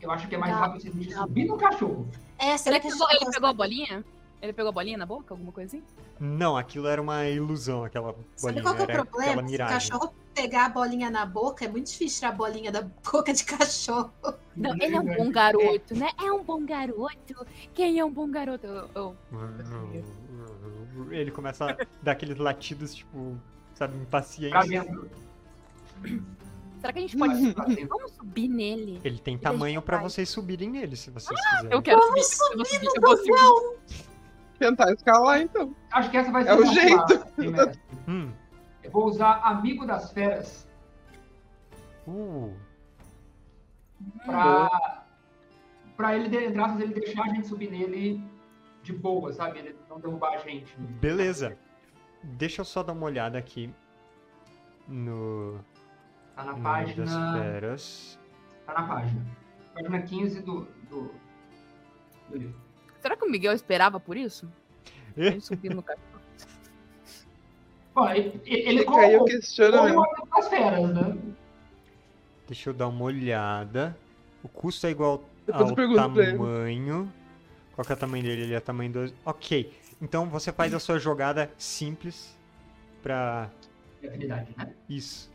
Eu acho que é mais rápido se a gente subir no cachorro. É, será Ele que a gente pegou, ele pegou a bolinha? Ele pegou a bolinha na boca? Alguma coisa assim? Não, aquilo era uma ilusão, aquela Sabe bolinha. qual que é o problema? Se o cachorro pegar a bolinha na boca, é muito difícil tirar a bolinha da (laughs) boca de cachorro. Não, ele é um bom garoto, né? É um bom garoto. Quem é um bom garoto? Eu- eu- Ele começa a dar aqueles latidos, tipo, sabe, Pra impacientes. dentro. Será que a gente pode. Dentro. Vamos subir nele? Ele tem tamanho pra vai. vocês subirem nele, se vocês Eu quiserem. quero subir. Eu vou subir. Eu vou subir. Tentar escalar, então. Acho que essa vai ser É o jeito. Hum. Eu vou usar Amigo das Feras Uh, pra, pra ele, de- ele deixar a gente subir nele de boa, sabe? Ele não derrubar a gente. beleza. deixa eu só dar uma olhada aqui no, Tá na no página. das feras. Tá na página. Página 15 do, do, do livro. Será que o Miguel esperava por isso? Eh? Ele subiu no. Bom, ele, ele como, questionamento. as feras, né? Deixa eu dar uma olhada. O custo é igual Depois ao tamanho. Qual que é o tamanho dele? Ele é tamanho 2. Ok. Então você faz a sua jogada simples pra De afinidade, né? isso.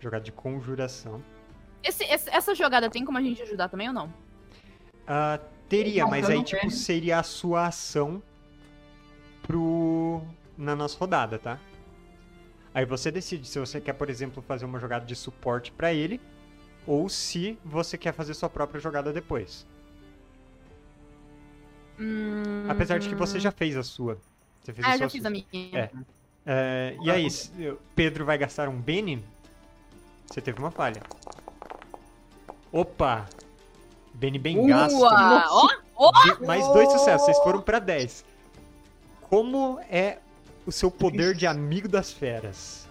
Jogada de conjuração. Esse- esse- essa jogada tem como a gente ajudar também ou não? Ah, teria, mas aí tipo seria a sua ação pro na nossa rodada, tá? Aí você decide se você quer, por exemplo, fazer uma jogada de suporte pra ele ou se você quer fazer sua própria jogada depois. Hum, Apesar de que você já fez a sua. Você fez Ah, a eu sua já fiz a minha. É. É, e aí, Pedro vai gastar um Bene? Você teve uma falha. Opa! Bene bem gasto. Ó, De- mais dois sucessos, vocês foram pra 10. Como é o seu poder de amigo das feras?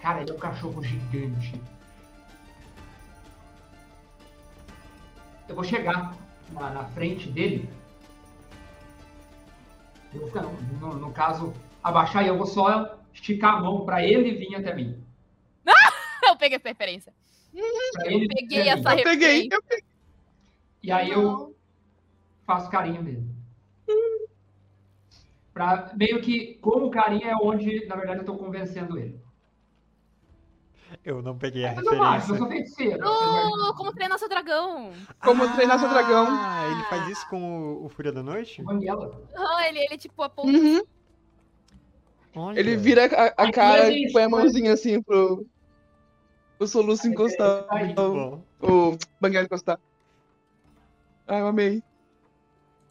Cara, ele é um cachorro gigante. Eu vou chegar na, na frente dele. Eu vou ficar, no, no caso, abaixar e eu vou só esticar a mão pra ele vir até mim. (laughs) eu peguei essa referência. Eu peguei essa mim. Eu peguei, referência. eu peguei. E aí eu faço carinho nele. Pra, meio que, como carinho é onde, na verdade, eu tô convencendo ele. Eu não peguei a Eu não acho, eu referência. sou feiticeiro. Oh, como treinar seu dragão. Como treinar seu dragão. Ah, ele faz isso com o, o Fúria da Noite? Banguela. Ah, ele, ele tipo aponta. Uhum. Olha. Ele vira a, a cara e gente põe a mãozinha assim pro. O soluço encostar. Bom. O banguela encostar. Ah, eu amei.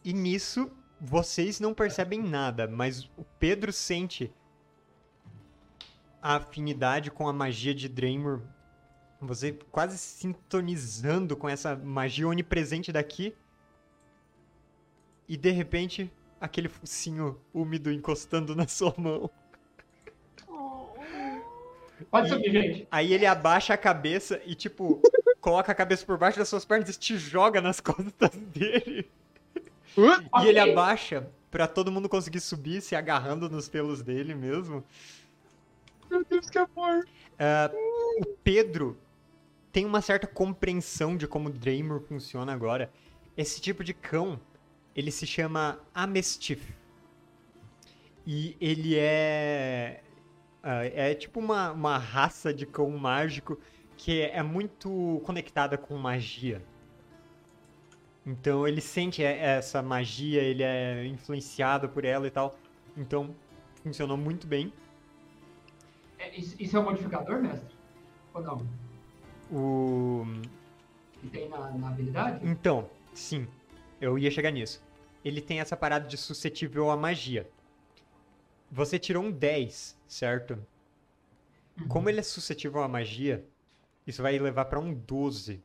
E nisso, vocês não percebem nada, mas o Pedro sente a afinidade com a magia de Draymor. Você quase sintonizando com essa magia onipresente daqui. E de repente, aquele focinho úmido encostando na sua mão. Pode subir, gente. Aí ele abaixa a cabeça e, tipo, coloca a cabeça por baixo das suas pernas e te joga nas (laughs) costas dele. Uh, E ele Ok. abaixa pra todo mundo conseguir subir, se agarrando nos pelos dele mesmo. Meu Deus, que amor. Ah, o Pedro tem uma certa compreensão de como o Draymor funciona agora. Esse tipo de cão, ele se chama Amestif. E ele é. Ah, é tipo uma, uma raça de cão mágico que é muito conectada com magia. Então ele sente essa magia, ele é influenciado por ela e tal. Então funcionou muito bem. É, Isso, isso é um modificador, mestre? Ou não? O. Que tem na, na habilidade? Então, sim, eu ia chegar nisso. Ele tem essa parada de suscetível à magia. Você tirou um 10, certo? Como ele é suscetível à magia, isso vai levar pra um 12.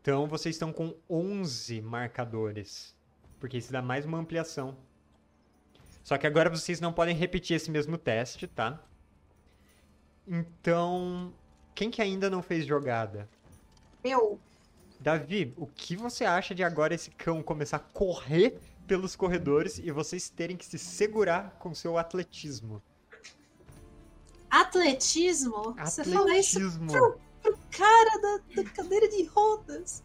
Então vocês estão com 11 marcadores. Porque isso dá mais uma ampliação. Só que agora vocês não podem repetir esse mesmo teste, tá? Então, quem que ainda não fez jogada? Eu. Davi, o que você acha de agora esse cão começar a correr pelos corredores e vocês terem que se segurar com seu atletismo? Atletismo? Você fala isso Atletismo. pro cara da, da cadeira de rodas.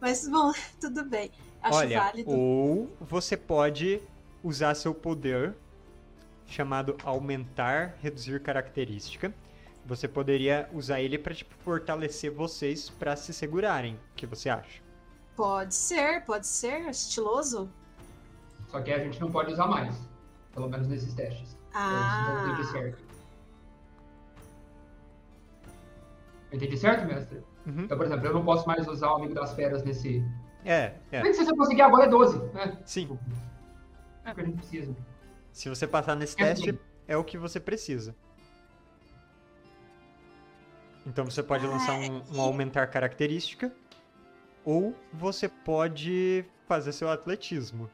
Mas, bom, (laughs) tudo bem. Acho Olha, válido. ou você pode usar seu poder chamado aumentar, reduzir característica. Você poderia usar ele pra tipo fortalecer vocês pra se segurarem. O que você acha? Pode ser, pode ser. Estiloso. Só que a gente não pode usar mais. Pelo menos nesses testes. Ah. Eu entendi certo. Eu entendi certo, mestre? Uhum. Então, por exemplo, eu não posso mais usar o Amigo das Feras nesse... É, é. Mas se eu conseguir agora é 12, né? Sim. É o que a gente precisa. Se você passar nesse É teste, assim. é o que você precisa. Então você pode lançar um, um aumentar característica, ou você pode fazer seu atletismo.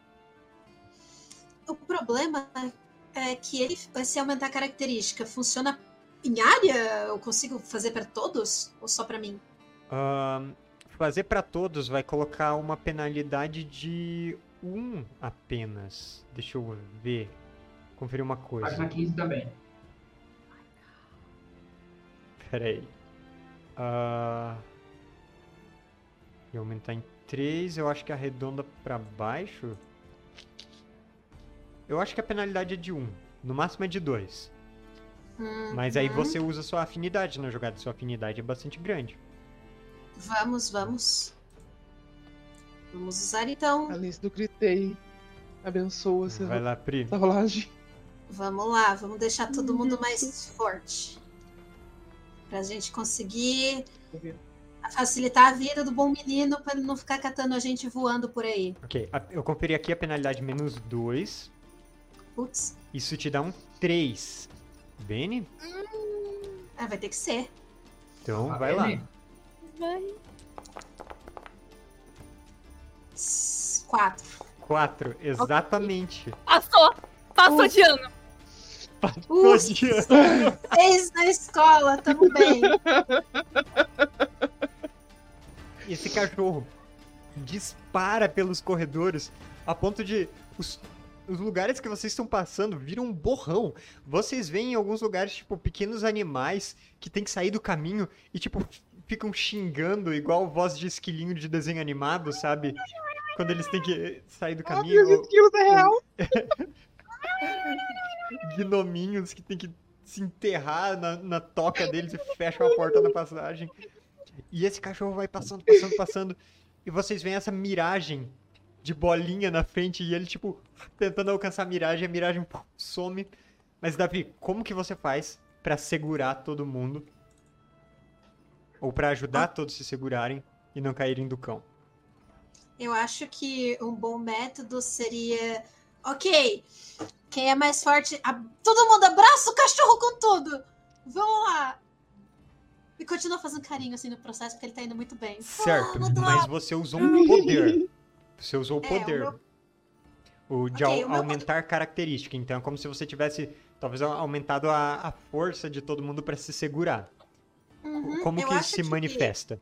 o problema é que ele, se aumentar a característica, funciona em área? Eu consigo fazer pra todos? Ou só pra mim? Ahn, fazer pra todos vai colocar uma penalidade de um apenas. Deixa eu ver. Conferir uma Faz coisa. na 15 também. Pera aí. E aumentar em 3, eu acho que arredonda pra baixo. Eu acho que a penalidade é de 1. No máximo é de 2. Mas aí Uhum. você usa sua afinidade na jogada. Sua afinidade é bastante grande. Vamos, vamos. Vamos usar então. Alice do Gritei. Abençoa essa, Vai lá, Pri. essa rolagem. Vamos lá, vamos deixar todo mundo mais forte. Pra gente conseguir facilitar a vida do bom menino pra ele não ficar catando a gente voando por aí. Ok, eu conferi aqui a penalidade menos 2. Putz, Isso te dá um 3. Bene? ah, vai ter que ser. Então Ah, vai lá. Bene. Vai. S- Quatro. 4, exatamente. Passou! Passou de ano! Uh, Todinha. seis na escola, tamo bem. (laughs) Esse cachorro dispara pelos corredores a ponto de os, os lugares que vocês estão passando viram um borrão. Vocês veem em alguns lugares, tipo, pequenos animais que tem que sair do caminho e, tipo, ficam xingando igual voz de esquilinho de desenho animado, sabe? Quando eles têm que sair do Ah, caminho. meus esquilos é real. (laughs) gnominhos que tem que se enterrar na, na toca deles e fecham a porta na passagem. E esse cachorro vai passando, passando, passando. E vocês veem essa miragem de bolinha na frente e ele, tipo, tentando alcançar a miragem, a miragem some. Mas, Davi, como que você faz pra segurar todo mundo? Ou pra ajudar todos a se segurarem e não caírem do cão? Eu acho que um bom método seria. Ok, quem é mais forte. a- Todo mundo abraça o cachorro com tudo! Vamos lá! E continua fazendo carinho assim no processo, porque ele tá indo muito bem. Certo, mas você usou um poder. Você usou o É, o poder. meu- O de Ok, au- o aumentar característica. Então é como se você tivesse, talvez, aumentado a, a força de todo mundo pra se segurar. Uhum, Como que isso se manifesta?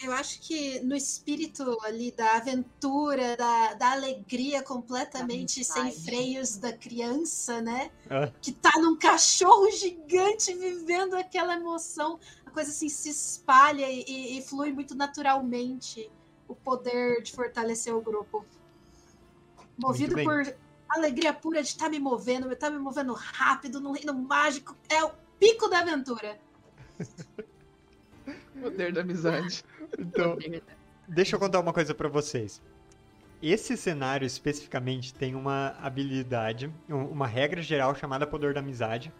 Eu acho que no espírito ali da aventura, da, da alegria completamente Da sem freios da criança, né? Ah. Que tá num cachorro (laughs) gigante vivendo aquela emoção. A coisa assim se espalha e, e- flui muito naturalmente o poder de fortalecer o grupo. Movido por alegria pura de estar me movendo, estar me movendo rápido no reino mágico. É o pico da aventura. (laughs) Poder da amizade. Então, deixa eu contar uma coisa pra vocês. Esse cenário especificamente tem uma habilidade, um- uma regra geral chamada poder da amizade,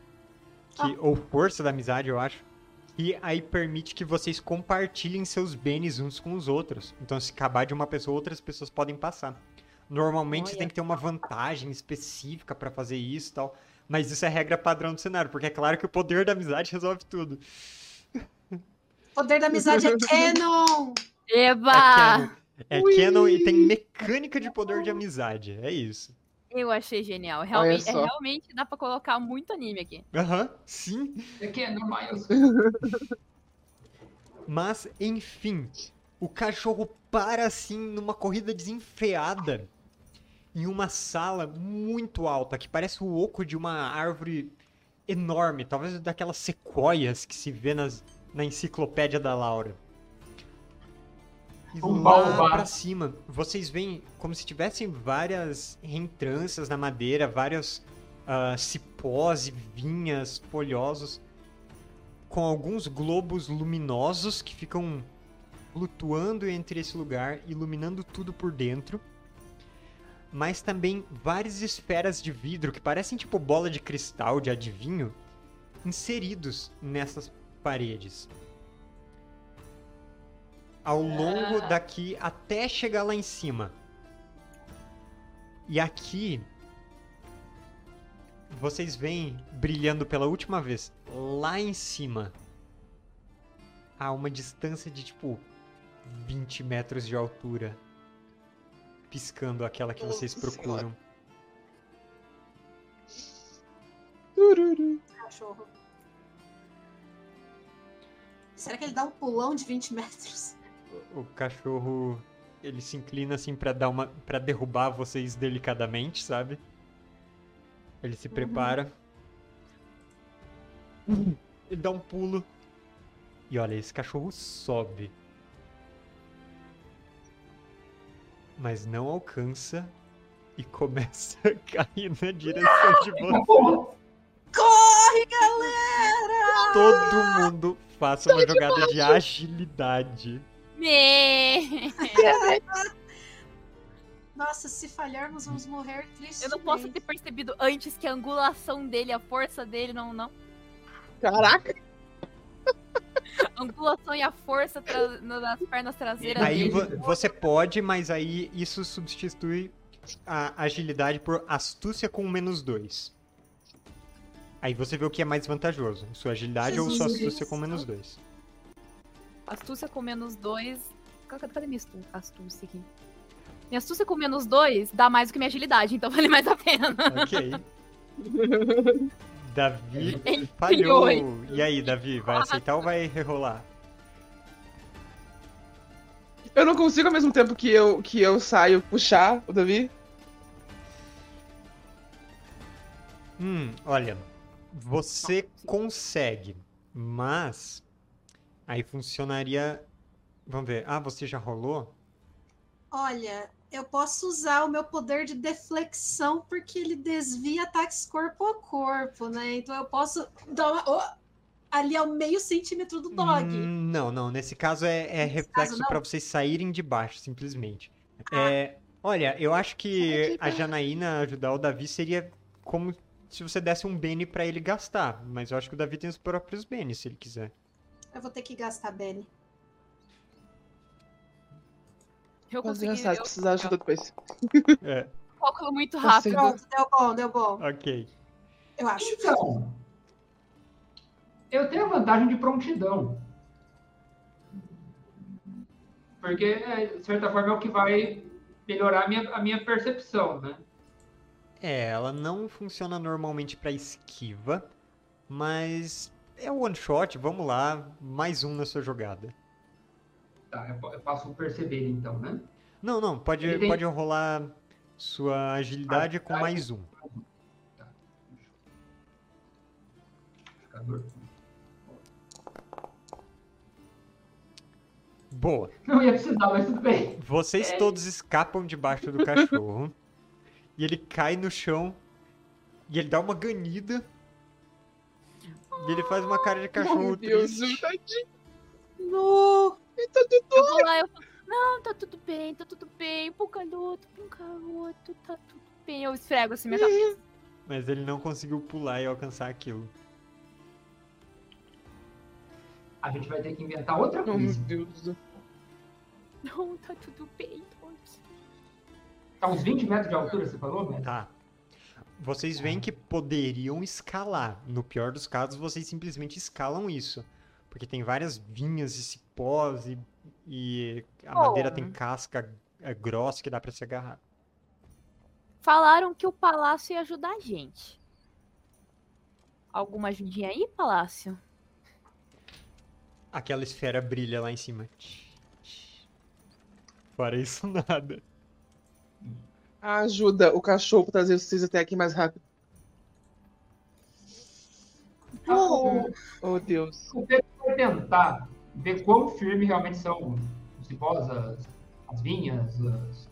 que, Ah. ou força da amizade, eu acho. E aí permite que vocês compartilhem seus bens uns com os outros. Então, se acabar de uma pessoa, outras pessoas podem passar. Normalmente você tem que ter uma vantagem específica pra fazer isso e tal. Mas isso é regra padrão do cenário, porque é claro que o poder da amizade resolve tudo. Poder da amizade é canon! É Eba! canon. É canon e tem mecânica de poder de amizade. É isso. Eu achei genial. Realmente, é, realmente dá pra colocar muito anime aqui. Aham, sim. É que é normal. Eu... (laughs) Mas, enfim, o cachorro para assim numa corrida desenfreada em uma sala muito alta, que parece o oco de uma árvore enorme, talvez daquelas sequoias que se vê nas, na enciclopédia da Laura. E Um lá baobá. pra cima, vocês veem como se tivessem várias reentrâncias na madeira, vários ah, cipós e vinhas folhosos com alguns globos luminosos que ficam flutuando entre esse lugar, iluminando tudo por dentro. Mas também várias esferas de vidro que parecem tipo bola de cristal de adivinho inseridos nessas paredes. Ao longo ah. daqui até chegar lá em cima. E aqui vocês veem brilhando pela última vez lá em cima a uma distância de tipo 20 metros de altura piscando aquela que vocês procuram. Cachorro. Será que ele dá um pulão de 20 metros? O, cachorro, ele se inclina assim pra dar uma, para derrubar vocês delicadamente, sabe? Ele se prepara. Ele dá um pulo. E olha, esse cachorro sobe. Mas não alcança e começa a cair na direção de você. Todo mundo faça uma jogada de agilidade. Me... Nossa, se falharmos, vamos morrer tristes. Eu não posso ter percebido antes que a angulação dele, a força dele, não, não. Caraca, A (laughs) angulação e a força nas pernas traseiras Aí dele. vo- você pode, mas aí isso substitui a agilidade por astúcia com menos dois. Aí você vê o que é mais vantajoso, sua agilidade ou sua Jesus astúcia com menos dois. Astúcia com menos dois. Cadê, cadê minha astúcia aqui? Minha astúcia com menos dois dá mais do que minha agilidade, então (laughs) vale mais a pena. Ok. (laughs) Davi Ele falhou. falhou. E aí, Davi, vai aceitar ou vai rerolar? eu não consigo ao mesmo tempo que eu, que eu saio puxar o Davi. Hum, olha, você consegue, mas aí funcionaria. Vamos ver. Ah, você já rolou? Olha, eu posso usar o meu poder de deflexão porque ele desvia ataques corpo a corpo, né? Então eu posso dar uma. oh, ali ao meio centímetro do dog. Hum, não, não. Nesse caso é, é Nesse reflexo pra vocês saírem de baixo, simplesmente. Ah. É, olha, eu acho que Aqui, a Janaína ajudar o Davi seria como se você desse um Bene pra ele gastar. Mas eu acho que o Davi tem os próprios Benes, se ele quiser. Eu vou ter que gastar Benny. Eu Pode consegui. se Eu precisar de ajuda depois. É, muito rápido. Consigo. Pronto, deu bom, deu bom. ok. Eu acho. Então, eu tenho a vantagem de prontidão. Porque, é, de certa forma, é o que vai melhorar a minha, a minha percepção, né? É, ela não funciona normalmente pra esquiva, mas é one shot, vamos lá, mais um na sua jogada. Tá, eu, po- eu passo a perceber, então, né? Não, não, pode, tem- pode rolar sua agilidade com mais um. Indicador. Boa. Não ia precisar, mas tudo bem. Vocês É. todos escapam debaixo do cachorro. E ele cai no chão. E ele dá uma ganida. E ele faz uma cara de cachorro Meu Deus, triste. tadinho. No! Eu vou lá, eu falo, não, tá tudo bem, tá tudo bem, pro garoto, pro garoto, tá tudo bem. Eu esfrego assim minha cabeça. Mas ele não conseguiu pular e alcançar aquilo. A gente vai ter que inventar outra Oh, meu coisa. Deus. Não, tá tudo bem. Tá uns 20 metros de altura, você falou, Matt? Tá. Vocês veem que poderiam escalar. No pior dos casos, vocês simplesmente escalam isso. Porque tem várias vinhas e cipós e, e a Bom. madeira tem casca é, grossa que dá pra se agarrar. Falaram que o palácio ia ajudar a gente. Alguma ajudinha aí, palácio? Aquela esfera brilha lá em cima. Fora isso, (laughs) nada. Ajuda o cachorro pra trazer vocês até aqui mais rápido. O, Oh, Deus. o Pedro vai tentar ver quão firme realmente são os cipós, as, as vinhas, as,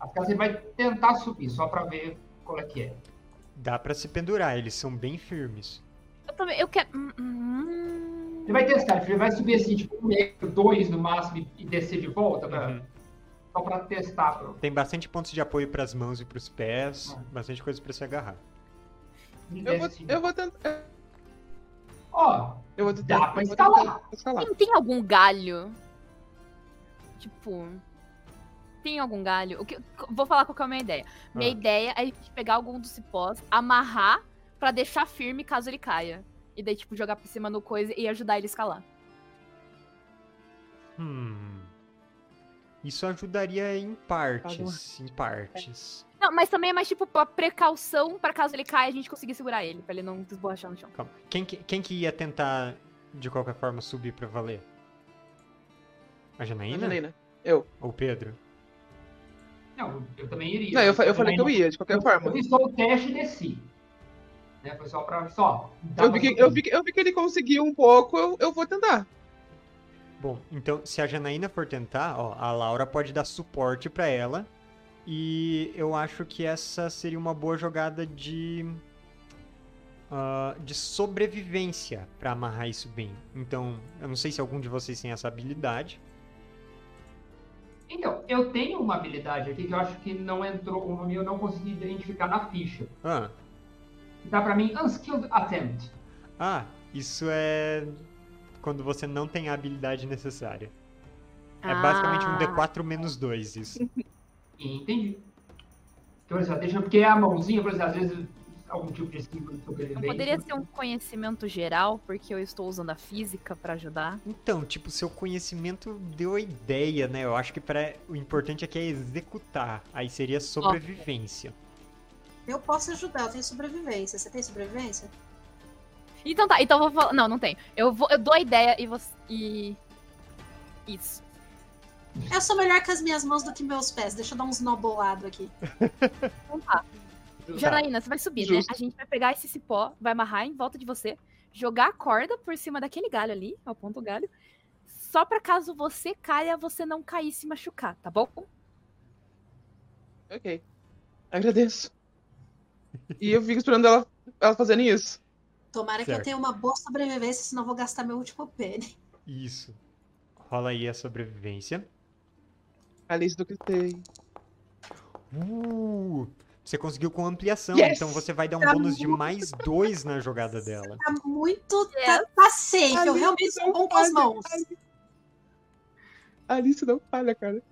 as casas. Ele vai tentar subir, só pra ver qual é que é. Dá pra se pendurar, eles são bem firmes. Eu também, eu quero. Hum, hum, Ele vai testar, ele vai subir assim, tipo, um metro, dois no máximo e- e descer de volta, pra, Uhum. Só pra testar. Pra... Tem bastante pontos de apoio pras mãos e pros pés, Ah. bastante coisa pra se agarrar. Eu vou, eu vou tentar. Ó, Eu vou tentar. Dá pra escalar. Tem, tem algum galho? Tipo. Tem algum galho? O que, vou falar qual que é a minha ideia. Minha Ah. ideia é a gente pegar algum dos cipós, amarrar pra deixar firme caso ele caia. E daí, tipo, jogar por cima no coisa e ajudar ele a escalar. Hum. Isso ajudaria em partes, em partes. Não, mas também é mais tipo pra precaução pra caso ele caia a gente conseguir segurar ele, pra ele não desborrachar no chão. Calma. Quem que, quem que ia tentar, de qualquer forma, subir pra valer? A Janaína? Janaína. Eu. Ou o Pedro? Não, eu também iria. Não, eu, eu falei que eu ia, de qualquer Eu forma. fiz só o teste e desci. Né, foi só pra. Só. Eu vi, que, eu, vi que, eu vi que ele conseguiu um pouco, eu, eu vou tentar. Bom, então, se a Janaína for tentar, ó, a Laura pode dar suporte pra ela. E eu acho que essa seria uma boa jogada de. ah, de sobrevivência pra amarrar isso bem. Então, eu não sei se algum de vocês tem essa habilidade. Então, eu tenho uma habilidade aqui que eu acho que não entrou, o nome eu não consegui identificar na ficha. Ah, tá pra mim Unskilled Attempt. ah, isso é. Quando você não tem a habilidade necessária. É basicamente um Ah. D4 menos 2, isso. (laughs) Entendi. Então, deixa, porque a mãozinha, por exemplo, às vezes algum tipo de símbolo de Não sobrevivência. poderia ser um conhecimento geral, porque eu estou usando a física pra ajudar. Então, tipo, seu conhecimento deu a ideia, né? Eu acho que pra... o importante aqui é executar. Aí seria sobrevivência. Eu posso ajudar, eu tenho sobrevivência. Você tem sobrevivência? Então tá, então eu vou falar. Não, não tenho. Eu, vou, eu dou a ideia e você. E. Isso. Eu sou melhor com as minhas mãos do que meus pés. Deixa eu dar uns nó bolado aqui. Então tá. Janaína, você vai subir, Justo. né? A gente vai pegar esse cipó, vai amarrar em volta de você, jogar a corda por cima daquele galho ali, ao ponto do galho. Só pra caso você caia, você não cair e se machucar, tá bom? Ok. Agradeço. E eu fico esperando ela, ela fazendo isso. Tomara que eu Certo. tenha uma boa sobrevivência, senão eu vou gastar meu último pene. Isso. Rola aí a sobrevivência. Alice do que tem. Uh! Você conseguiu com ampliação, Yes! então você vai dar um Tá bônus de muito mais dois na jogada dela. Tá muito. Yes. Tá, tá safe. eu Alice realmente sou não bom com as mãos. Alice- Alice não falha, cara.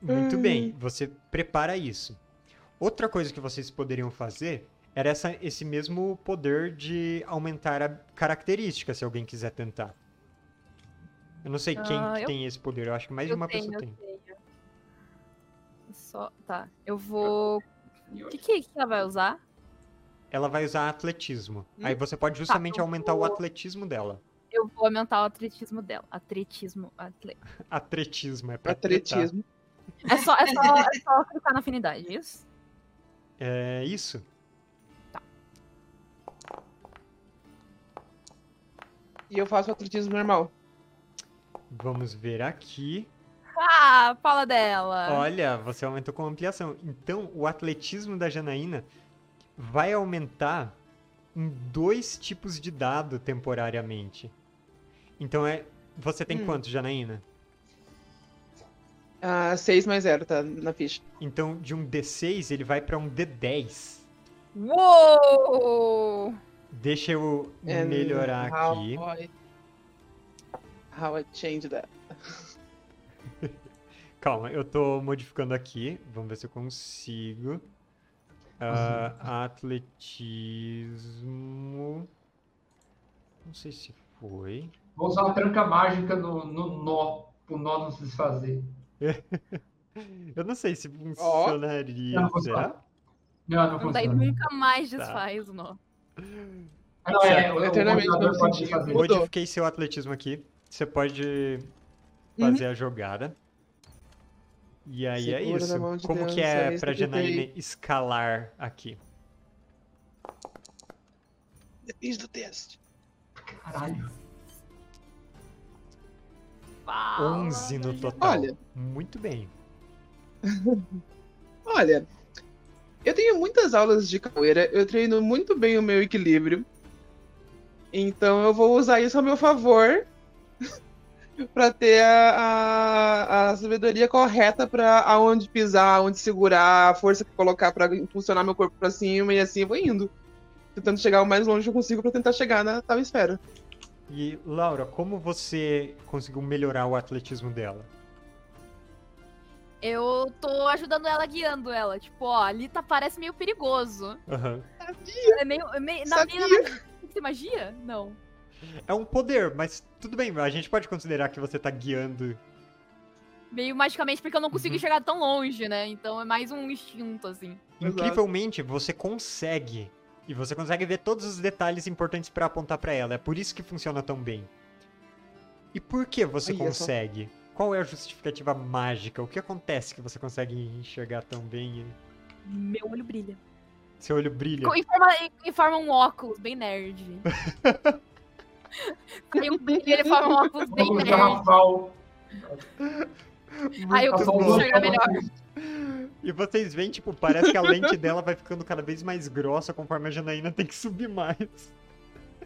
Muito Ai. bem, você prepara isso. Outra coisa que vocês poderiam fazer era essa, esse mesmo poder de aumentar a característica, se alguém quiser tentar. Eu não sei quem Ah, que eu- tem esse poder, eu acho que mais de uma tenho, pessoa eu tem. tenho. Só. Tá. Eu vou. O que, que que ela vai usar? Ela vai usar atletismo. Hum? Aí você pode justamente eu aumentar o vou- atletismo dela. Eu vou aumentar o atletismo dela. Atletismo. Atle... (laughs) Atletismo, é pra. Atletismo. É só, é, só, é só clicar na afinidade, isso? É isso. E eu faço atletismo normal. Vamos ver aqui. Ah, fala dela. Olha, você aumentou com ampliação. Então, o atletismo da Janaína vai aumentar em dois tipos de dado temporariamente. Então é. Você tem Hum. quanto, Janaína? Ah, 6 mais 0, tá na ficha. Então, de um D6, ele vai pra um D10. Uou! Deixa eu And melhorar how aqui. I- How I change that. (laughs) Calma, eu tô modificando aqui. Vamos ver se eu consigo. Ah, atletismo. Não sei se foi. Vou usar uma tranca mágica no, no nó, pro nó não se desfazer. (laughs) Eu não sei se funcionaria. Não, será? Não, não Daí funciona. nunca mais Tá. desfaz o nó. Não, é, o, o Eternamente modelador não pode fazer. Modifiquei seu atletismo aqui. Você pode fazer a jogada. E aí é Segura na isso. de Como Deus, que é é pra eu Janaína escalar aqui? Depende do teste. Caralho. Fala, 11 no total. Olha. Muito bem. (laughs) Olha, eu tenho muitas aulas de capoeira, eu treino muito bem o meu equilíbrio. Então eu vou usar isso a meu favor (laughs) pra ter a, a, a sabedoria correta pra aonde pisar, aonde segurar, a força que colocar pra impulsionar meu corpo pra cima e assim eu vou indo. Tentando chegar o mais longe que eu consigo pra tentar chegar na tal esfera. E Laura, como você conseguiu melhorar o atletismo dela? Eu tô ajudando ela, guiando ela. Tipo, ó, ali tá, parece meio perigoso. Aham. É meio. é meio na Sabia. minha magia. Tem magia? Não. É um poder, mas tudo bem, a gente pode considerar que você tá guiando meio magicamente, porque eu não consigo Uhum. enxergar tão longe, né? Então é mais um instinto, assim. Incrivelmente, você consegue. E você consegue ver todos os detalhes importantes pra apontar pra ela. É por isso que funciona tão bem. E por que você Olha só. Qual é a justificativa mágica? O que acontece que você consegue enxergar tão bem? e Meu olho brilha. Seu olho brilha. Em forma, em forma um óculos, bem nerd. (laughs) Aí brilho, ele forma um óculos bem Vamos nerd. Aí eu Muito consigo enxergar melhor. E vocês veem, tipo, parece que a lente (laughs) dela vai ficando cada vez mais grossa conforme a Janaína tem que subir mais.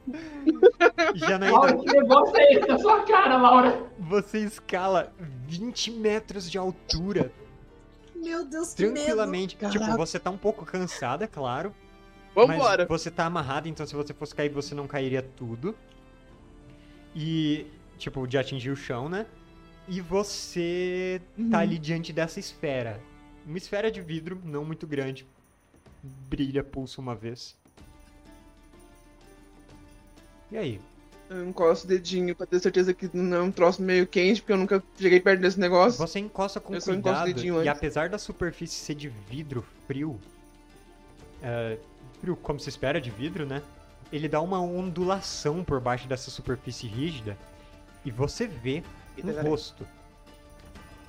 (laughs) Laura, Janaína, que negócio é esse na sua cara, Laura? você escala 20 metros de altura Meu Deus, que medo. tranquilamente. Tipo, Caraca. você tá um pouco cansada, é claro. Vambora. Mas você tá amarrado, então se você fosse cair, você não cairia tudo. E, tipo, de atingir o chão, né? E você tá Uhum. ali diante dessa esfera. Uma esfera de vidro, não muito grande. Brilha, pulsa uma vez. E aí? Eu encosto o dedinho pra ter certeza que não é um troço meio quente, porque eu nunca cheguei perto desse negócio. Você encosta com Eu o cuidado e antes. apesar da superfície ser de vidro frio, é, frio como se espera de vidro, né? Ele dá uma ondulação por baixo dessa superfície rígida e você vê Eita, um caralho. rosto.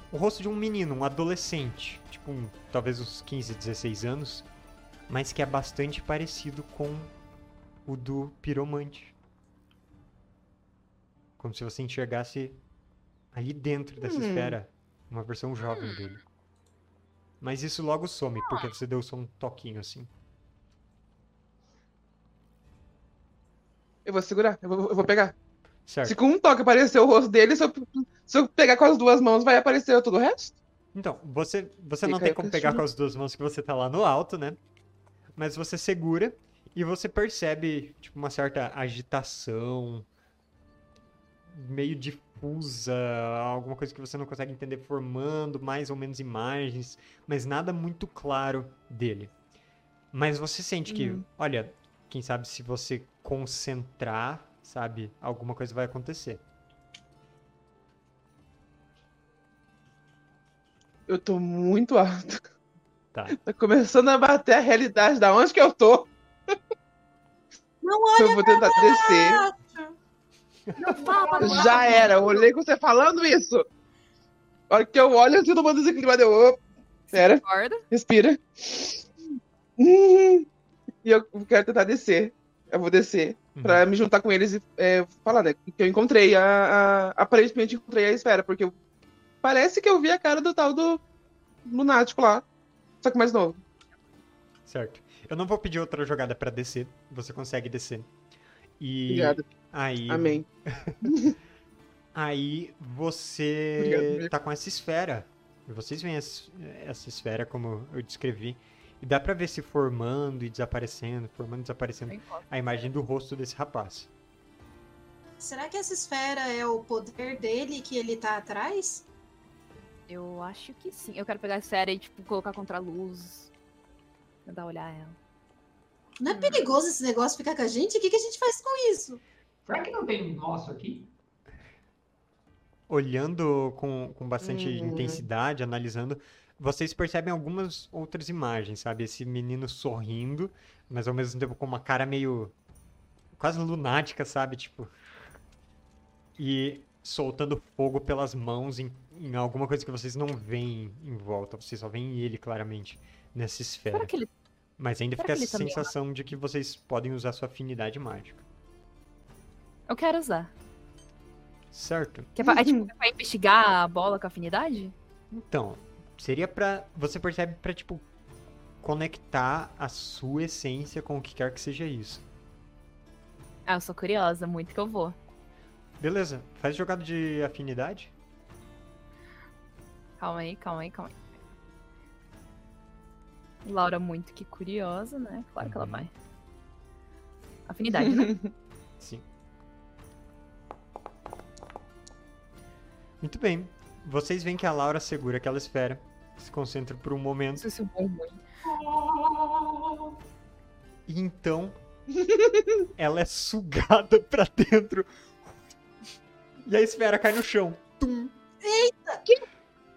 O rosto de um menino, um adolescente, tipo um, talvez uns 15, 16 anos, mas que é bastante parecido com o do piromante. Como se você enxergasse ali dentro dessa Hum. esfera uma versão jovem dele. Mas isso logo some, porque você deu só um toquinho assim. Eu vou segurar, eu vou, eu vou pegar. Certo. Se com um toque aparecer o rosto dele, se eu, se eu pegar com as duas mãos, vai aparecer todo o resto? Então, você, você não tem como pegar com as duas mãos que você tá lá no alto, né? Mas você segura e você percebe, tipo, uma certa agitação, meio difusa, alguma coisa que você não consegue entender, formando mais ou menos imagens, mas nada muito claro dele. Mas você sente que, Uhum. olha, quem sabe se você concentrar, sabe, alguma coisa vai acontecer. Eu tô muito alto. Tá. (laughs) Tá começando a bater a realidade da onde que eu tô. Não (laughs) olha Eu vou tentar descer. Já era, eu olhei com você falando isso. A hora que eu olho, eu sinto uma desequilibrada. Eu, pera, respira. Hum, E eu quero tentar descer. Eu vou descer Uhum. pra me juntar com eles e é, falar, né? Que eu encontrei a, a- Aparentemente encontrei a esfera, porque eu- parece que eu vi a cara do tal do lunático lá. Só que mais novo. Certo. Eu não vou pedir outra jogada pra descer. Você consegue descer. E Obrigada. aí, Amém. (laughs) aí você Obrigado, tá com essa esfera. Vocês veem essa, essa esfera como eu descrevi. E dá pra ver se formando e desaparecendo, formando e desaparecendo a imagem do rosto desse rapaz. Será que essa esfera é o poder dele que ele tá atrás? Eu acho que sim. Eu quero pegar a série e, tipo, colocar contra a luz. Tentar olhar ela. Não é perigoso esse negócio ficar com a gente? O que, que a gente faz com isso? Será que não tem um nosso aqui? Olhando com, com bastante Hum. intensidade, analisando, vocês percebem algumas outras imagens, sabe? Esse menino sorrindo, mas ao mesmo tempo com uma cara meio quase lunática, sabe? Tipo. E soltando fogo pelas mãos em, em alguma coisa que vocês não veem em volta. Vocês só veem ele claramente nessa esfera. Será que ele. Mas ainda será fica essa é sensação de que vocês podem usar sua afinidade mágica. Eu quero usar. Certo? Que é, pra, é tipo pra investigar a bola com afinidade? Então, seria pra. Você percebe pra, tipo, conectar a sua essência com o que quer que seja isso. Ah, eu sou curiosa, muito que eu vou. Beleza, faz jogada de afinidade. Calma aí, calma aí, calma aí. Laura, muito que curiosa, né? Claro que ela Uhum. vai. Afinidade, né? (laughs) Sim. Muito bem. Vocês veem que a Laura segura aquela esfera, se concentra por um momento, sei se o bom ruim. e então (laughs) ela é sugada (laughs) pra dentro. E a esfera cai no chão. Tum.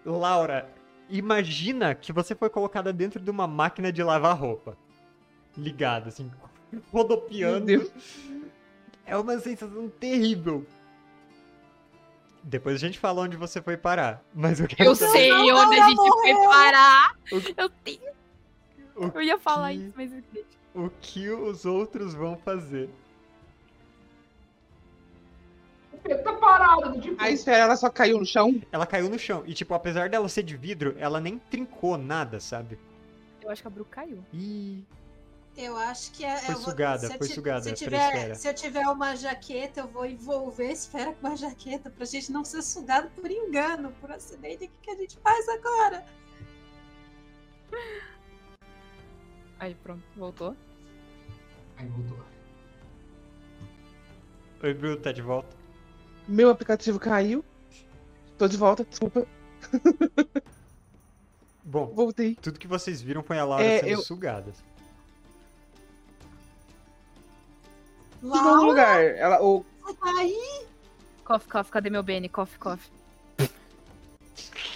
Laura, imagina que você foi colocada dentro de uma máquina de lavar roupa. Ligada, assim, (laughs) rodopiando. É uma sensação terrível. Depois a gente fala onde você foi parar. Mas eu quero Eu saber sei não, onde a gente foi morreu. parar. O- Eu tenho. o Eu ia falar que- isso, mas eu o que os outros vão fazer. Tá parado, do tipo. A esfera ela só caiu no chão. Ela caiu no chão. E, tipo, apesar dela ser de vidro, ela nem trincou nada, sabe? Eu acho que a Bru caiu. E Eu acho que é. Foi eu vou- sugada, foi sugada Se eu, tiver, se eu tiver uma jaqueta, eu vou envolver a esfera com uma jaqueta pra gente não ser sugado por engano, por acidente. O que, que a gente faz agora? Aí, pronto, voltou. Aí voltou. Oi, Bruno, tá de volta? Meu aplicativo caiu. Tô de volta, desculpa. (laughs) Bom, Voltei. tudo que vocês viram foi a Laura É, sendo eu- sugada. Tudo no lugar. Ela, o, Você tá aí? Coffee, coffee, cadê meu Benny? Coffee, coffee.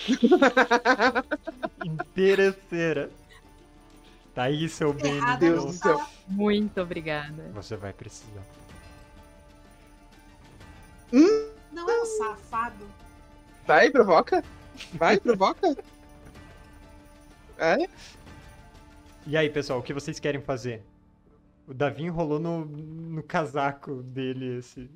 (laughs) Interesseira. Tá aí, seu bem. Errada Deus não do céu. tá. Muito obrigada. Você vai precisar. Não é um safado. vai, provoca. Vai, provoca. É? E aí, pessoal, o que vocês querem fazer? O Davi enrolou no, no casaco dele esse.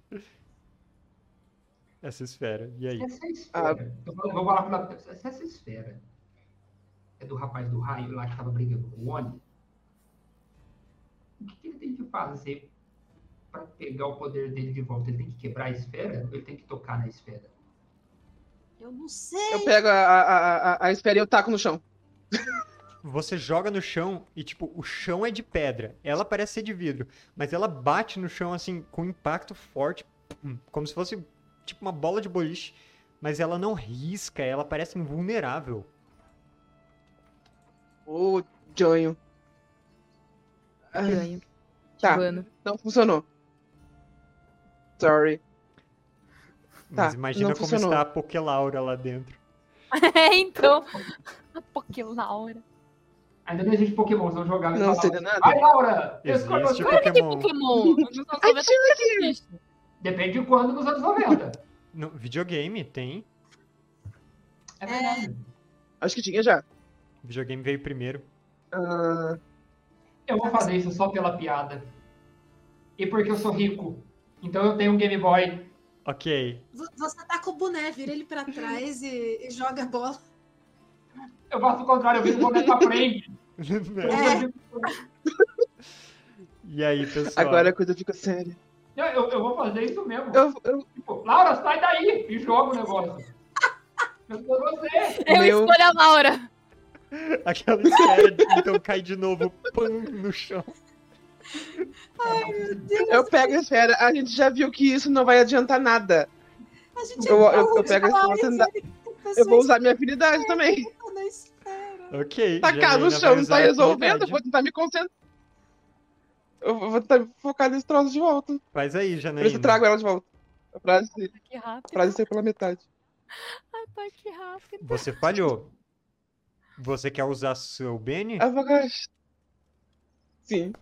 Essa esfera. E aí? Essa esfera. Eu vou, vou falar pra. Essa, essa esfera é do rapaz do raio lá que tava brigando com o Oni. O que, que ele tem que fazer pra pegar o poder dele de volta? Ele tem que quebrar a esfera ou ele tem que tocar na esfera? Eu não sei. Eu pego a, a, a, a esfera e eu taco no chão. Você joga no chão e, tipo, o chão é de pedra. Ela parece ser de vidro, mas ela bate no chão, assim, com um impacto forte, como se fosse, tipo, uma bola de boliche. Mas ela não risca, ela parece invulnerável. Ô, Jonho. Ah, Ganho. Tá. Não funcionou. Sorry. Mas Tá, imagina como funcionou. está a Pokelaura lá dentro. (laughs) É, então. A Pokélaura. Ainda não existe Pokémon, se não jogar. Não falar, seria nada. Vai, Laura! Existe escolha você." Tem Pokémon. Pokémon. Nos anos Ai, 90 tira não existe. Depende de quando nos anos 90. (laughs) No videogame tem. É verdade. Acho que tinha já. O videogame veio primeiro. Ah, Eu vou fazer isso só pela piada. E porque eu sou rico. Então eu tenho um Game Boy. Ok. Você tá com o boné, vira ele pra trás e, e joga a bola. Eu faço o contrário, eu viro o boneco pra frente. (laughs) É. E aí, pessoal? agora a coisa fica séria. Eu, eu, eu vou fazer isso mesmo. Eu, eu, Tipo, Laura, sai daí e joga o negócio. Eu sou você. Eu Meu- escolho a Laura. Aquela esfera, então cai de novo pam, no chão. (laughs) eu pego a esfera. A gente já viu que isso não vai adiantar nada. A gente Eu- é eu- eu pego a demais, esfera e dá- ele tem Eu vou usar minha afinidade também. Ok. Tacar Janaína no chão não tá resolvendo. Eu habilidade. vou tentar me concentrar. Eu vou tentar focar nesse troço de volta. Faz aí, Por isso eu Janaína. trago ela de volta. A frase, a saiu pela metade. (laughs) Ataque rápido. Você falhou. Você quer usar seu Benny? A bagagem. Sim.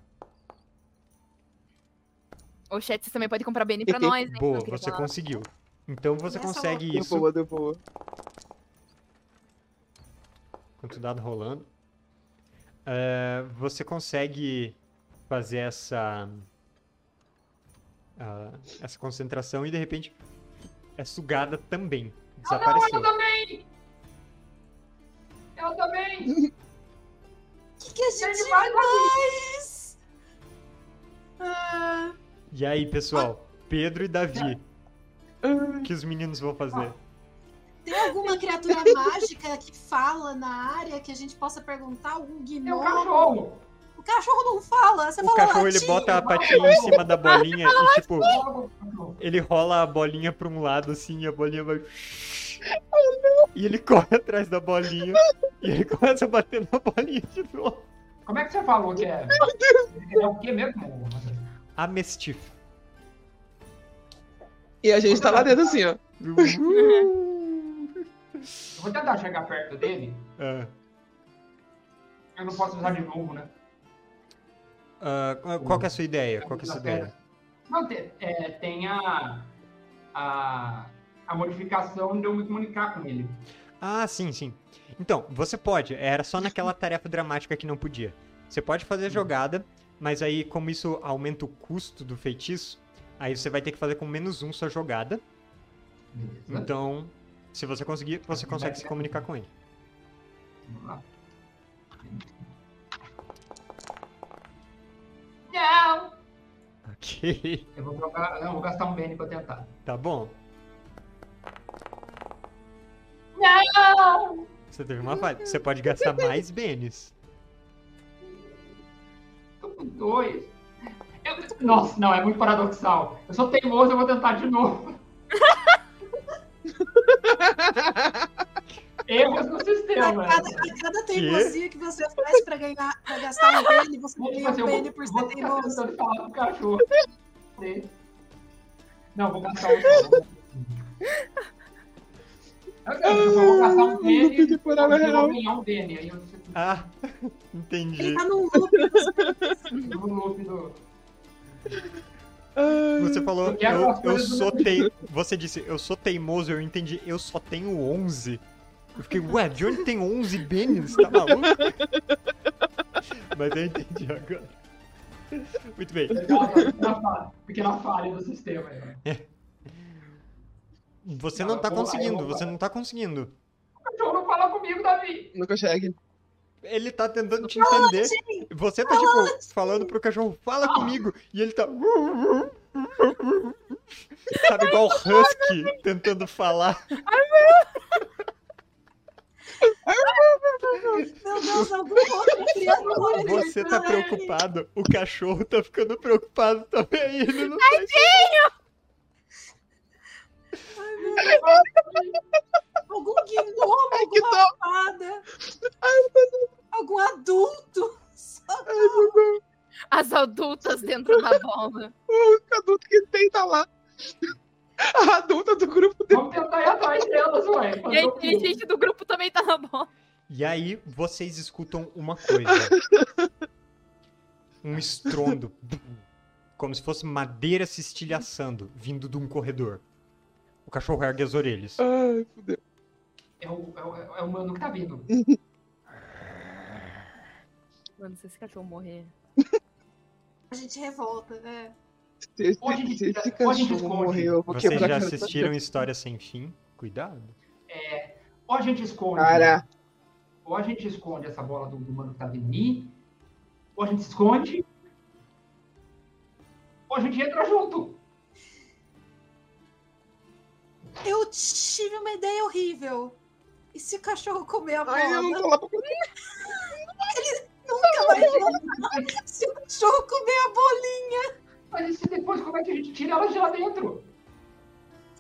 Ô, chat, vocês também podem comprar Benny pra nós, né? Boa, você falar. conseguiu. Então você Nessa consegue Deu isso. boa, deu boa. Quanto dado rolando. É, você consegue fazer essa. ah, essa concentração e de repente é sugada também. Desapareceu. Eu também! Eu também! O (laughs) que, que a gente faz? Ah, E aí, pessoal? Pedro e Davi. Ah, O que os meninos vão fazer? tem alguma criatura (laughs) mágica que fala na área que a gente possa perguntar? Algum É o gnomo? cachorro! O cachorro não fala. Você O fala cachorro ele bota a patinha em cima da bolinha e tipo, ele rola a bolinha pra um lado assim e a bolinha vai. E ele corre atrás da bolinha e ele começa a bater na bolinha de novo. Como é que você falou que é? É o que mesmo? A Mestif. E a gente tá lá dentro assim, ó. Eu vou tentar chegar perto dele. Ah, Eu não posso usar de novo, né? ah, qual que é a sua ideia? Qual que é a sua ideia? Não, te- é, tem a, a, a modificação de eu me comunicar com ele. Ah, sim, sim. Então, você pode. Era só naquela tarefa dramática que não podia. Você pode fazer a jogada, mas aí, como isso aumenta o custo do feitiço, aí você vai ter que fazer com menos um sua jogada. Beleza. Então, se você conseguir, você consegue se comunicar com ele. Vamos lá. Não! Ok. Eu vou, jogar, não, eu vou gastar um Bane pra tentar. Tá bom. Não! Você teve uma falha. Você pode gastar mais bens. Dois. Eu- nossa, não, é muito paradoxal. Eu sou teimoso, eu vou tentar de novo. (laughs) Erros no A sistema. cada, a cada teimosia que você faz pra ganhar, pra gastar um bene, você Vou ganha fazer, um eu vou, por vou ser teimoso. tentando falar com o cachorro. (laughs) Não, vou gastar um (laughs) só. Eu, eu vou gastar um Ai, não Bane pedi por água eu real. vou ganhar um Bane. Aí eu Ah, (laughs) Ele entendi. tá num loop. fico no loop do... Você falou, Eu eu, eu sou tei... Você disse, eu sou teimoso, eu entendi, eu só tenho 11. Eu fiquei, ué, de onde tem 11 bens? Tá maluco? Mas eu entendi agora. Muito bem. Pequena falha- do sistema. né? Você não tá conseguindo, você não tá conseguindo. O cachorro não fala comigo, Davi. Não consegue. Ele tá tentando te entender. Você tá, tipo, falando pro cachorro, fala comigo. E ele tá. (laughs) Sabe, igual husky tentando falar. Meu Deus, criatura. ele Você tá preocupado, o cachorro tá ficando preocupado também. Ele não tá Algum gnomo, Ai, que alguma dó. fada, algum adulto. As adultas dentro da bola. O único adulto que tem tá lá. A adulta do grupo dele. Vamos tentar ir atrás delas, ué. E a inteligente do grupo também tá na bola. E aí vocês escutam uma coisa. Um estrondo. Como se fosse madeira se estilhaçando, vindo de um corredor. O cachorro ergue as orelhas. Ai, fudeu. É o, é, o, é o mano que tá vindo. (laughs) Mano, se esse cachorro morrer. A gente revolta, né? Se esse, Pode- se esse cachorro esconde. morrer, eu vou Vocês quebrar já a assistiram História Sem Fim? Cuidado. Ou a gente esconde. Cara, Ou a gente esconde essa bola do, do mano que tá vindo. Ou a gente esconde. Ou a gente entra junto. Eu tive uma ideia horrível. E se o cachorro comer a bola? ai, eu não tô lá pra Nunca vai voltar. Se o cachorro comer a bolinha. Mas e se depois como é que a gente tira ela de lá dentro?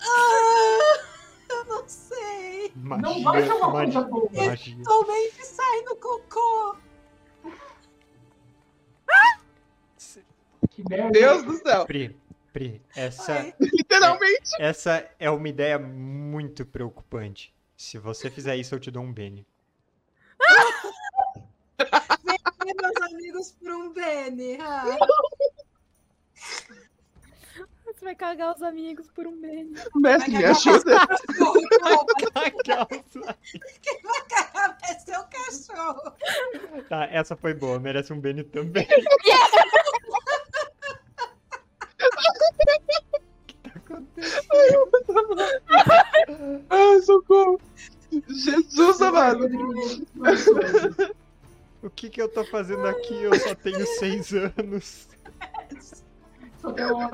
Ah, eu não sei. Magia, Não vai ser uma magia, coisa boa. Somente sai no cocô. Que merda. Deus do céu. Pri, Pri, essa, Ai, Literalmente. essa é uma ideia muito preocupante. Se você fizer isso, eu te dou um Bene. e meus amigos por um Bene. Ah, Você vai cagar os amigos por um beijo. Mestre, me vai cagar ajuda. Calça. vai cagar vai ser o cachorro. Tá, essa foi boa, merece um Bene também. Ai, socorro. Jesus amado. O que que eu tô fazendo aqui? Eu só tenho seis anos. Só tem uma...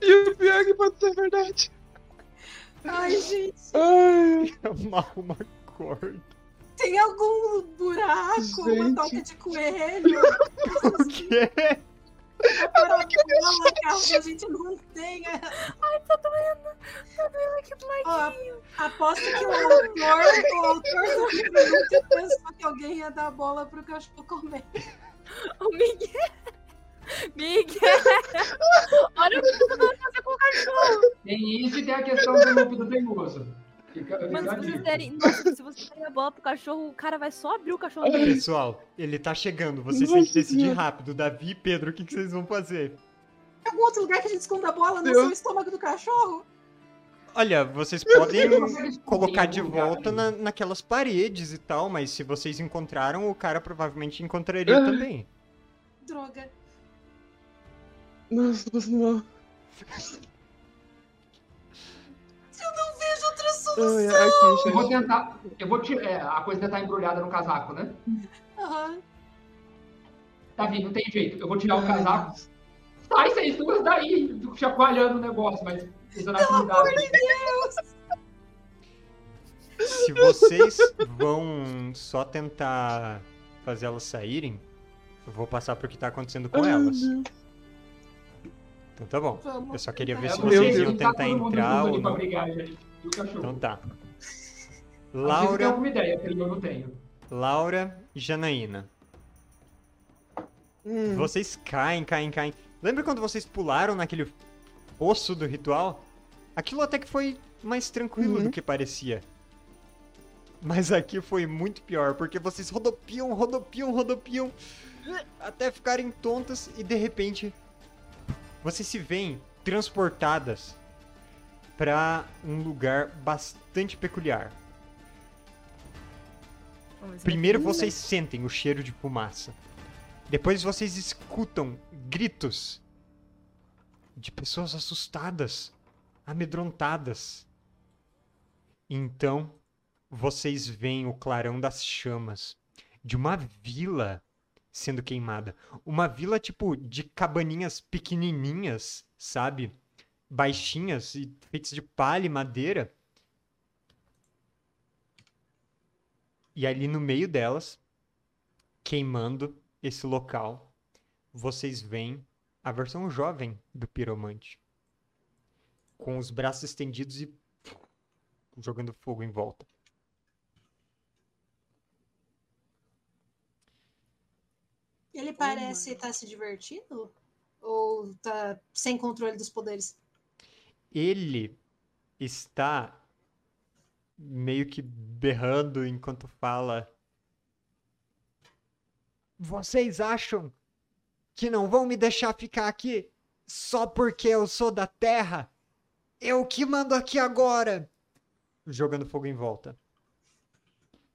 E o pior é que pode ser verdade. Ai, gente, Ai, Amarra uma corda. tem algum buraco, uma Gente. toca de coelho? (laughs) O quê? Bola, caso a gente não tenha. Ai, tá doendo. Tá doendo aqui do lado. Ó, aposto que o autor, o autor do livro nunca pensou que alguém ia dar bola pro cachorro comer. O Miguel. Miguel. Olha o que eu tô fazer com o cachorro. Tem isso e tem a questão do loop do teimoso. Fica, Mano, se vocês derem, nossa, se vocês derem a bola pro cachorro, o cara vai só abrir o cachorro dele. Pessoal, ele tá chegando. Vocês Nossa têm que decidir Senhora. rápido. Davi e Pedro, o que, que vocês vão fazer? Tem algum outro lugar que a gente esconda a bola? Não Deus. sei o estômago do cachorro? Olha, vocês podem colocar de volta na, naquelas paredes e tal, mas se vocês encontraram, o cara provavelmente encontraria Ah. também. Droga. Nossa, não vejo outra Ai, solução. aqui, Eu vou tentar. Eu vou tirar. É, a coisa ainda tá embrulhada no casaco, né? Aham. Davi, não tem jeito. Eu vou tirar o casaco. Sai vocês duas daí, chacoalhando o negócio, mas usando a cuidado. Se vocês vão só tentar fazer elas saírem, eu vou passar pro que tá acontecendo com Ai, elas. Deus. Então tá bom. Eu só queria ver se vocês Deus. iam tá tentar entrar ou não. E o cachorro. Então tá. Laura, alguma ideia, que eu não tenho. Laura e Janaína. Hum. Vocês caem, caem, caem. Lembra quando vocês pularam naquele osso do ritual? Aquilo até que foi mais tranquilo Uhum. do que parecia. Mas aqui foi muito pior, porque vocês rodopiam, rodopiam, rodopiam, até ficarem tontas e de repente vocês se veem transportadas pra um lugar bastante peculiar. Ver. Primeiro vocês sentem o cheiro de fumaça. Depois vocês escutam gritos de pessoas assustadas, amedrontadas. Então vocês veem o clarão das chamas de uma vila sendo queimada. Uma vila tipo de cabaninhas pequenininhas, sabe? Baixinhas e feitas de palha e madeira. E ali no meio delas, queimando esse local, vocês veem a versão jovem do piromante. Com os braços estendidos e jogando fogo em volta. Ele parece estar se divertindo? Ou tá sem controle dos poderes? Ele está meio que berrando enquanto fala. Vocês acham que não vão me deixar ficar aqui só porque eu sou da Terra? Eu que mando aqui agora! Jogando fogo em volta.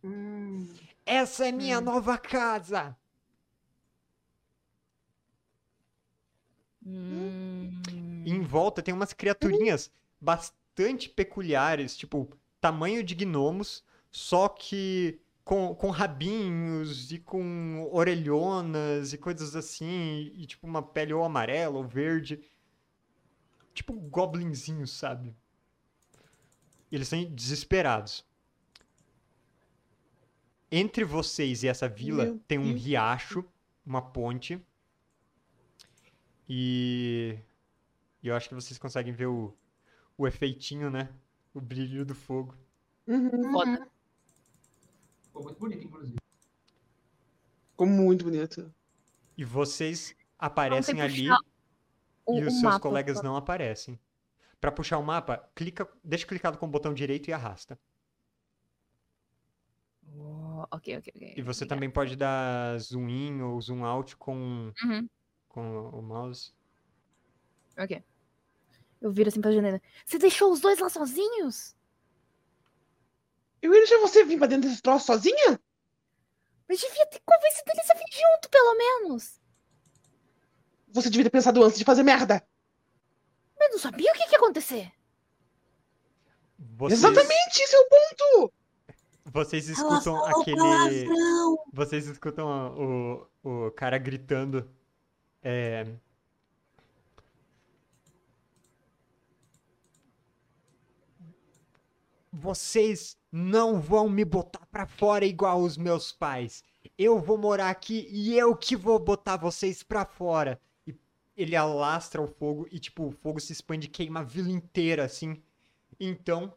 Hum. Essa é minha nova casa! Hum. Em volta tem umas criaturinhas bastante peculiares, tipo, tamanho de gnomos, só que com, com rabinhos e com orelhonas e coisas assim, e tipo uma pele ou amarela ou verde. Tipo goblinzinhos, sabe? Eles estão desesperados. Entre vocês e essa vila Meu tem um Deus. riacho, uma ponte. E e eu acho que vocês conseguem ver o, o efeitinho, né? O brilho do fogo. Uhum. Foda. Ficou muito bonito, inclusive. Ficou muito bonito. E vocês aparecem ali o- e os seus mapa, colegas não aparecem. Pra puxar o mapa, clica, deixa clicado com o botão direito e arrasta. favor. Ok, ok, ok. E você obrigada. também pode dar zoom in ou zoom out com, Uhum, com o mouse. ok. Eu viro assim pra janela. Você deixou os dois lá sozinhos? Eu ia deixar você vir pra dentro desse troço sozinha? Mas devia ter convencido eles a vir junto, pelo menos. Você devia ter pensado antes de fazer merda. Mas não sabia o que, que ia acontecer. Vocês, Exatamente, esse é o ponto. Vocês Ela escutam falou aquele. palavrão. Vocês escutam o, o cara gritando. É... Vocês não vão me botar pra fora igual os meus pais. Eu vou morar aqui e eu que vou botar vocês pra fora. E ele alastra o fogo e, tipo, o fogo se expande e queima a vila inteira, assim. Então,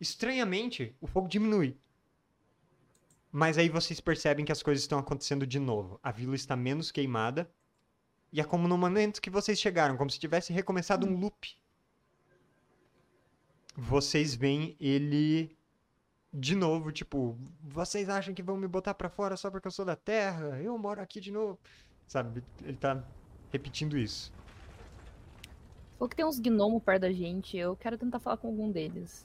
estranhamente, o fogo diminui. Mas aí vocês percebem que as coisas estão acontecendo de novo. A vila está menos queimada. E é como no momento que vocês chegaram, como se tivesse recomeçado um loop. Vocês veem ele de novo, tipo, vocês acham que vão me botar pra fora só porque eu sou da Terra? Eu moro aqui de novo. Sabe? Ele tá repetindo isso. Falou que tem uns gnomos perto da gente. Eu quero tentar falar com algum deles.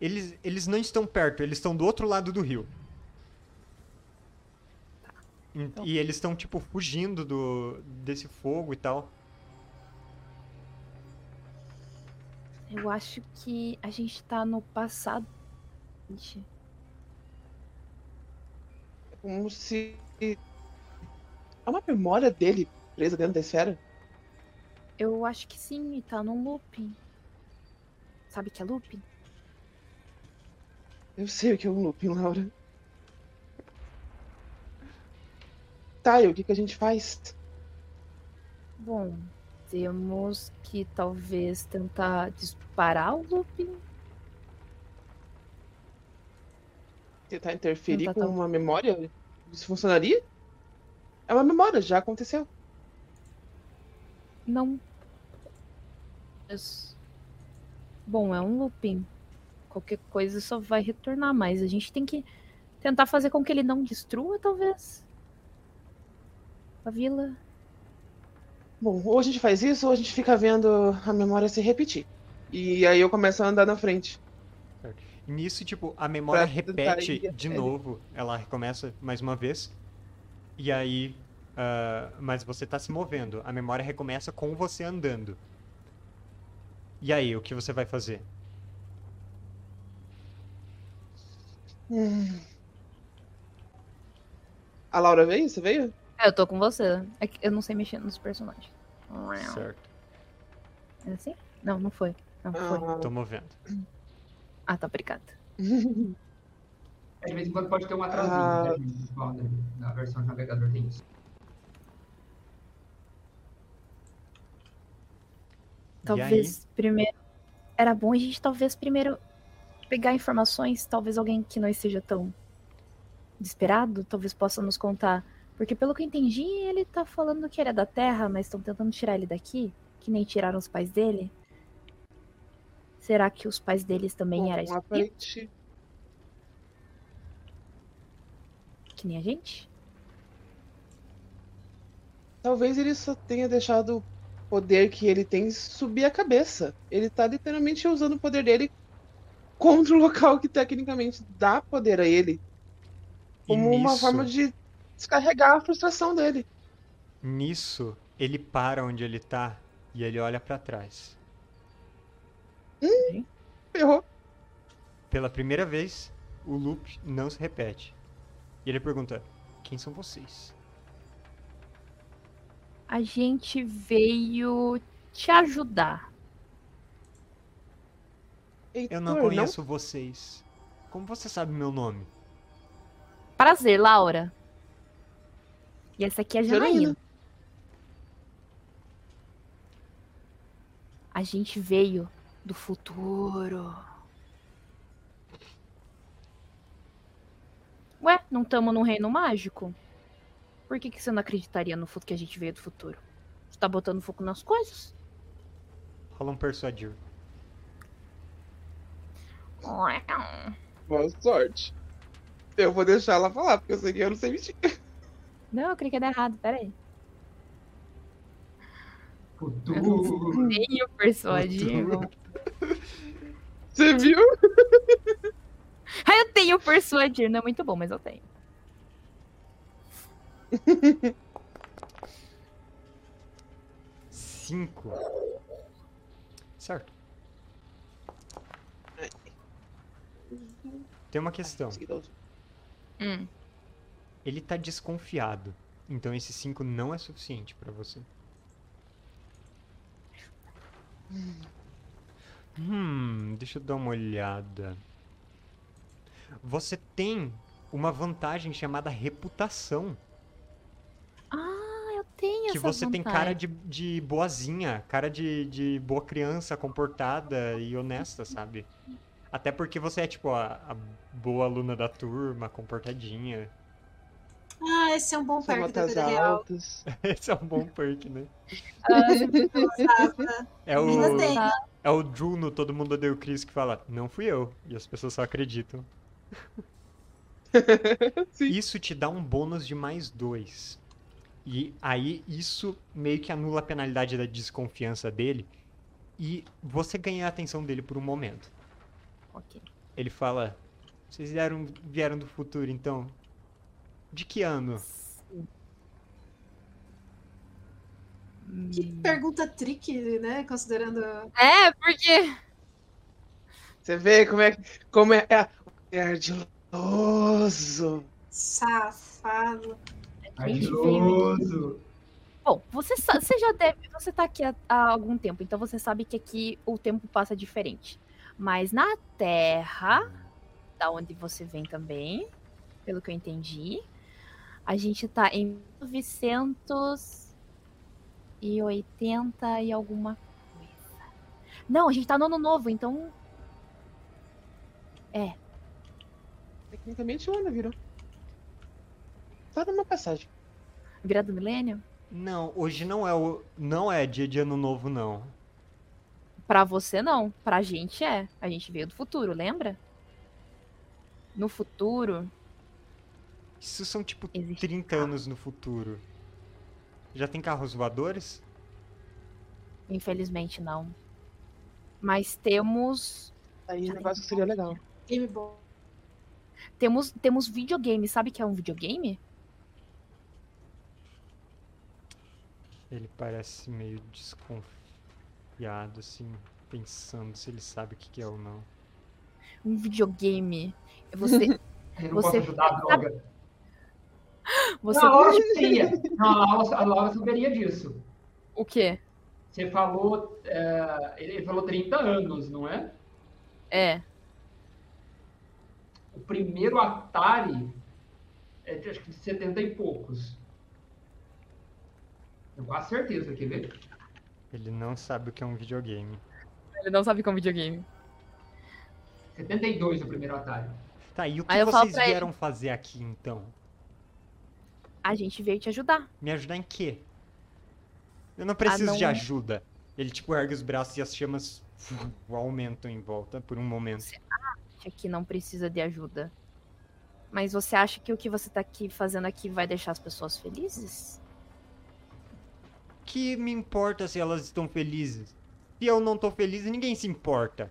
Eles, eles não estão perto, eles estão do outro lado do rio. E- Então. E eles estão, tipo, fugindo do, desse fogo e tal. Eu acho que a gente tá no passado. Ixi. É como se. Há uma memória dele presa dentro da esfera? Eu acho que sim, e tá num looping. Sabe que é looping? Eu sei o que é um looping, Laura. Tá, e o que, que a gente faz? Bom, temos que talvez tentar disparar o looping. Tentar interferir Tentar com tal- uma memória? Isso funcionaria? É uma memória, já aconteceu. Não. Mas- Bom, é um looping. Qualquer coisa só vai retornar, mas a gente tem que tentar fazer com que ele não destrua, talvez. A vila. Bom, ou a gente faz isso, ou a gente fica vendo a memória se repetir. E aí eu começo a andar na frente. E nisso, tipo, a memória Pra repete de novo. Ela recomeça mais uma vez. E aí. ah, mas você tá se movendo. A memória recomeça com você andando. E aí, o que você vai fazer? Hum. A Laura veio? Você veio? É, eu tô com você. É que eu não sei mexer nos personagens. Certo. É assim? Não, não foi. Não foi. Ah. Tô movendo. Ah, tá, obrigada. É, De vez em quando pode ter um atrasinho, Ah. né, gente? Igual na- versão de navegador tem isso. Talvez primeiro. Era bom a gente talvez primeiro pegar informações, talvez alguém que não esteja tão desesperado, talvez possa nos contar. Porque pelo que eu entendi, ele tá falando que ele é da Terra, mas estão tentando tirar ele daqui, que nem tiraram os pais dele. Será que os pais deles também Bom, eram espíritos, aparente- que nem a gente? Talvez ele só tenha deixado o poder que ele tem subir a cabeça. Ele tá literalmente usando o poder dele contra o local que tecnicamente dá poder a ele. Como uma nisso- forma de descarregar a frustração dele. Nisso, ele para onde ele tá e ele olha pra trás. Ferrou. Pela primeira vez, o loop não se repete. E ele pergunta: Quem são vocês? A gente veio te ajudar. Heitor, Eu não conheço vocês. Como você sabe meu nome? Prazer, Laura. E essa aqui é a Janaína. Janaína. A gente veio do futuro. Ué, não estamos num reino mágico? Por que, que você não acreditaria no futuro que a gente veio do futuro? Você tá botando fogo nas coisas? Rola um persuadir. Boa sorte. Eu vou deixar ela falar, porque eu sei que eu não sei mentir. (laughs) Não, eu creio que ia dar errado, peraí. Futuro. Nem o persuadir. (laughs) Você viu? Ah, eu tenho persuadir, não é muito bom, mas eu tenho. Cinco. Certo. Tem uma questão. Hum. Ele tá desconfiado. Então esse 5 não é suficiente pra você. Hum, deixa eu dar uma olhada. Você tem uma vantagem chamada reputação. Ah, eu tenho Que essa você tem cara vantagem. de, de boazinha, cara de, de boa criança, comportada e honesta, sabe? Até porque você é, tipo, a, a boa aluna da turma, comportadinha. Ah, Ah, esse é um bom perk da vida real. (laughs) Esse é um bom perk, né? Sabe? É o, Gostei. é o Drew no Todo Mundo Odeia o Chris que fala, não fui eu. E as pessoas só acreditam. (laughs) Isso te dá um bônus de mais dois. E aí isso meio que anula a penalidade da desconfiança dele. E você ganha a atenção dele por um momento. Ok. Ele fala, vocês vieram, vieram do futuro, então. De que ano? Que pergunta trick, né? Considerando. É, porque. Você vê como é, como é, é, é ardiloso. Safado. Ardiloso. Bom, você, você já deve. Você tá aqui há, há algum tempo, então você sabe que aqui o tempo passa diferente. Mas na Terra, da onde você vem também, pelo que eu entendi, a gente tá em 1980 e alguma coisa. Não, a gente tá no ano novo, então. Tecnicamente o ano virou. Só numa passagem. Virada do milênio? Não, hoje não é o não é dia de ano novo não. Pra você não, pra gente é. A gente veio do futuro, lembra? No futuro, Isso são tipo Existe 30 carro. anos no futuro. Já tem carros voadores? infelizmente não. Mas temos Aí o negócio seria legal. Game bom. temos temos videogame, sabe o que é um videogame? Ele parece meio desconfiado, assim, pensando se ele sabe o que é ou não. Um videogame. Você (laughs) Eu não Você- posso ajudar a droga. Você Não, a Laura saberia. Não, a Laura, a Laura saberia disso. o quê? Você falou. é, ele falou 30 anos, não é? É, O primeiro Atari é de acho que de 70 e poucos. Tenho quase certeza, quer ver? Ele não sabe o que é um videogame. ele não sabe como videogame. 72 o primeiro Atari. Tá, e o que Aí eu vocês pra ele. vieram fazer aqui então? A gente veio te ajudar. Me ajudar em quê? Eu não preciso não- de ajuda. Ele tipo ergue os braços e as chamas (laughs) aumentam em volta por um momento. Acha que não precisa de ajuda. Mas você acha que o que você tá aqui fazendo aqui vai deixar as pessoas felizes? Que me importa se elas estão felizes? Se eu não tô feliz, ninguém se importa.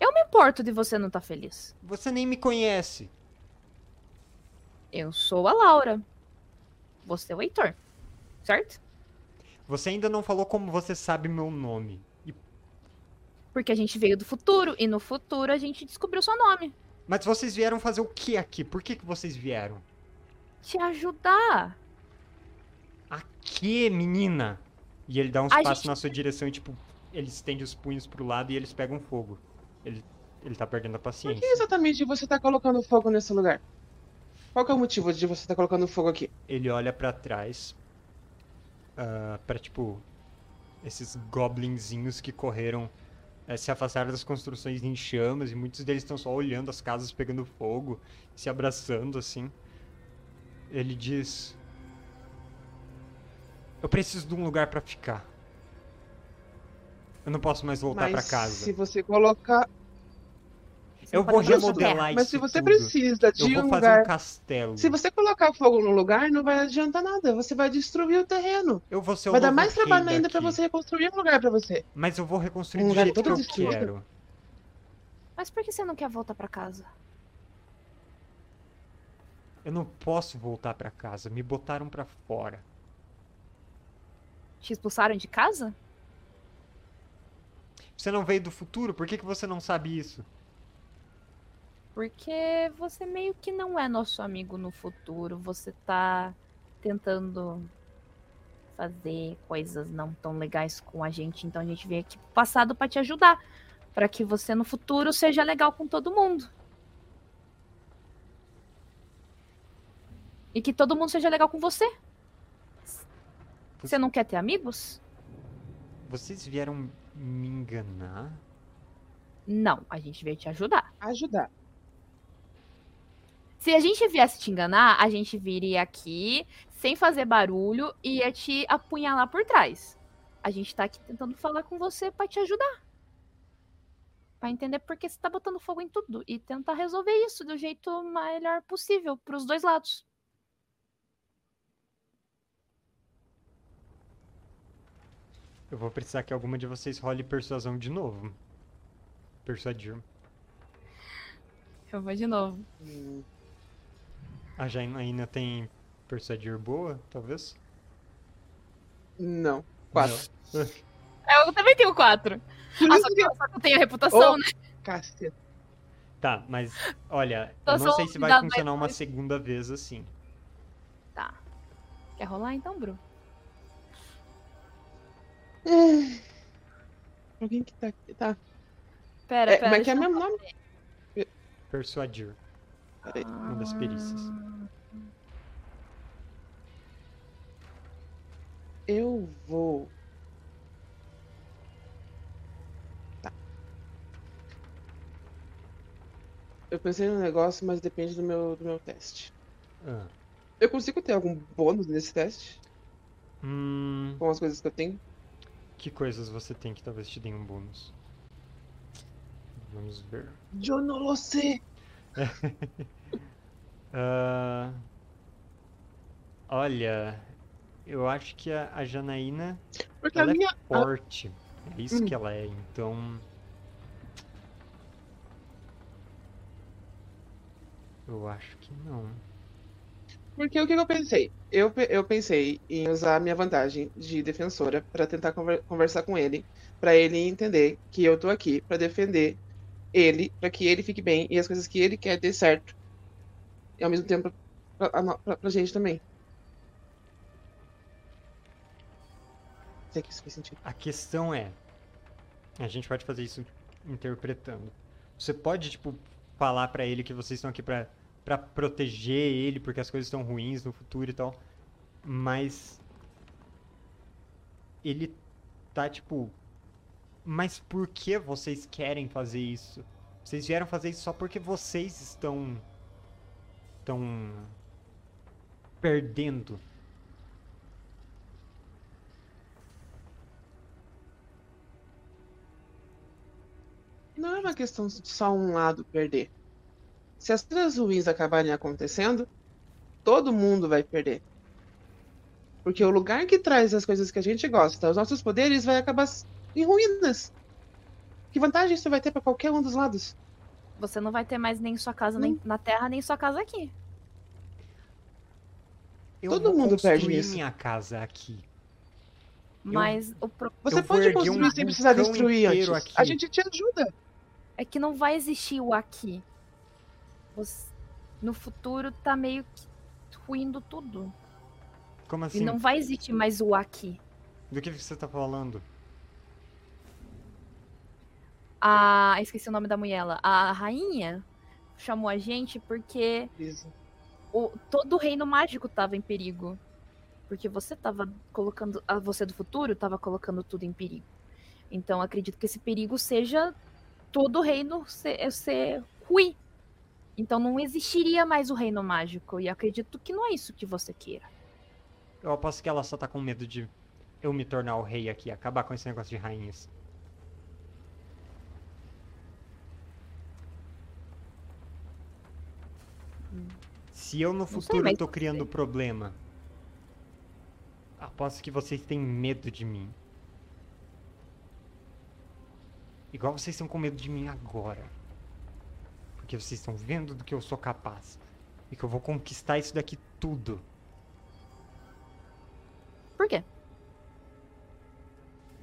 Eu me importo de você não estar feliz. Você nem me conhece. Eu sou a Laura. Você é o Heitor. Certo? Você ainda não falou como você sabe meu nome. E- Porque a gente veio do futuro e no futuro a gente descobriu seu nome. Mas vocês vieram fazer o que aqui? Por que, que vocês vieram? Te ajudar. Aqui, menina! E ele dá uns A passos gente- na sua direção e, tipo, ele estende os punhos pro lado e eles pegam fogo. Ele, ele tá perdendo a Por paciência. que exatamente você tá colocando fogo nesse lugar? Qual que é o motivo de você estar colocando fogo aqui? Ele olha pra trás. ah, pra, tipo, esses goblinzinhos que correram. eh, se afastaram das construções em chamas e muitos deles estão só olhando as casas pegando fogo, se abraçando assim. Ele diz: Eu preciso de um lugar pra ficar. Eu não posso mais voltar pra Mas casa. se você colocar. Você Eu vou remodelar isso Mas se você tudo. precisa Eu de vou um fazer lugar. um castelo. Se você colocar fogo no lugar, não vai adiantar nada. Você vai destruir o terreno. Eu vou ser o vai dar mais trabalho ainda pra daqui. você reconstruir um lugar pra você. Mas eu vou reconstruir Um do lugar jeito que eu destruído. quero. Mas por que você não quer voltar pra casa? Eu não posso voltar pra casa. Me botaram pra fora. Te expulsaram de casa? Você não veio do futuro? Por que, que você não sabe isso? Porque você meio que não é nosso amigo no futuro. Você tá tentando fazer coisas não tão legais com a gente. Então a gente veio aqui pro passado pra te ajudar. Pra que você no futuro seja legal com todo mundo. E que todo mundo seja legal com você. Você não quer ter amigos? Vocês vieram me enganar? Não, a gente veio te ajudar. Ajudar. Se a gente viesse te enganar, a gente viria aqui sem fazer barulho e ia te apunhalar por trás. A gente tá aqui tentando falar com você pra te ajudar. Pra entender por que você tá botando fogo em tudo e tentar resolver isso do jeito melhor possível pros dois lados. Eu vou precisar que alguma de vocês role persuasão de novo. Persuadir. Eu vou de novo. Hum, A Janaína tem persuadir boa, talvez? Não. Quatro. Eu também tenho quatro. Ah, só que que, só que eu tenho a reputação, Oh. né? Caceta. Tá, mas olha, eu não sei se vai funcionar mas- uma segunda vez assim. Tá. Quer rolar então, Bru? Alguém que tá aqui. Tá. Pera, É, pera. como é que é eu- mesmo nome? Persuadir. Peraí. Uma das perícias. Eu vou. Tá. Eu pensei no negócio, mas depende do meu, do meu teste. Ah. Eu consigo ter algum bônus nesse teste? Hum, Com as coisas que eu tenho? que coisas você tem que talvez te deem um bônus? Vamos ver. Eu não sei. (laughs) Ah, olha, eu acho que a, a Janaína Porque a ela é minha. forte. É isso Hum. que ela é, então. Eu acho que não. Porque o que eu pensei? Eu, eu pensei em usar a minha vantagem de defensora pra tentar conver- conversar com ele, pra ele entender que eu tô aqui pra defender ele, pra que ele fique bem e as coisas que ele quer dê certo. E ao mesmo tempo pra, pra, pra gente também. Sei que isso faz sentido. A questão é, a gente pode fazer isso interpretando. Você pode, tipo, falar pra ele que vocês estão aqui pra, pra proteger ele porque as coisas estão ruins no futuro e tal. Mas ele tá tipo, mas por que vocês querem fazer isso? Vocês vieram fazer isso só porque vocês estão estão perdendo. Não é uma questão de só um lado perder. Se as coisas ruins acabarem acontecendo, todo mundo vai perder. Porque o lugar que traz as coisas que a gente gosta, os nossos poderes, vai acabar em ruínas. Que vantagem isso vai ter pra qualquer um dos lados? Você não vai ter mais nem sua casa Hum. nem na terra, nem sua casa aqui. Eu Todo mundo perde construir nisso. minha casa aqui. Mas o pro... Você Eu pode erguer um construir sem precisar destruir antes. aqui. A gente te ajuda. é que não vai existir o aqui. Você- No futuro tá meio que ruindo tudo. Como E assim? não vai existir mais o aqui. Do que você tá falando? A. Esqueci o nome da mulher. A rainha chamou a gente porque o... todo o reino mágico tava em perigo. Porque você tava colocando. a Você do futuro tava colocando tudo em perigo. Então acredito que esse perigo seja todo o reino ser, ser ruim. Então não existiria mais o reino mágico. E acredito que não é isso que você queira. Eu aposto que ela só tá com medo de eu me tornar o rei aqui, acabar com esse negócio de rainhas. Se eu no sei, futuro mas tô criando sei. problema, aposto que vocês têm medo de mim. Igual vocês estão com medo de mim agora. Porque vocês estão vendo do que eu sou capaz. E que eu vou conquistar isso daqui tudo. Por quê?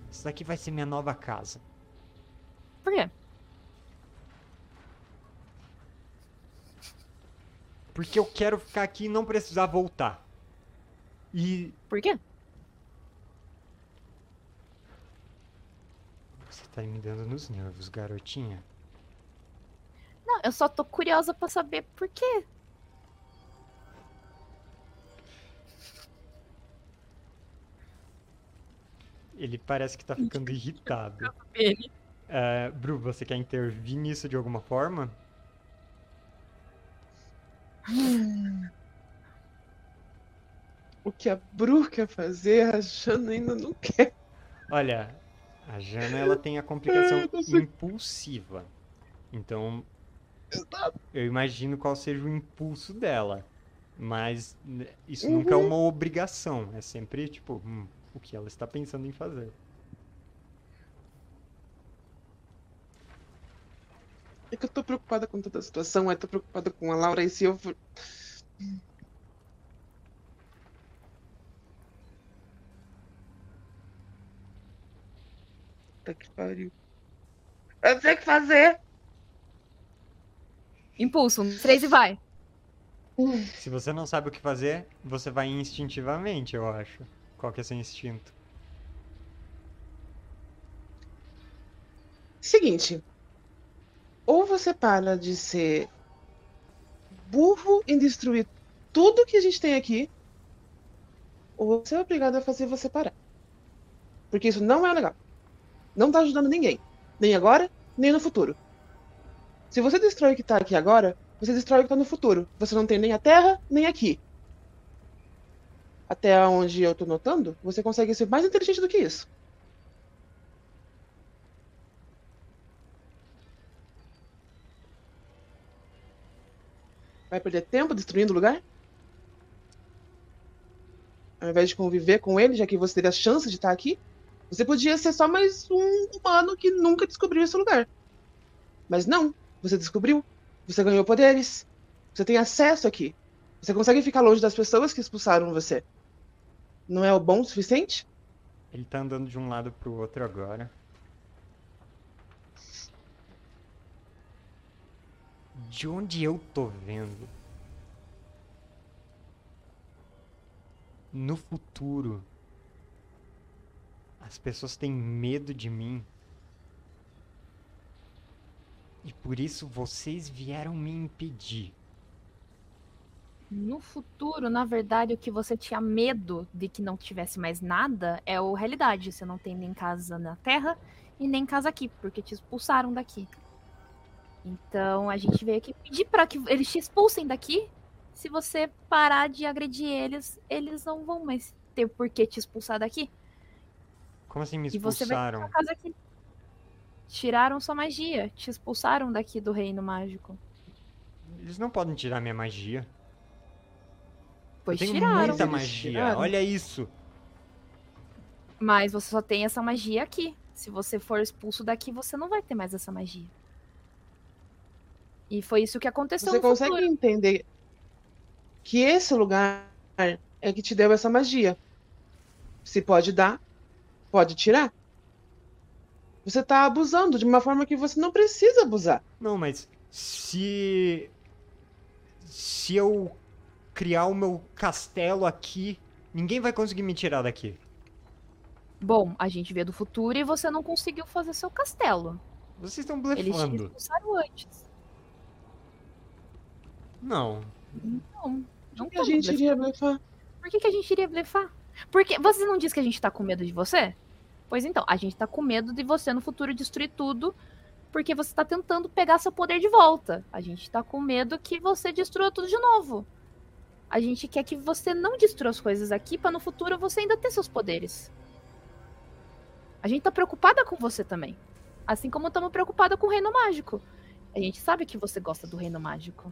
Isso daqui vai ser minha nova casa. Por quê? Porque eu quero ficar aqui e não precisar voltar. E Por quê? você tá me dando nos nervos, garotinha. Não, eu só tô curiosa pra saber por quê. Ele parece que tá ficando (laughs) irritado. Ele. É, Bru, você quer intervir nisso de alguma forma? O que a Bru quer fazer, a Jana ainda não quer. Olha, a Jana ela tem a complicação é, impulsiva. Então, eu imagino qual seja o impulso dela. Mas isso uhum. nunca é uhum. uma obrigação. É sempre, tipo, hum, o que ela está pensando em fazer. É que eu tô preocupada com toda a situação, eu tô preocupada com a Laura e se eu. for- Puta que pariu. Eu sei o que fazer! Impulso, um, três e vai. Se você não sabe o que fazer, você vai instintivamente, eu acho. Qual que é seu instinto? Seguinte. Ou você para de ser burro em destruir tudo que a gente tem aqui, ou você é obrigado a fazer você parar. Porque isso não é legal. Não tá ajudando ninguém. Nem agora, nem no futuro. Se você destrói o que tá aqui agora, você destrói o que tá no futuro. Você não tem nem a Terra, nem aqui. Até onde eu tô notando, você consegue ser mais inteligente do que isso. Vai perder tempo destruindo o lugar? Ao invés de conviver com ele, já que você teria a chance de estar aqui, você podia ser só mais um humano que nunca descobriu esse lugar. Mas não, você descobriu. Você ganhou poderes. Você tem acesso aqui. Você consegue ficar longe das pessoas que expulsaram você. Não é o bom o suficiente? Ele tá andando de um lado pro outro agora. De onde eu tô vendo? No futuro, as pessoas têm medo de mim. E por isso vocês vieram me impedir. No futuro, na verdade, o que você tinha medo de que não tivesse mais nada é o realidade. Você não tem nem casa na Terra e nem casa aqui, porque te expulsaram daqui. Então a gente veio aqui pedir para que eles te expulsem daqui. Se você parar de agredir eles, eles não vão mais ter por que te expulsar daqui. Como assim me E expulsaram? Sua casa aqui. Tiraram sua magia, te expulsaram daqui do reino mágico. Eles não podem tirar minha magia. Pois eu tenho tiraram. muita magia. tiraram? Olha isso. Mas você só tem essa magia aqui. Se você for expulso daqui, você não vai ter mais essa magia. E foi isso que aconteceu Você no consegue futuro. entender que esse lugar é que te deu essa magia. Se pode dar, pode tirar. Você tá abusando de uma forma que você não precisa abusar. Não, mas se. Se eu criar o meu castelo aqui, ninguém vai conseguir me tirar daqui. Bom, a gente veio do futuro e você não conseguiu fazer seu castelo. Vocês estão Eles te blefando. expulsaram antes. Não. Não, não Que a tamo gente blefando. iria blefar. Por que, que a gente iria blefar? Porque você não disse que a gente tá com medo de você? Pois então, a gente tá com medo de você no futuro destruir tudo, porque você tá tentando pegar seu poder de volta. A gente tá com medo que você destrua tudo de novo. A gente quer que você não destrua as coisas aqui pra no futuro você ainda ter seus poderes. A gente tá preocupada com você também. Assim como estamos preocupada com o Reino Mágico. A gente sabe que você gosta do Reino Mágico.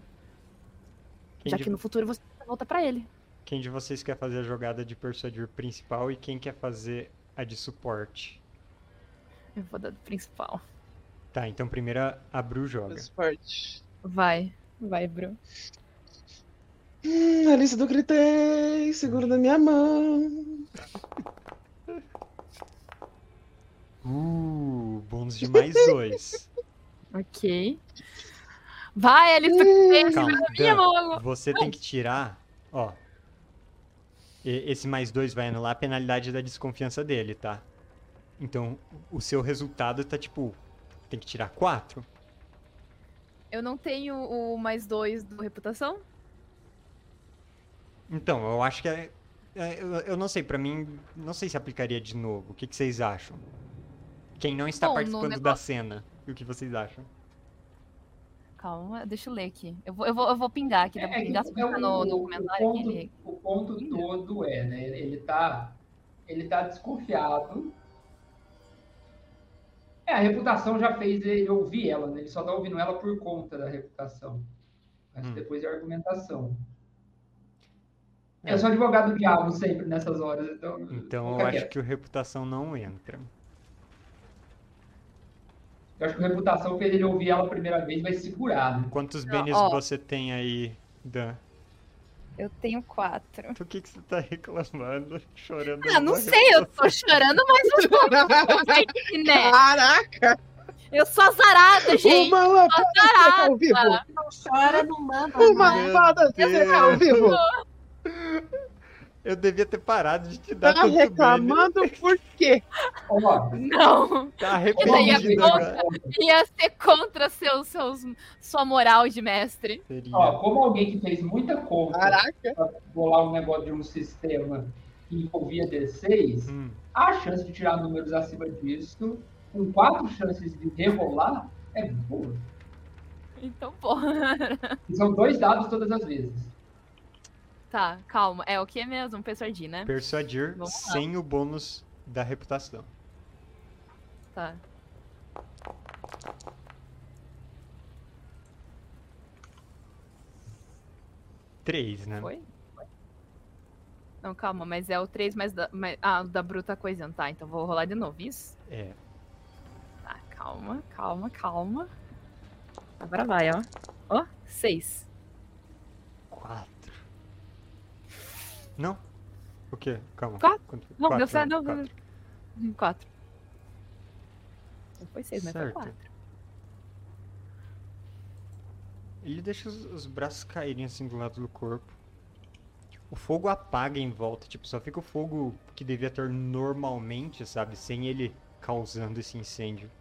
Quem já de, que no futuro você volta pra ele. quem de vocês quer fazer a jogada de persuadir principal e quem quer fazer a de suporte? Eu vou dar do principal. Tá, então primeiro a- Bru joga. Esporte. Vai, vai, Bru. Hum, Alice do Gritei, seguro na minha mão. Uh, bônus de mais dois. (laughs) Ok. Vai, Alice, tu Calma, minha Dan, você tem que tirar, ó. e- Esse mais dois vai anular a penalidade da desconfiança dele, tá? Então, o seu resultado tá tipo. Tem que tirar quatro? Eu não tenho o mais dois do reputação? Então, eu acho que é. é, Eu, eu não sei, pra mim, não sei se aplicaria de novo. O que, que vocês acham? Quem não está Bom, participando da negócio- cena, e o que vocês acham? Calma. Deixa eu ler aqui. Eu vou, eu vou, eu vou pingar aqui. Dá pra É, pingar se é no, no comentário o aqui. ponto, ele- o ponto todo é, né? Ele tá, ele tá desconfiado. É, a reputação já fez ele ouvir ela, né? Ele só tá ouvindo ela por conta da reputação. Mas Hum. depois é a argumentação. É. Eu sou advogado do diabo sempre nessas horas, então. Então eu acho quieto. que o reputação não entra. Eu acho que a reputação fez ele ouvir ela a primeira vez, vai segurar, né? Quantos bens você tem aí, Dan? Eu tenho quatro. Por que, que você tá reclamando, (laughs) chorando? Ah, não sei, eu tô (laughs) chorando, mas eu tô (laughs) né? Caraca! Eu sou azarada, gente. Uma lavada seca ao vivo! Não chora, não manda. Uma lavada seca ao vivo! Eu devia ter parado de te dar Tá tanto bem. reclamando por quê? Não, Tá arrependido agora. ia ser contra seus, seus, sua moral de mestre. Seria. ó, como alguém que fez muita conta Caraca! pra bolar um negócio de um sistema que envolvia D6, Hum, a chance de tirar números acima disso, com quatro chances de rerolar, é boa. Então, porra. São dois dados todas as vezes. Tá, calma. É o que mesmo? Persuadir, né? persuadir sem o bônus da reputação. Tá. Três, né? Foi? Não, calma, mas é o 3 mais da. Mais, ah, da bruta coisa. Tá, então vou rolar de novo. Isso? É. Tá, calma, calma, calma. Agora vai, ó. Ó, 6. Quatro. Não? O quê? Calma. Quatro? Quanto? Não, deu Quatro, certo, não. Quatro. 4. Não foi 6, mas foi Certo. 4. Ele deixa os, os braços caírem assim do lado do corpo. O fogo apaga em volta, tipo, só fica o fogo que devia ter normalmente, sabe? Sem ele causando esse incêndio.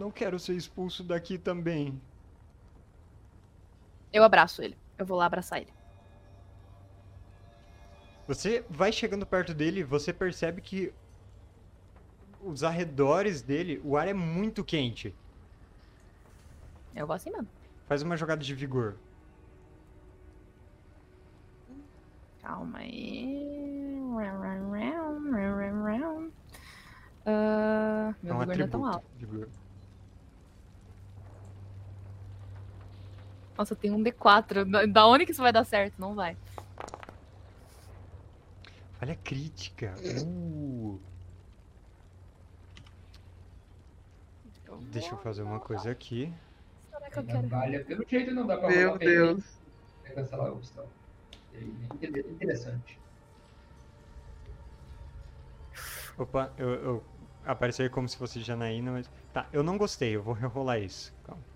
Não quero ser expulso daqui também. Eu abraço ele. Eu vou lá abraçar ele. Você vai chegando perto dele, você percebe que os arredores dele, o ar é muito quente. Eu vou assim mesmo. Faz uma jogada de vigor. Calma aí. É meu um vigor não é tão alto. Vigor. Nossa, tem um D4. Da- Da onde que isso vai dar certo? Não vai. Falha crítica. Uh. Deixa eu fazer uma coisa aqui. Será que eu quero? Vale, pelo jeito não dá pra Meu? Deus. Vai cancelar a opção. Inter- Interessante. Opa, eu, eu apareceu aí como se fosse Janaína, mas. Tá, eu não gostei, eu vou (laughs) rerolar isso. Calma.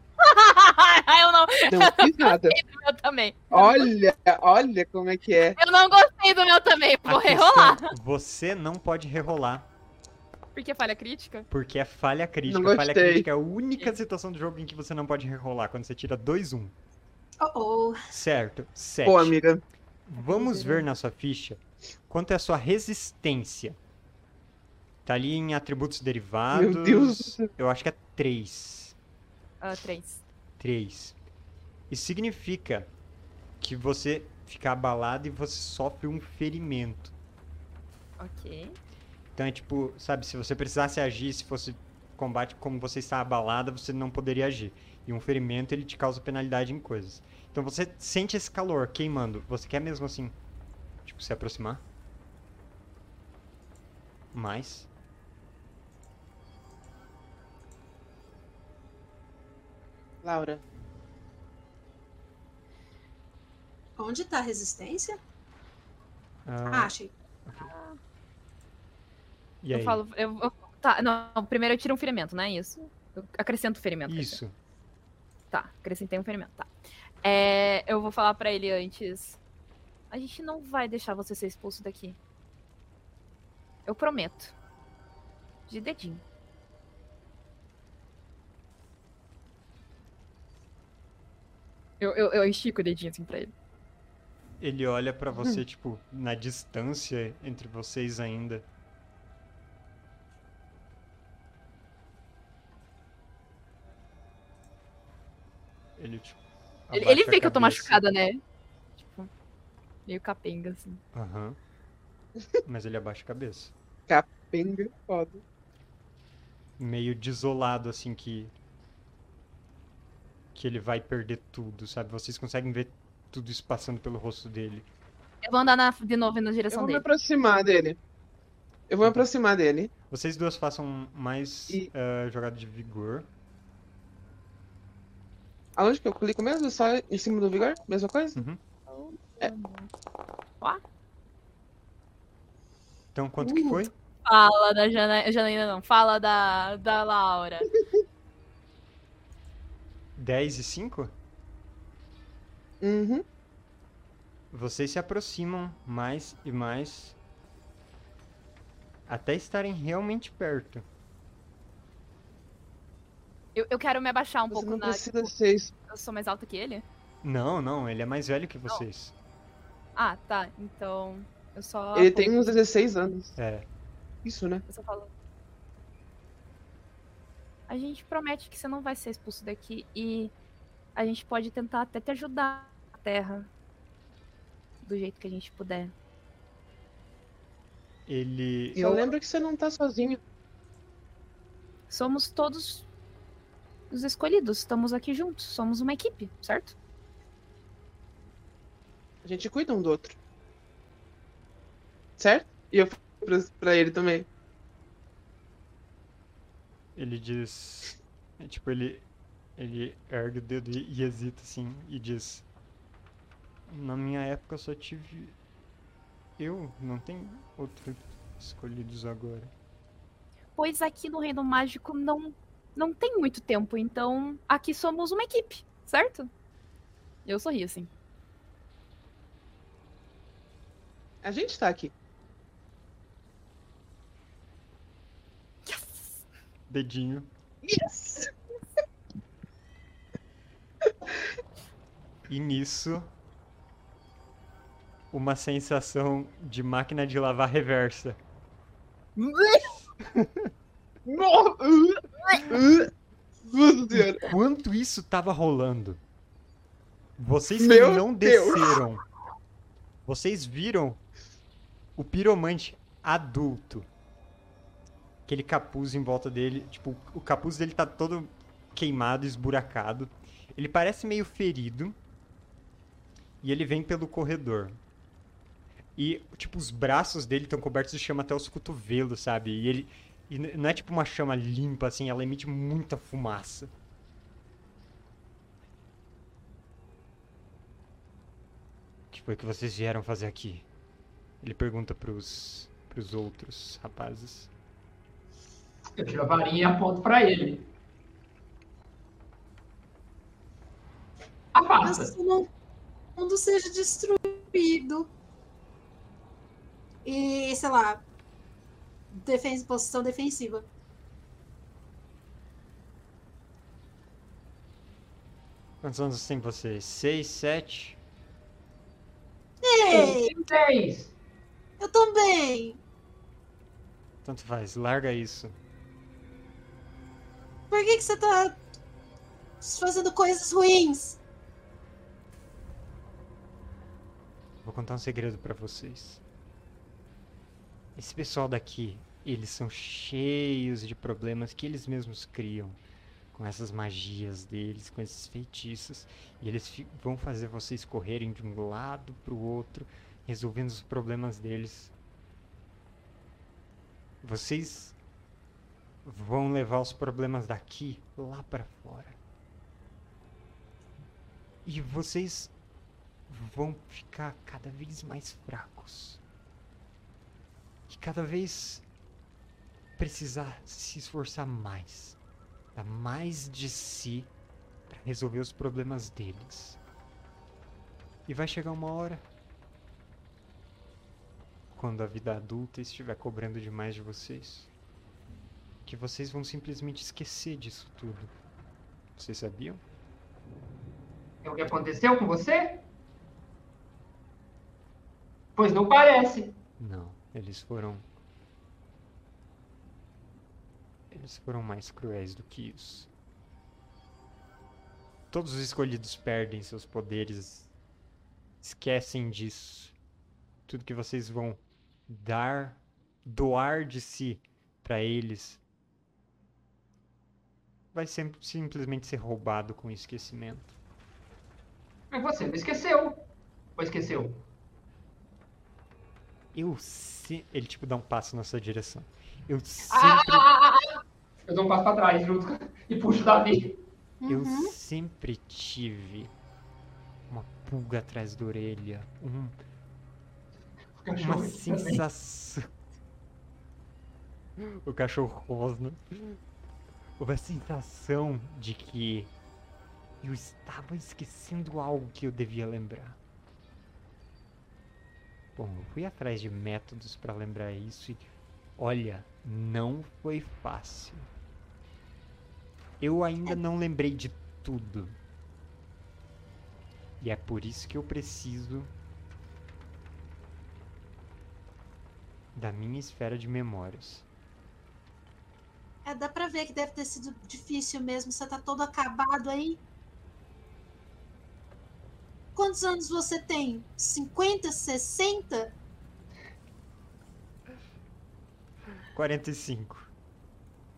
(laughs) eu não. Não fiz nada. O meu também. Olha, olha como é que é. Eu não gostei do meu também. Vou rerolar. você não pode rerolar, Porque falha crítica? porque é falha crítica. Não Falha gostei. crítica é a única situação do jogo em que você não pode rerolar, quando você tira 2-1. Oh, oh. Certo, 7. Pô, amiga. Vamos ver na sua ficha quanto é a sua resistência. Tá ali em atributos derivados. Meu Deus. Eu acho que é 3. Ah, três. 3. Isso significa que você fica abalado e você sofre um ferimento. Ok. Então é tipo, sabe, se você precisasse agir, se fosse combate como você está abalada, você não poderia agir. E um ferimento ele te causa penalidade em coisas. Então você sente esse calor queimando. Você quer mesmo assim, tipo, se aproximar? Mais? Laura. Onde tá a resistência? Ah, Ah, achei. e Eu aí? falo. Eu, eu- tá, não. Primeiro eu tiro um ferimento, não é isso? Eu acrescento o ferimento. Isso. Tá, acrescentei um ferimento, tá. É, eu vou falar pra ele antes. A gente não vai deixar você ser expulso daqui. Eu prometo. De dedinho. Eu, eu, eu estico o dedinho assim pra ele. Ele olha pra você, tipo, na distância entre vocês ainda. Ele, tipo. Ele, ele vê que eu tô machucada, né? Tipo, meio capenga, assim. Aham. Mas ele abaixa a cabeça. Penga, foda. Meio desolado, assim, que. Que ele vai perder tudo, sabe? Vocês conseguem ver tudo isso passando pelo rosto dele. Eu vou andar na- de novo na Eu direção vou me dele. aproximar dele. Eu vou me aproximar dele. Vocês duas façam mais E- eh, jogada de vigor. Aonde que eu clico mesmo? Só em cima do vigor? Mesma coisa? Então, quanto que Uh. foi? Fala da Jana... Janaína, não. Fala da, da Laura. (laughs) 10 e 5? Uhum. Vocês se aproximam mais e mais. Até estarem realmente perto. Eu, eu quero me abaixar um Você pouco não na. precisa tipo, ser isso. eu sou mais alta que ele? Não, não, ele é mais velho que vocês. Ah, tá. Então. Eu só. Ele tem uns 16 anos. É. Isso, né? Eu só falo. A gente promete que você não vai ser expulso daqui e a gente pode tentar até te ajudar na Terra. Do jeito que a gente puder. Ele. E eu lembro que você não tá sozinho. Somos todos os escolhidos. Estamos aqui juntos. Somos uma equipe, certo? A gente cuida um do outro. Certo? E eu falo pra, pra ele também. Ele diz. é, Tipo, ele. Ele ergue o dedo e, e hesita assim e diz. Na minha época eu só tive. Eu, não tem outros escolhidos agora. Pois aqui no Reino Mágico não, não tem muito tempo, então aqui somos uma equipe, certo? Eu sorri assim. A gente tá aqui. Dedinho. Yes! E nisso. Uma sensação de máquina de lavar reversa. Enquanto isso tava rolando, vocês que Meu não Deus. desceram, vocês viram o piromante adulto. Aquele capuz em volta dele, tipo, o capuz dele tá todo queimado, esburacado. Ele parece meio ferido. E ele vem pelo corredor. E, tipo, os braços dele estão cobertos de chama até os cotovelos, sabe? E ele. E não é tipo uma chama limpa, assim, ela emite muita fumaça. O que foi que vocês vieram fazer aqui? Ele pergunta pros, pros outros rapazes. Eu tiro a varinha e aponto pra ele. Mas Afasta. se o mundo seja destruído. E, sei lá, defen posição defensiva. Quantos anos tem vocês? Seis, sete? Ei, Dez. eu também. Tanto faz, larga isso. Por que, que você tá fazendo coisas ruins? Vou contar um segredo pra vocês. Esse pessoal daqui, eles são cheios de problemas que eles mesmos criam. Com essas magias deles, com esses feitiços. E eles vão fazer vocês correrem de um lado pro outro, resolvendo os problemas deles. Vocês vão levar os problemas daqui lá pra fora. E vocês vão ficar cada vez mais fracos. E cada vez precisar se esforçar mais. Dar mais de si para resolver os problemas deles. E vai chegar uma hora quando a vida adulta estiver cobrando demais de vocês, que vocês vão simplesmente esquecer disso tudo. Vocês sabiam? É o que aconteceu com você? Pois não parece. Não, eles foram. Eles foram mais cruéis do que isso. Todos os escolhidos perdem seus poderes. Esquecem disso. Tudo que vocês vão dar, doar de si para eles, vai sempre simplesmente ser roubado com esquecimento. Mas você não esqueceu. Ou esqueceu? Eu se... Ele, tipo, dá um passo na sua direção. Eu Ah, sempre, ah, ah, ah. Eu dou um passo pra trás junto (laughs) e puxo o Davi. eu Uhum. sempre tive uma pulga atrás da orelha. Um, O uma cachorro também. sensação. O cachorro rosna. Uma sensação de que eu estava esquecendo algo que eu devia lembrar. Bom, eu fui atrás de métodos para lembrar isso e olha, não foi fácil. Eu ainda não lembrei de tudo. E é por isso que eu preciso da minha esfera de memórias. É, dá pra ver que deve ter sido difícil mesmo. Você tá todo acabado aí. Quantos anos você tem? 50, 60? 45.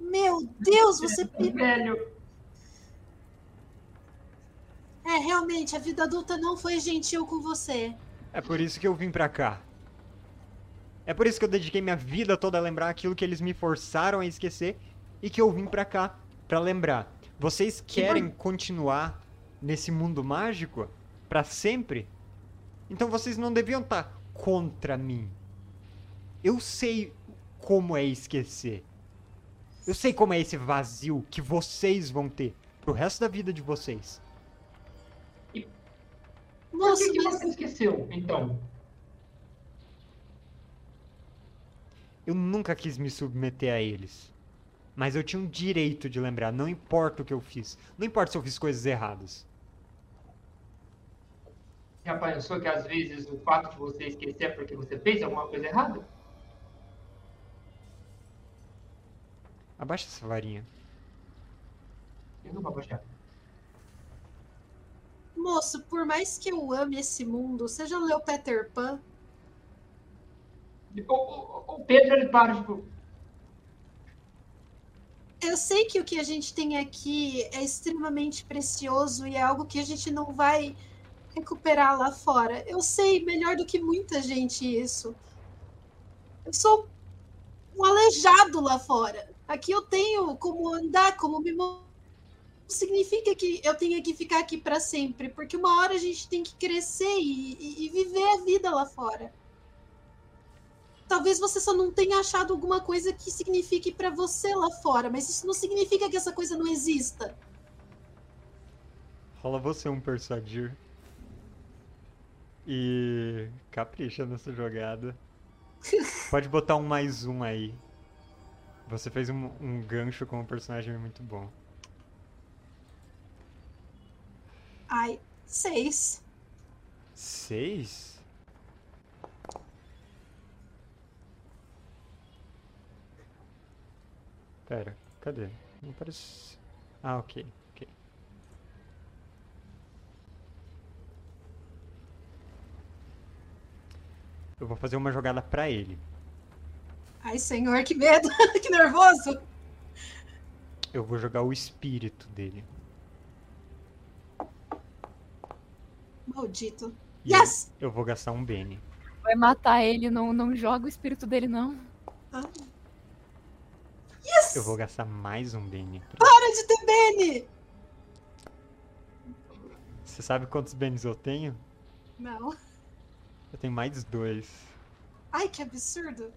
Meu Deus, você. Velho. É, realmente, a vida adulta não foi gentil com você. É por isso que eu vim pra cá. É por isso que eu dediquei minha vida toda a lembrar aquilo que eles me forçaram a esquecer e que eu vim pra cá pra lembrar. Vocês querem continuar nesse mundo mágico pra sempre? Então vocês não deviam estar contra mim. Eu sei como é esquecer. Eu sei como é esse vazio que vocês vão ter pro resto da vida de vocês. Por Moço, que, que mas você esqueceu, então? Eu nunca quis me submeter a eles. Mas eu tinha um direito de lembrar, não importa o que eu fiz. Não importa se eu fiz coisas erradas. Já pensou que às vezes o fato de você esquecer é porque você fez alguma coisa errada? Abaixa essa varinha. Eu não vou abaixar. moço, por mais que eu ame esse mundo, você já leu Peter Pan? O, o, o Pedro, ele para, tipo, Eu sei que o que a gente tem aqui é extremamente precioso e é algo que a gente não vai recuperar lá fora. Eu sei melhor do que muita gente isso. Eu sou um aleijado lá fora. Aqui eu tenho como andar, como me mo- não significa que eu tenha que ficar aqui para sempre, porque uma hora a gente tem que crescer e, e- e viver a vida lá fora. Talvez você só não tenha achado alguma coisa que signifique para você lá fora, mas isso não significa que essa coisa não exista. Rola você um persuadir. E capricha nessa jogada. (laughs) Pode botar um mais um aí. Você fez um, um gancho com um personagem muito bom. Ai, seis. Seis? Pera, cadê? Não parece. Ah, ok, ok. Eu vou fazer uma jogada pra ele. Ai, senhor, que medo, (laughs) que nervoso. Eu vou jogar o espírito dele. Maldito. E Yes! eu, eu vou gastar um Bene. Vai matar ele, não, não joga o espírito dele, não. Yes! Eu vou gastar mais um Bene. Para de ter Benny! Você sabe quantos Benes eu tenho? Não. Eu tenho mais dois. Ai, que absurdo.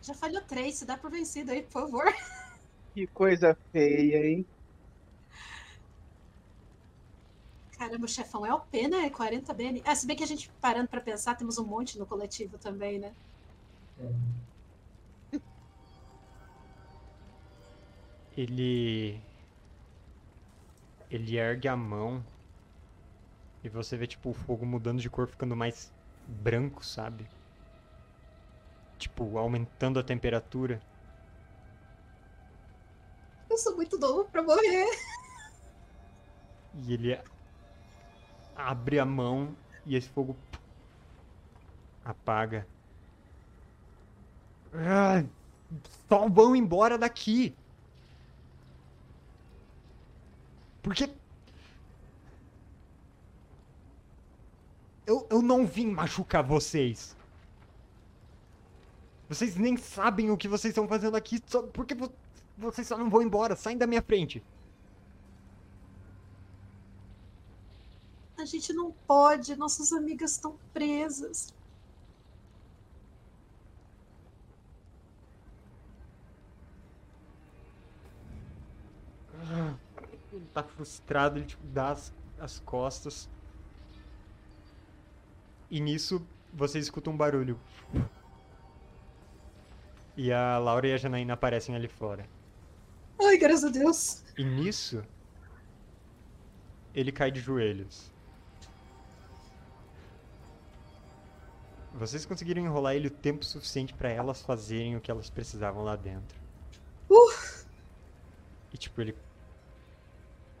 Já falhou três, se dá por vencido aí, por favor. (laughs) Que coisa feia, hein? Caramba, o chefão é OP, né? 40 BN. Ah, se bem que a gente parando pra pensar, temos um monte no coletivo também, né? Ele. Ele ergue a mão. E você vê, tipo, o fogo mudando de cor, ficando mais branco, sabe? Tipo, aumentando a temperatura. Eu sou muito novo pra morrer. E ele abre a mão e esse fogo apaga. Ah, só vão embora daqui. Porque eu, eu não vim machucar vocês. Vocês nem sabem o que vocês estão fazendo aqui, só porque vo- vocês só não vão embora. Saem da minha frente. A gente não pode, nossas amigas estão presas. Ele tá frustrado, ele tipo, dá as, as costas. E nisso você escuta um barulho. E a Laura e a Janaína aparecem ali fora. Ai, graças a Deus. E nisso ele cai de joelhos. Vocês conseguiram enrolar ele o tempo suficiente pra elas fazerem o que elas precisavam lá dentro. Uh. E tipo, ele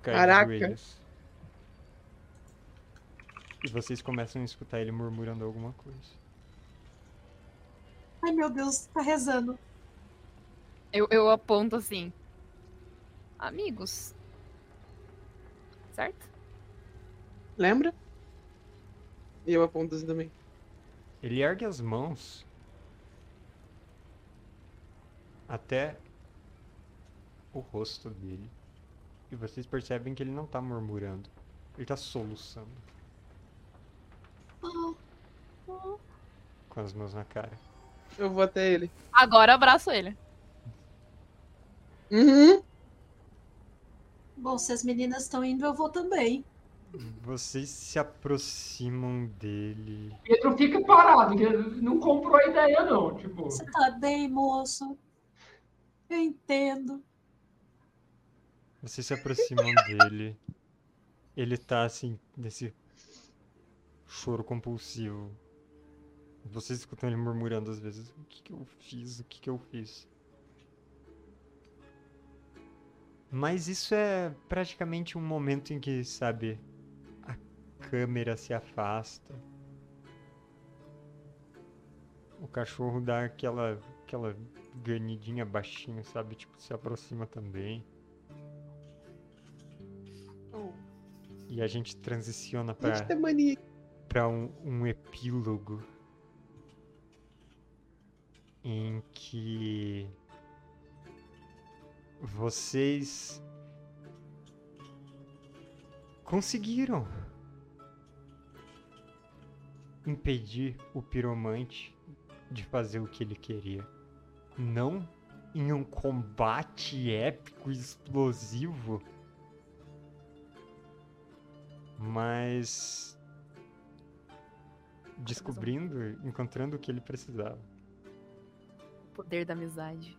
Caraca. E vocês começam a escutar ele murmurando alguma coisa. Ai, meu Deus, tá rezando. Eu, eu aponto assim. Amigos. Certo? Lembra? E eu aponto assim também. Ele ergue as mãos até o rosto dele. E vocês percebem que ele não tá murmurando. Ele tá soluçando com as mãos na cara. Eu vou até ele. Agora eu abraço ele. Uhum. Bom, se as meninas estão indo, eu vou também. Vocês se aproximam dele. Pedro fica parado, não comprou a ideia, não. Tipo, Você tá bem, moço? Eu entendo. Vocês se aproximam dele. Ele tá assim, nesse choro compulsivo. Vocês escutam ele murmurando às vezes: O que, que eu fiz? O que, que eu fiz? Mas isso é praticamente um momento em que, sabe, a câmera se afasta. O cachorro dá aquela, aquela ganidinha baixinha, sabe? Tipo, se aproxima também. E a gente transiciona mania. pra um, um epílogo em que vocês conseguiram impedir o piromante de fazer o que ele queria. Não em um combate épico e explosivo, mas descobrindo, encontrando o que ele precisava. O poder da amizade.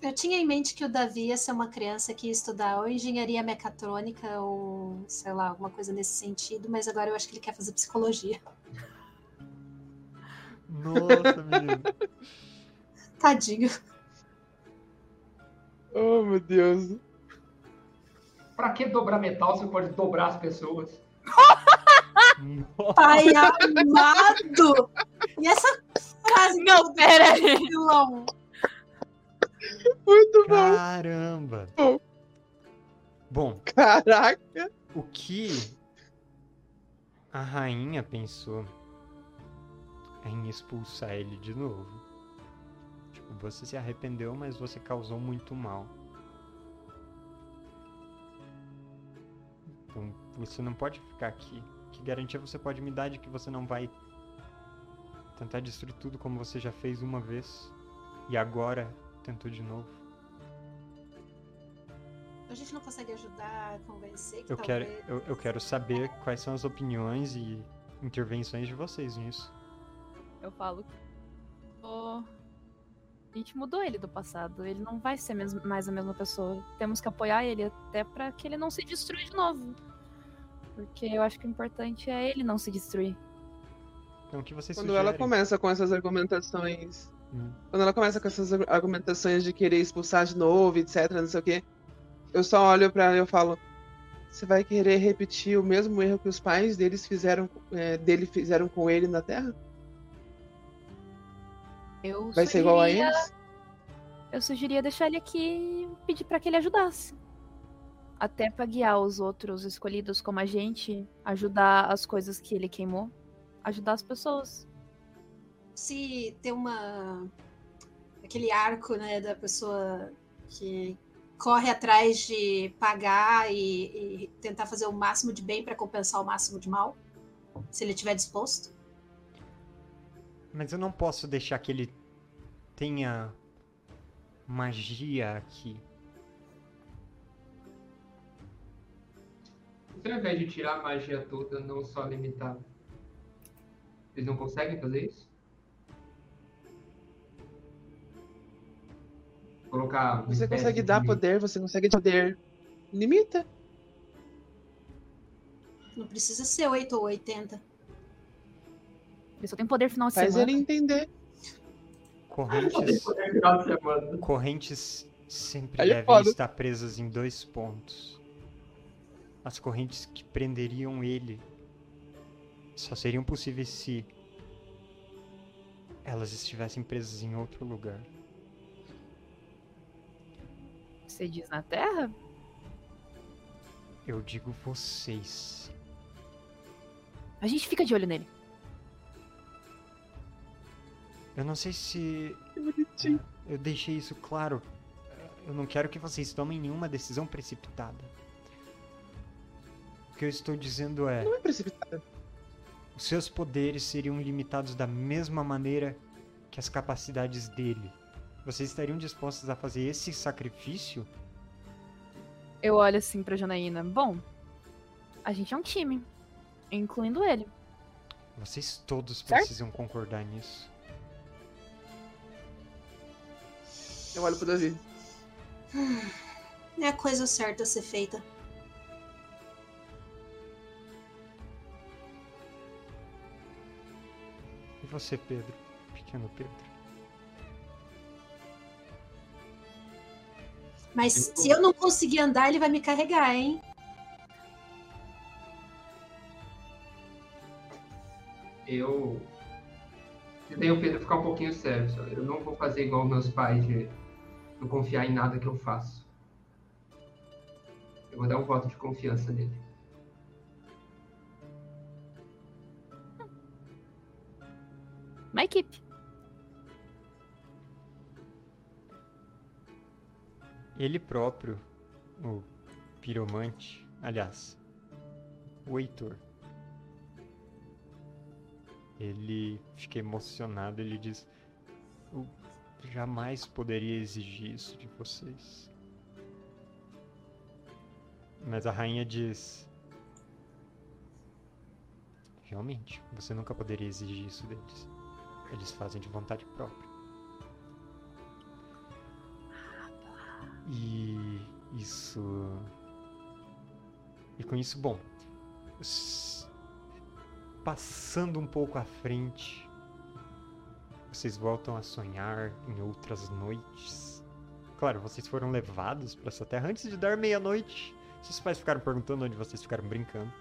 Eu tinha em mente que o Davi ia ser uma criança que ia estudar ou engenharia mecatrônica ou, sei lá, alguma coisa nesse sentido, mas agora eu acho que ele quer fazer psicologia. Nossa, menino. (laughs) Tadinho. Oh, meu Deus. Pra que dobrar metal se pode dobrar as pessoas? (laughs) Pai amado! E essa frase Não, pera aí. vilão? Muito bom. Caramba. Bom. Bom, Caraca. o que a rainha pensou em expulsar ele de novo. Tipo, você se arrependeu, mas você causou muito mal. Então, você não pode ficar aqui. Que garantia você pode me dar de que você não vai tentar destruir tudo como você já fez uma vez e agora tentou de novo? A gente não consegue ajudar a convencer que Eu quero, talvez... eu, eu quero saber quais são as opiniões e intervenções de vocês nisso. Eu falo. "Ô, A gente mudou ele do passado. Ele não vai ser mais a mesma pessoa. Temos que apoiar ele até pra que ele não se destrua de novo. Porque eu acho que o importante é ele não se destruir. Então o que vocês Quando ela sugerem? começa com essas argumentações. Hum. Quando ela começa com essas argumentações de querer expulsar de novo, etc, não sei o quê. Eu só olho pra ela e eu falo. Você vai querer repetir o mesmo erro que os pais deles fizeram, é, dele fizeram com ele na Terra? Eu Vai ser igual a sugeria- eles? Eu sugeria deixar ele aqui e pedir pra que ele ajudasse. Até pra guiar os outros escolhidos como a gente, ajudar as coisas que ele queimou, ajudar as pessoas. Se tem uma. aquele arco, né, da pessoa que corre atrás de pagar e, e tentar fazer o máximo de bem para compensar o máximo de mal, se ele estiver disposto. Mas eu não posso deixar que ele tenha magia aqui. Se ao invés de tirar a magia toda, não só limitar. Eles não conseguem fazer isso? Colocar. Você consegue dar poder, você consegue dar poder. Limita. Não precisa ser 8 ou 80. Ele só tem poder final de Faz semana. ele entender. Correntes, correntes sempre Aí é devem foda. estar presas em dois pontos. As correntes que prenderiam ele só seriam possíveis se elas estivessem presas em outro lugar. Você diz na Terra? Eu digo vocês. A gente fica de olho nele. Eu não sei se Que bonitinho. eu deixei isso claro. Eu não quero que vocês tomem nenhuma decisão precipitada. O que eu estou dizendo é. Não é precipitado. Os seus poderes seriam limitados da mesma maneira que as capacidades dele. Vocês estariam dispostos a fazer esse sacrifício? Eu olho assim pra Janaína. Bom, a gente é um time, incluindo ele. Vocês todos Certo. precisam concordar nisso. Eu olho pro Davi. É a coisa certa a ser feita. E você, Pedro? Pequeno Pedro. Mas se eu não conseguir andar, ele vai me carregar, hein? Eu. E daí o Pedro ficar um pouquinho sério. Eu não vou fazer igual meus pais de não confiar em nada que eu faço. Eu vou dar um voto de confiança nele. Uma equipe. Ele próprio, o piromante, aliás, o Heitor. Ele fica emocionado, ele diz: Eu jamais poderia exigir isso de vocês. Mas a rainha diz: Realmente, você nunca poderia exigir isso deles. Eles fazem de vontade própria. E isso. E com isso, bom. Passando um pouco à frente, vocês voltam a sonhar em outras noites. Claro, vocês foram levados para essa terra antes de dar meia-noite. Seus pais ficaram perguntando onde vocês ficaram brincando.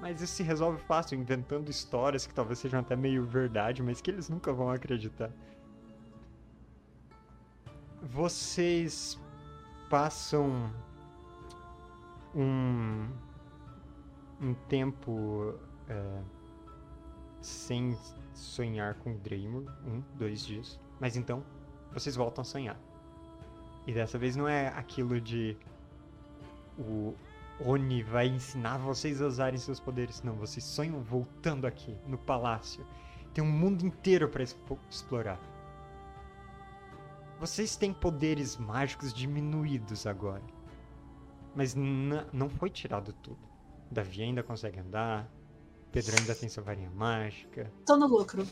Mas isso se resolve fácil, inventando histórias que talvez sejam até meio verdade, mas que eles nunca vão acreditar. Vocês passam um, um tempo é, sem sonhar com Draymor, um, dois dias. Mas então, vocês voltam a sonhar. E dessa vez não é aquilo de o Oni vai ensinar vocês a usarem seus poderes. Não, vocês sonham voltando aqui, no palácio. Tem um mundo inteiro para explorar. Vocês têm poderes mágicos diminuídos agora. Mas não foi tirado tudo. Davi ainda consegue andar. Pedro ainda tem sua varinha mágica. Tô no lucro.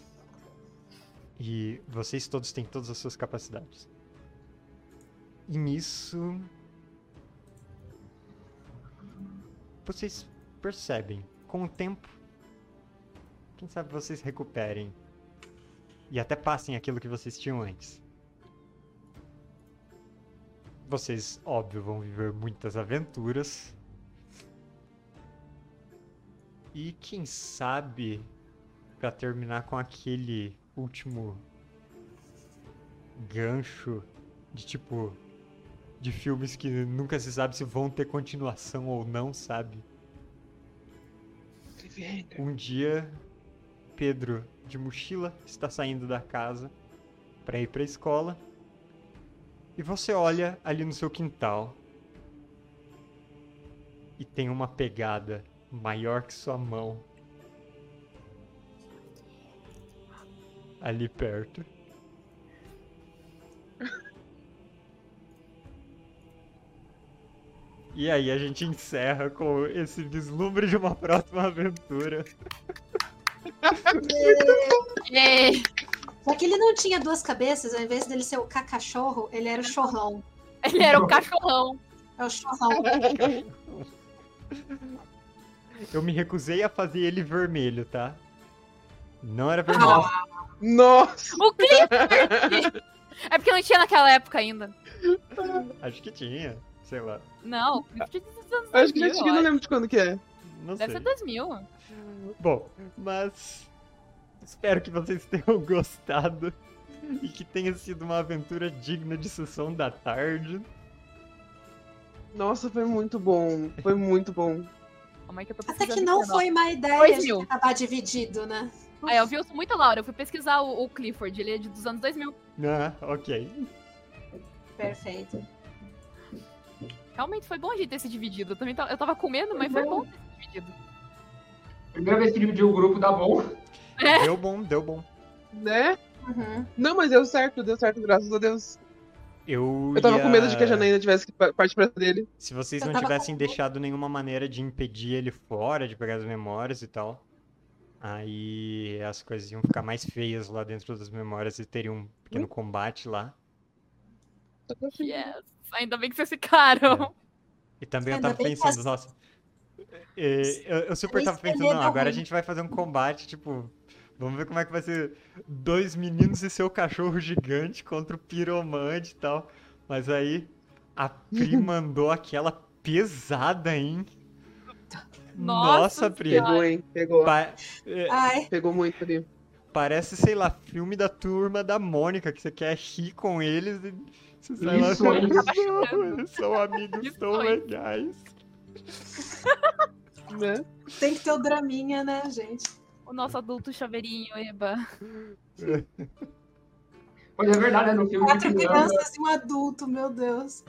E vocês todos têm todas as suas capacidades. E nisso. Vocês percebem, com o tempo, quem sabe vocês recuperem e até passem aquilo que vocês tinham antes. Vocês, óbvio, vão viver muitas aventuras. E quem sabe, pra terminar com aquele último gancho de tipo de filmes que nunca se sabe se vão ter continuação ou não, sabe? Um dia, Pedro, de mochila, está saindo da casa para ir para a escola. E você olha ali no seu quintal e tem uma pegada maior que sua mão ali perto. E aí a gente encerra com esse vislumbre de uma próxima aventura. Yay! (laughs) Só que ele não tinha duas cabeças, ao invés dele ser o cacachorro, ele era o chorrão. Ele era o cachorrão. É o chorrão. (laughs) Eu me recusei a fazer ele vermelho, tá? Não era vermelho. Ah, Nossa! O Clifford! É porque não tinha naquela época ainda. Acho que tinha, sei lá. Não, o Clifford é dos anos Acho que 2000, já tinha, não lembro de quando que é. Não. Deve sei. ser 2000. Bom, mas espero que vocês tenham (laughs) gostado e que tenha sido uma aventura digna de sessão da tarde. Nossa, foi muito bom. Foi muito bom. Calma aí que eu tô Até que não foi má ideia Dois a gente mil. acabar dividido, né? Ah, eu vi isso muito, Laura. Eu fui pesquisar o, o Clifford, ele é de- dos anos 2000. Ah, ok. Perfeito. Realmente foi bom a gente ter se dividido. Eu, também tava, eu tava com medo, mas foi bom ter se dividido. Primeira vez que dividiu o grupo, dá bom. Deu bom, deu bom. Né? Uhum. Não, mas deu certo, deu certo, graças a Deus. Eu, Eu tava ia- com medo de que a Janaína tivesse que pa- partir pra dele. Se vocês Eu não tava tivessem deixado nenhuma maneira de impedir ele fora, de pegar as memórias e tal, aí as coisas iam ficar mais feias lá dentro das memórias e teria um pequeno combate lá. Yes. Ainda bem que vocês ficaram. E também eu Ainda tava bem que pensando, nossa. é, eu, eu super tava pensando, não, agora a gente vai fazer um combate, tipo. Vamos ver como é que vai ser dois meninos e seu cachorro gigante contra o piromante e tal. Mas aí a Pri (laughs) mandou aquela pesada, hein? Nossa Nossa, Pri. Pegou, hein? Pegou. Pa- é, Ai, Pegou muito ali. parece, sei lá, filme da turma da Mônica, que você quer rir com eles e você sai lá Isso, hein? "Não, eles são amigos Isso, tão legais. Né? tem que ter o draminha, né, gente? O nosso adulto chaveirinho, Eba. (laughs) Mas é verdade, né? No filme Quatro crianças e um adulto, meu Deus.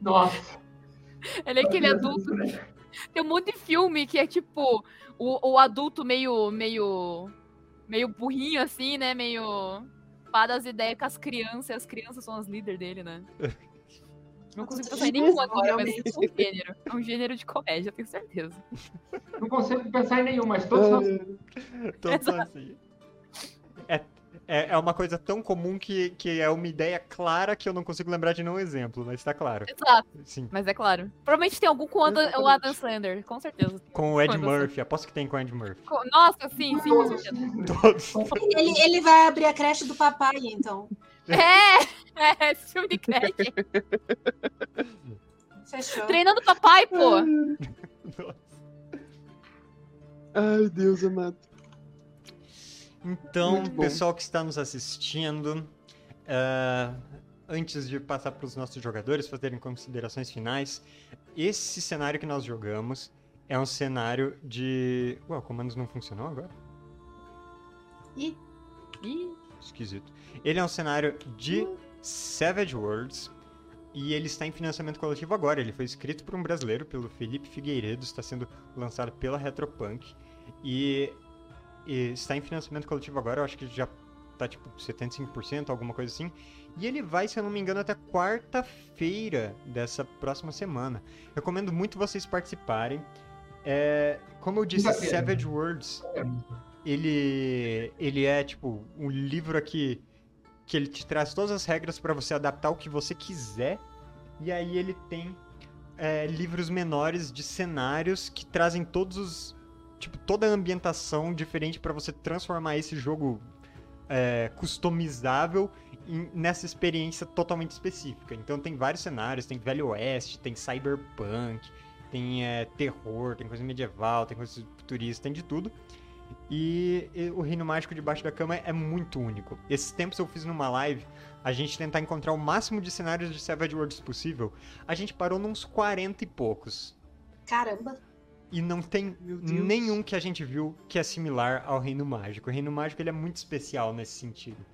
Nossa. Ele é aquele adulto. Tem um monte de filme que é tipo o, o adulto meio, meio, meio burrinho assim, né? Meio pá das ideias com as crianças, e as crianças são as líderes dele, né? (laughs) Não consigo pensar em nenhum agora, mas é um gênero. É um gênero de comédia, tenho certeza. Não consigo pensar em nenhum, mas todos são. (laughs) Todos são assim. É, é, é uma coisa tão comum que, que é uma ideia clara que eu não consigo lembrar de nenhum exemplo, mas tá claro. Exato, Sim. mas é claro. Provavelmente tem algum com o Adam, o. Adam Sandler, com certeza. Com o Ed Quando Murphy, aposto que tem com o Ed Murphy. Com- Nossa, sim, sim, com certeza. Todos. Ele, ele vai abrir a creche do papai, então. É, é, filme (laughs) de creche. Fechou. Treinando papai, pô. Ai, Deus amado. Então, pessoal que está nos assistindo, ah, antes de passar para os nossos jogadores fazerem considerações finais, esse cenário que nós jogamos é um cenário de. Ué, o comandos não funcionou agora? Ih, Ih, Esquisito. Ele é um cenário de Savage Worlds e ele está em financiamento coletivo agora. Ele foi escrito por um brasileiro, pelo Felipe Figueiredo, está sendo lançado pela Retropunk e, e está em financiamento coletivo agora. Eu acho que já tá tipo 75%, alguma coisa assim. E ele vai, se eu não me engano, até quarta-feira dessa próxima semana. Recomendo muito vocês participarem. É, como eu disse. Savage Worlds ele ele é tipo um livro aqui que ele te traz todas as regras para você adaptar o que você quiser e aí ele tem é, livros menores de cenários que trazem todos os. Tipo, toda a ambientação diferente para você transformar esse jogo é, customizável em- nessa experiência totalmente específica. Então tem vários cenários, tem Velho Oeste, tem Cyberpunk, tem é, terror, tem coisa medieval, tem coisa futurista, tem de tudo. E, e o Reino Mágico debaixo da cama é muito único. Esses tempos eu fiz numa live a gente tentar encontrar o máximo de cenários de Savage Worlds possível. A gente parou nos 40 e poucos. Caramba. E não tem nenhum que a gente viu que é similar ao Reino Mágico. O Reino Mágico ele é muito especial nesse sentido.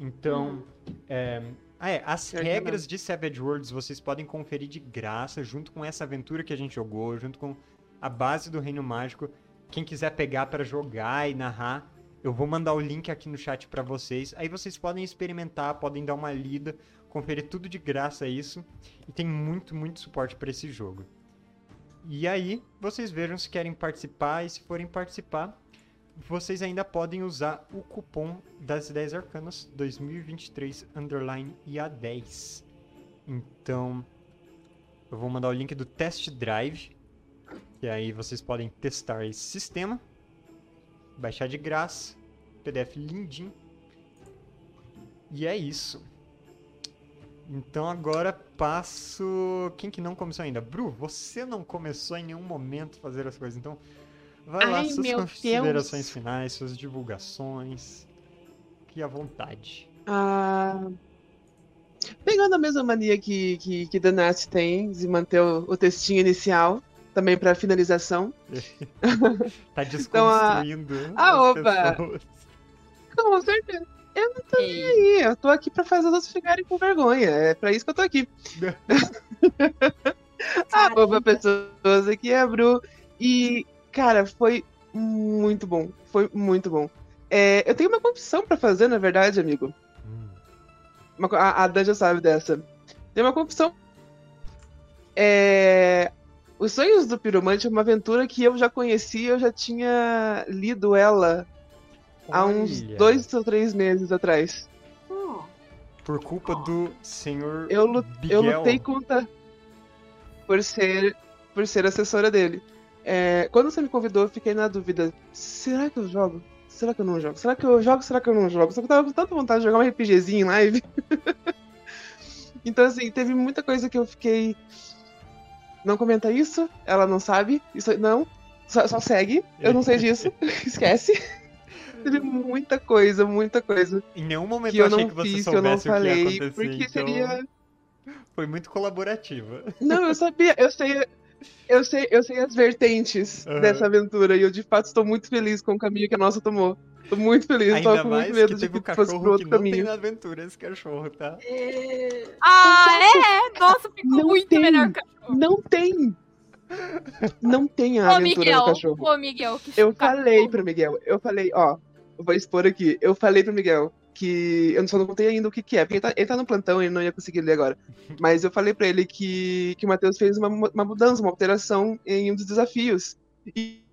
Então, é... Ah, é, as Pior que regras de Savage Worlds vocês podem conferir de graça, junto com essa aventura que a gente jogou, junto com a base do Reino Mágico. Quem quiser pegar pra jogar e narrar, eu vou mandar o link aqui no chat pra vocês. Aí vocês podem experimentar, podem dar uma lida, conferir tudo de graça isso. E tem muito, muito suporte pra esse jogo. E aí, vocês vejam se querem participar e se forem participar, vocês ainda podem usar o cupom das 10 arcanas 2023 underline IA10. Então, eu vou mandar o link do test drive, que aí vocês podem testar esse sistema, baixar de graça, PDF lindinho. E é isso. Então agora passo. Quem que não começou ainda? Bru, você não começou em nenhum momento a fazer as coisas, então vai lá, Ai, suas considerações Deus. finais, suas divulgações. Fique à vontade. Ah, pegando a mesma mania que, que, que Danassi tem, de manter o, o textinho inicial, também para finalização. (laughs) Tá (laughs) Então, a- desconstruindo Ah, as opa! pessoas. Com certeza. Eu não tô nem aí, eu tô aqui pra fazer os outros ficarem com vergonha. É pra isso que eu tô aqui. (laughs) Ah, boba pessoas, aqui é a Bru. E, cara, foi muito bom. Foi muito bom. É, eu tenho uma confissão pra fazer, na verdade, amigo. Hum, Uma a, a Dan já sabe dessa. Tem uma confissão. É, Os Sonhos do Piromante é uma aventura que eu já conhecia, eu já tinha lido ela há uns olha, dois ou três meses atrás. Hum, Por culpa do senhor Eu, eu lutei contra. Por ser, por ser assessora dele. É, quando você me convidou, eu fiquei na dúvida: será que eu jogo? Será que eu não jogo? Será que eu jogo? Será que eu não jogo? Só que eu tava com tanta vontade de jogar um RPGzinho em live. (laughs) então, assim, teve muita coisa que eu fiquei. Não comenta isso, ela não sabe. Isso não. Só, só segue. Eu não sei disso. (laughs) (laughs) Esquece. Teve muita coisa, muita coisa Em nenhum momento que eu eu achei que você fiz, que eu não soubesse falei, porque então seria. Foi muito colaborativa. Não, eu sabia, eu sei, eu sei, eu sei as vertentes Aham. dessa aventura e eu de fato estou muito feliz com o caminho que a nossa tomou. Tô muito feliz, tô Ainda com mais muito medo que de que o fosse pro cachorro que outro não tem na aventura, esse cachorro, tá? é, Ah, é? Nossa, ficou Não muito tem. melhor que cachorro. Não tem! Não tem a Ô, aventura Miguel, do cachorro. ô, Miguel, que Eu cachorro. falei pro Miguel, eu falei, ó, eu vou expor aqui. Eu falei pro Miguel que eu só não contei ainda o que que é, porque ele tá, ele tá no plantão e ele não ia conseguir ler agora. Mas eu falei pra ele que, que o Matheus fez uma, uma mudança, uma alteração em um dos desafios. E...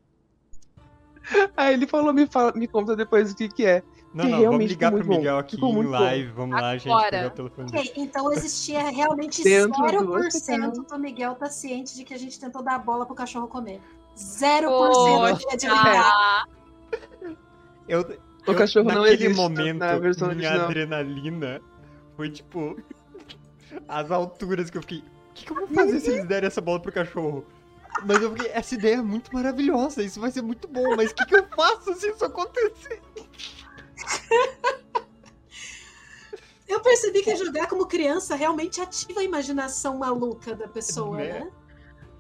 Aí ele falou, me, fala, me conta depois o que que é. Não, Que não, vamos ligar pro Miguel bom. aqui Ficou em bom. live. Vamos lá, gente, Agora. pegar o telefone. dele. ok, então existia realmente Dentro do 0% hospital. do Miguel tá ciente de que a gente tentou dar a bola pro cachorro comer. 0% Poxa. de. Ah, Eu, O eu- cachorro não naquele existe momento, na versão minha original. adrenalina foi tipo. As alturas que eu fiquei. O que, que eu vou fazer se eles derem essa bola pro cachorro? Mas eu fiquei, essa ideia é muito maravilhosa, isso vai ser muito bom, mas o que, que eu faço se isso acontecer? Eu percebi que jogar como criança realmente ativa a imaginação maluca da pessoa, Né? né?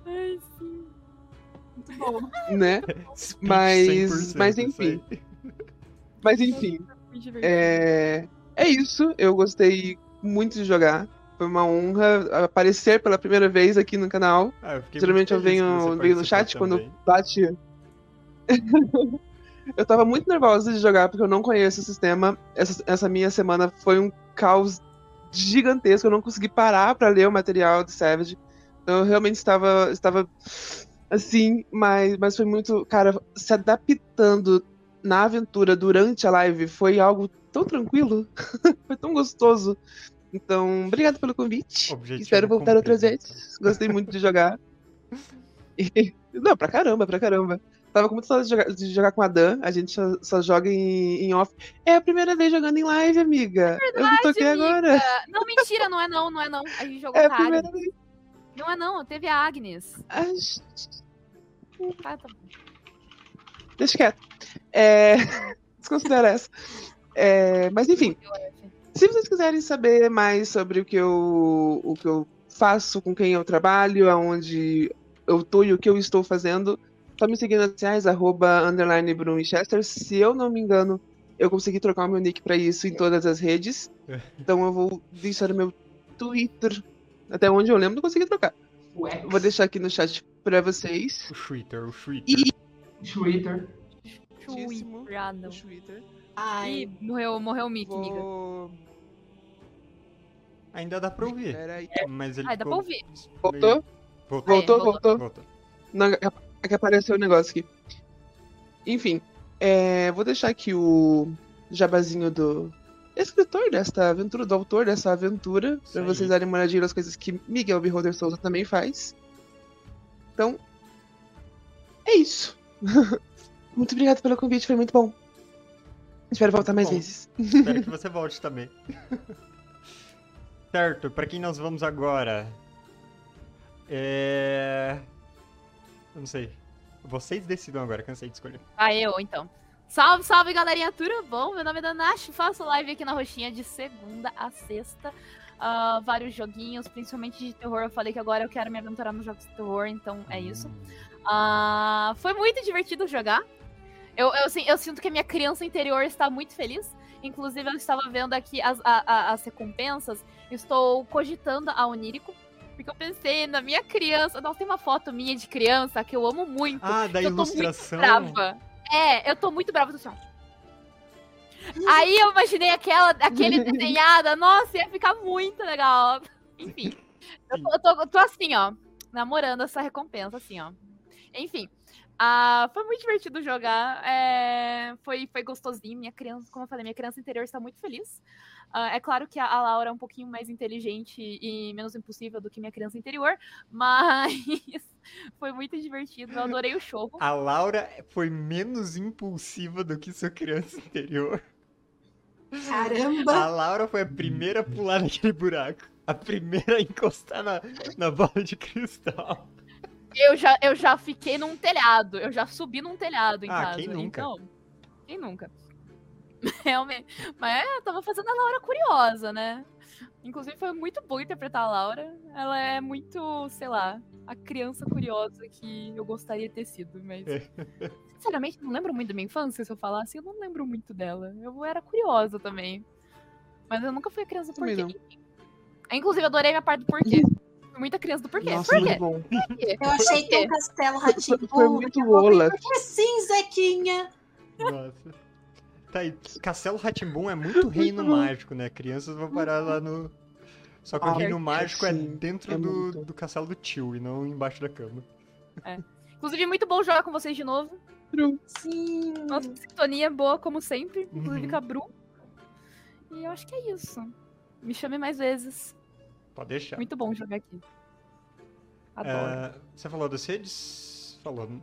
ai, sim. Muito bom. Né? Mas- 100%, mas enfim. Mas enfim, é, é isso. Eu gostei muito de jogar. Foi uma honra aparecer pela primeira vez aqui no canal. Ah, eu Geralmente eu venho, venho no chat quando também. bate. (laughs) eu tava muito nervosa de jogar porque eu não conheço o sistema. Essa, essa minha semana foi um caos gigantesco. Eu não consegui parar pra ler o material de Savage. Então eu realmente estava, estava assim, mas, mas foi muito. Cara, se adaptando na aventura durante a live foi algo tão tranquilo. (laughs) foi tão gostoso. Então, obrigado pelo convite. Objetivo Espero voltar outras cumprido. vezes. Gostei muito de jogar. E- Não, pra caramba, pra caramba. Tava com muita saudade de jogar, de jogar com a Dan. A gente só, só joga em, em off. É a primeira vez jogando em live, amiga. eu me toquei amiga. agora. Não, mentira, não é não, não é não. A gente jogou É a a primeira Agnes. vez. Não é não, teve a Agnes. Ai, Ah, tá bom. Deixa quieto. É... (laughs) Desconsidera essa. É, Mas enfim, se vocês quiserem saber mais sobre o que eu, o que eu faço, com quem eu trabalho, aonde eu tô e o que eu estou fazendo, só me seguir nas redes sociais, arroba, underline Bruno Winchester. Se eu não me engano, eu consegui trocar o meu nick pra isso em todas as redes. (laughs) Então eu vou deixar o meu Twitter. Até onde eu lembro, eu consegui trocar. O vou deixar aqui no chat pra vocês. O Twitter, o Twitter. E- Twitter. Muitíssimo. Ah, não. No Twitter. Ai, Ih, morreu, morreu o Mickey, amiga. Vou... Ainda dá pra ouvir. Peraí. Mas ele Ai, dá pra ouvir. Voltou? meio- Voltou. Voltou, voltou. voltou. Voltou. Não, é que apareceu o negócio aqui. Enfim, é, vou deixar aqui o jabazinho do escritor desta aventura, do autor dessa aventura, Isso pra aí. vocês darem uma olhadinha nas coisas que Miguel Beholder Souza também faz. Então, é isso. (laughs) muito obrigado pelo convite, foi muito bom. Espero voltar mais bom. vezes. Espero que você volte também. (laughs) certo, pra quem nós vamos agora? É. Eu não sei. Vocês decidam agora, cansei de escolher. Ah, eu, então. Salve, salve, galerinha, tudo bom? Meu nome é Danash, faço live aqui na Roxinha de segunda a sexta. Ah, vários joguinhos, principalmente de terror. Eu falei que agora eu quero me aventurar nos jogos de terror, então é isso. Ah, foi muito divertido jogar. Eu, eu, assim, eu sinto que a minha criança interior está muito feliz. Inclusive, eu estava vendo aqui as, a- a- as recompensas. Estou cogitando a Onírico. Porque eu pensei na minha criança. Nossa, tem uma foto minha de criança que eu amo muito. Ah, da eu tô muito ilustração. brava. É, eu tô muito brava do som. Aí eu imaginei aquela, aquele (laughs) desenhada, nossa, ia ficar muito legal. Enfim, eu tô, eu tô- eu tô assim, ó, namorando essa recompensa, assim, ó. Enfim, ah, foi muito divertido jogar, é, foi, foi gostosinho, minha criança, como eu falei, minha criança interior está muito feliz. Ah, é claro que a, a Laura é um pouquinho mais inteligente e menos impulsiva do que minha criança interior, (laughs) mas foi muito divertido, eu adorei o jogo. A Laura foi menos impulsiva do que sua criança interior. A caramba. Laura foi a primeira a pular naquele buraco. A primeira a encostar na, na bola de cristal. Eu já, eu já fiquei num telhado, eu já subi num telhado em Ah, casa. quem nunca? Então, quem nunca? (laughs) Realmente. Mas é, eu tava fazendo a Laura curiosa, né? Inclusive foi muito bom interpretar a Laura. Ela é muito, sei lá, a criança curiosa que eu gostaria de ter sido, mas. Sinceramente, não lembro muito da minha infância, se eu falasse, eu não lembro muito dela. Eu era curiosa também. Mas eu nunca fui a criança Também porquê. Inclusive, eu adorei a minha parte do porquê. Muita criança do porquê. Nossa, Por quê? bom. Por quê? Eu achei que o Castelo Ratimbu. Foi muito Olaf. Porque sim, Zequinha. Nossa. Tá aí, Castelo Ratimbum é muito reino mágico, né? Crianças vão parar lá no. Só que o Ah, reino mágico é sim, dentro é do, muito. do castelo do tio e não embaixo da cama. Inclusive, muito bom jogar com vocês de novo. Sim. Nossa sintonia é boa, como sempre. Inclusive Uhum. com a Bru. E eu acho que é isso. Me chame mais vezes. Pode deixar. Muito bom jogar aqui. Adoro. É, você falou das redes? Falou. né?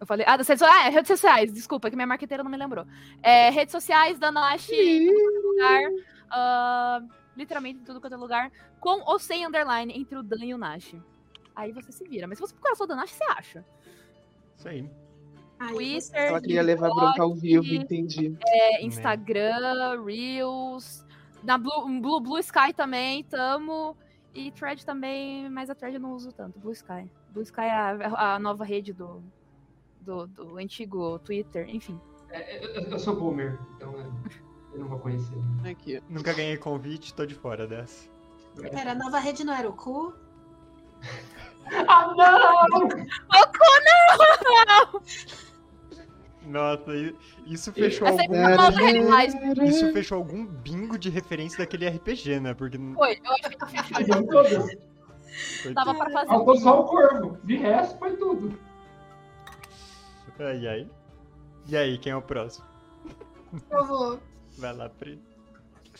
Eu falei. Ah, das redes sociais. Ah, redes sociais. Desculpa, que minha marqueteira não me lembrou. É, redes sociais da Nash em é lugar. ah, literalmente em tudo quanto é lugar. Com ou sem underline entre o Dan e o Nash. Aí você se vira. Mas se você procurar só o Dan Nash, você acha. Isso aí. Twitter, Ela queria levar bronca ao vivo, entendi. É, Instagram, Reels, na Blue, Blue, Blue Sky também, tamo. E Thread também, mas a Thread eu não uso tanto, Blue Sky. Blue Sky é a, a nova rede do, do, do antigo Twitter, enfim. É, eu, eu sou boomer, então é, eu não vou conhecer. Aqui. Nunca ganhei convite, tô de fora dessa. Pera, a nova rede não era o cu? (laughs) Ah, não! (laughs) Nossa, isso fechou Essa é algum. Isso fechou algum bingo de referência daquele RPG, né? Porque Foi, eu acho que fechou. Todas. foi (laughs) Tava tudo. pra fazer. Faltou só o corvo. De resto, foi tudo. Ai, ai. E aí, quem é o próximo? Eu vou. Vai lá, Pri.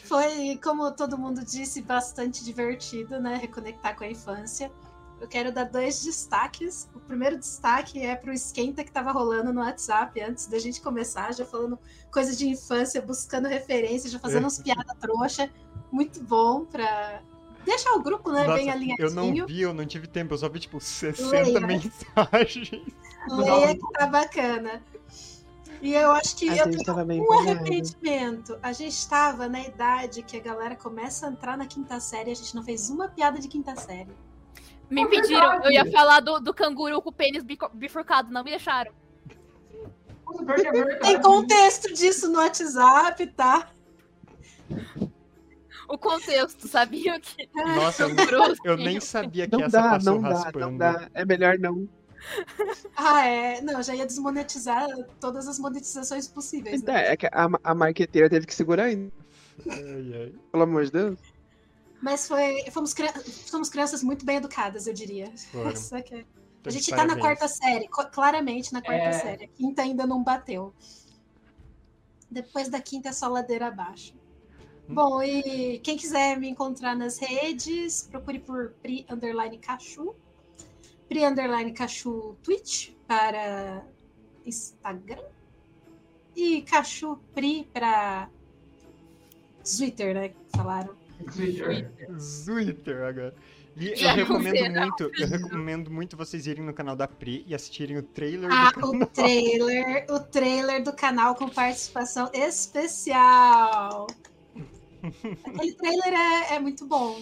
Foi, como todo mundo disse, bastante divertido, né? Reconectar com a infância. Eu quero dar dois destaques. O primeiro destaque é pro esquenta que tava rolando no WhatsApp antes da gente começar, já falando coisas de infância, buscando referências, já fazendo uns (laughs) piada trouxa. Muito bom pra deixar o grupo, né, Nossa, bem eu alinhadinho. não vi, eu não tive tempo, eu só vi tipo 60 Leia. mensagens. Leia que tá bacana. E eu acho que A eu tenho um arrependimento. A gente estava na idade que a galera começa a entrar na quinta série e a gente não fez uma piada de quinta série. Me É impediram. verdade. Eu ia falar do, do canguru com o pênis bifurcado, não me deixaram. É. Tem contexto disso no WhatsApp, tá? O contexto, sabia que. Nossa, eu, eu nem sabia que Não essa dá, passou não dá, raspando. não dá. É melhor não. Ah, é. Não, já ia desmonetizar todas as monetizações possíveis. Né? é que a, a marqueteira teve que segurar ainda. Ai, ai. Pelo amor de Deus. Mas foi. Fomos, cri- fomos crianças muito bem educadas, eu diria. (laughs) Que A gente tá na quarta série, claramente na quarta É. série. A quinta ainda não bateu. Depois da quinta é só ladeira abaixo. Hum. Bom, e quem quiser me encontrar nas redes, procure por Pri Underline Cachu. Pri Underline Cachu Twitch para Instagram. E Cachu Pri para Twitter, né? Falaram. Twitter. Twitter agora. E Já eu recomendo muito, eu recomendo muito vocês irem no canal da Pri e assistirem o trailer Ah, do o canal. trailer, o trailer do canal com participação especial. Aquele trailer é, é muito bom.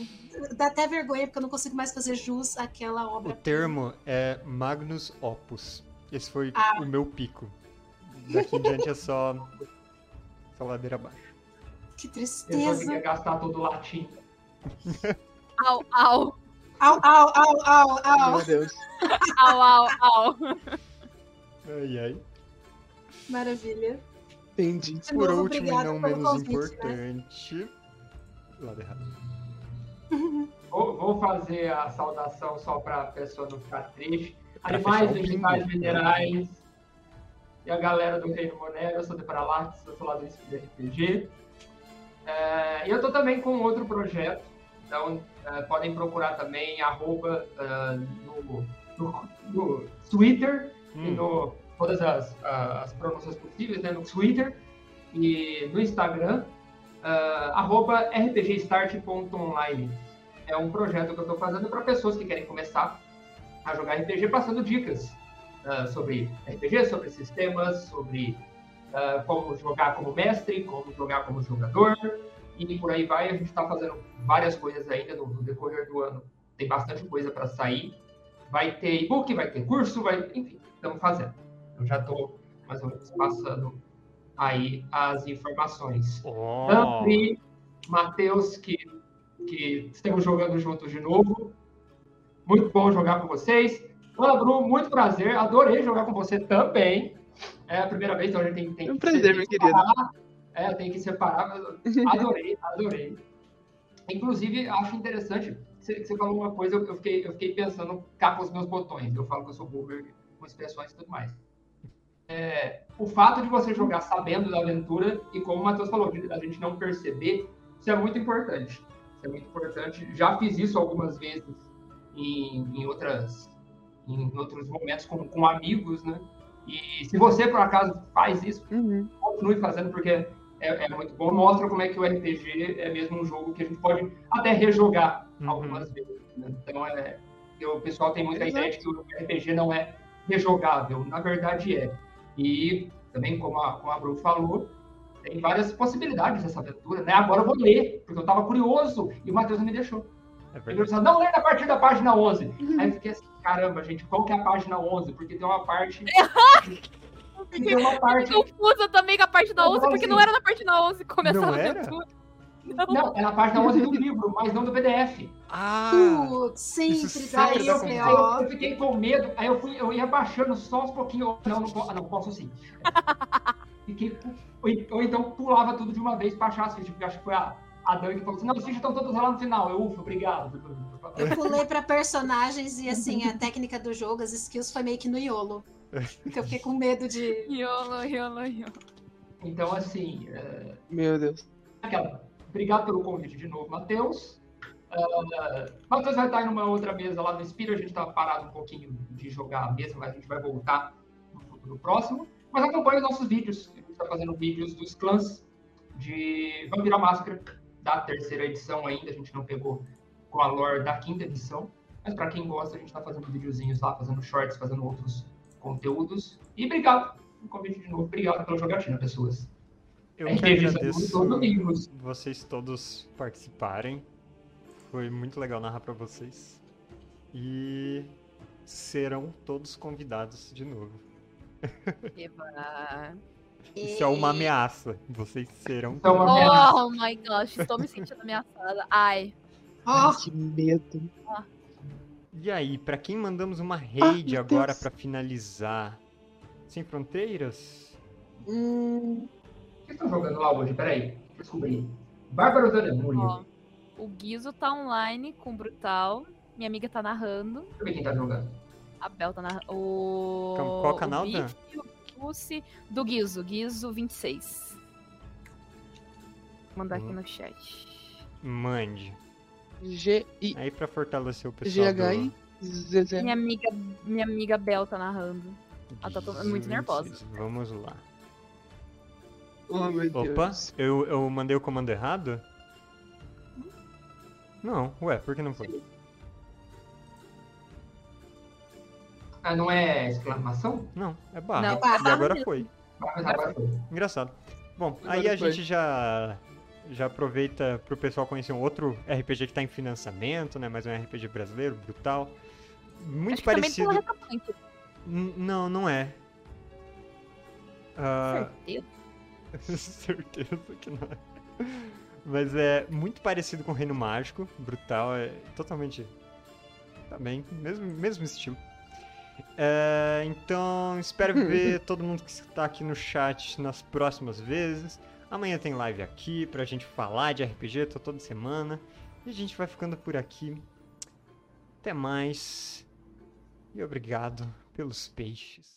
Dá até vergonha, porque eu não consigo mais fazer jus àquela O obra. termo é Magnus Opus. Esse foi Ah. o meu pico. Daqui em diante é só, só ladeira abaixo. Que Eu só tristeza. queria gastar todo o latim. Au, au, Au, au, au, au, au. Meu Deus. au, au, au. Ai, ai. Maravilha. Entendi. De Por novo, último e não menos convite, né? importante. Lado errado. Vou, vou fazer a saudação só para a pessoa não ficar triste. Pra Animais, vegetais, minerais. E a galera do Reino Monero, eu sou de Paralax, eu sou lá do Speed RPG. É, e eu tô também com outro projeto, então é, podem procurar também, arroba é, no, no, no Twitter, e Hum, no todas as, as pronúncias possíveis, né, no Twitter e no Instagram, arroba rpgstart.online. É um projeto que eu estou fazendo para pessoas que querem começar a jogar RPG, passando dicas ah, sobre RPG, sobre sistemas, sobre ah, como jogar como mestre, como jogar como jogador, e por aí vai. A gente está fazendo várias coisas ainda no, no decorrer do ano. Tem bastante coisa para sair. Vai ter e-book, vai ter curso, vai, enfim, estamos fazendo. Eu já estou mais ou menos passando aí as informações. ó. Ampli, Matheus, que, que estamos jogando juntos de novo. Muito bom jogar com vocês. Ana Bru, muito prazer. Adorei jogar com você também. É a primeira vez, então a gente tem, tem É um que prazer, meu que querido. separar. É, tem que separar. mas (laughs) Adorei, adorei. Inclusive, acho interessante, você, você falou uma coisa, eu fiquei, eu fiquei pensando cá com os meus botões. Eu falo que eu sou boomer com expressões e tudo mais. É, o fato de você jogar sabendo da aventura e como o Matheus falou, a gente não perceber, isso é muito importante. Isso é muito importante. Já fiz isso algumas vezes em, em outras em outros momentos com, com amigos, né? E se você por acaso faz isso, Uhum. continue fazendo porque é, é muito bom. Mostra como é que o RPG é mesmo um jogo que a gente pode até rejogar Uhum. algumas vezes. né? Então é, o pessoal tem muita Exato. ideia de que o RPG não é rejogável. Na verdade é. E também, como a, como a Bru falou, tem várias possibilidades dessa aventura, né? Agora eu vou ler, porque eu estava curioso e o Matheus não me deixou. É Ele verdade. disse, não lê a partir da página 11. Aí eu fiquei assim, caramba, gente, qual que é a página 11? Porque tem uma parte... (laughs) tem uma parte... Confusa também com a parte da Eu 11, falo porque assim, não era na parte da 11 começar Não a era? aventura. Não. Não, é na página 11 do livro, mas não do PDF. Ah! Putz, sempre dá eu, eu, eu fiquei com medo, aí eu, fui, eu ia baixando só uns pouquinhos. Não, não, ah, não posso sim. (laughs) Fiquei, ou, ou então pulava tudo de uma vez pra achar as fichas, porque acho que foi a, a Dani que falou assim: não, as fichas estão todas lá no final. Eu, ufa, obrigado. Eu pulei pra personagens e assim, a técnica do jogo, as skills foi meio que no YOLO. Porque eu fiquei com medo de. Yolo, yolo, yolo. Então, assim, é, Meu Deus. aquela, obrigado pelo convite de novo, Matheus. Uh, Matheus vai estar em uma outra mesa lá no Espírito. A gente está parado um pouquinho de jogar a mesa, mas a gente vai voltar no futuro próximo. Mas acompanhe os nossos vídeos. A gente está fazendo vídeos dos clãs de Vampira Máscara, da terceira edição ainda. A gente não pegou com a lore da quinta edição. Mas para quem gosta, a gente está fazendo videozinhos lá, fazendo shorts, fazendo outros conteúdos. E obrigado pelo convite de novo. Obrigado pela jogatina, pessoas. Eu que agradeço todo livros. vocês todos participarem. Foi muito legal narrar pra vocês. E serão todos convidados de novo. (laughs) Eba. (laughs) Isso é uma ameaça. Vocês serão Então, uma ameaça. Oh my gosh, estou me sentindo ameaçada. Ai. Ó, Ai, que medo. E aí, pra quem mandamos uma raid meu agora Deus. pra finalizar? Sem fronteiras? Hum, O que estão jogando lá hoje? Peraí, descobrir. Bárbaro da. Ó, o Guizo tá online com o Brutal. Minha amiga tá narrando. Deixa eu ver quem tá jogando. A Bel tá narrando. O. Qual- canal, o Dan? Bife, o do Guizo. Guizo 26. Vou mandar aqui Uhum. no chat. Mande. G-I-Z-Z. Aí pra fortalecer o pessoal do... Minha amiga, minha amiga Bel tá narrando. Ela tá to- muito 26. nervosa. Vamos lá. Oh, meu Opa, Deus. eu, eu mandei o comando errado? Não, ué, por que não foi? Ah, não é exclamação? Não, é barra. Não, barra E agora mesmo. foi. Agora foi. Engraçado. Bom, Agora aí a foi. gente já já aproveita pro pessoal conhecer um outro RPG que tá em financiamento, né? Mais um RPG brasileiro, brutal. Muito Acho que também parecido. pela Retapunk. N- Não, não é. Ah, Certeza. (laughs) certeza que não é. Mas é muito parecido com o Reino Mágico, brutal, é totalmente. Também, mesmo, mesmo estilo. É, então, espero (laughs) ver todo mundo que está aqui no chat nas próximas vezes. Amanhã tem live aqui pra gente falar de RPG, tô toda semana. E a gente vai ficando por aqui. Até mais. E obrigado pelos peixes.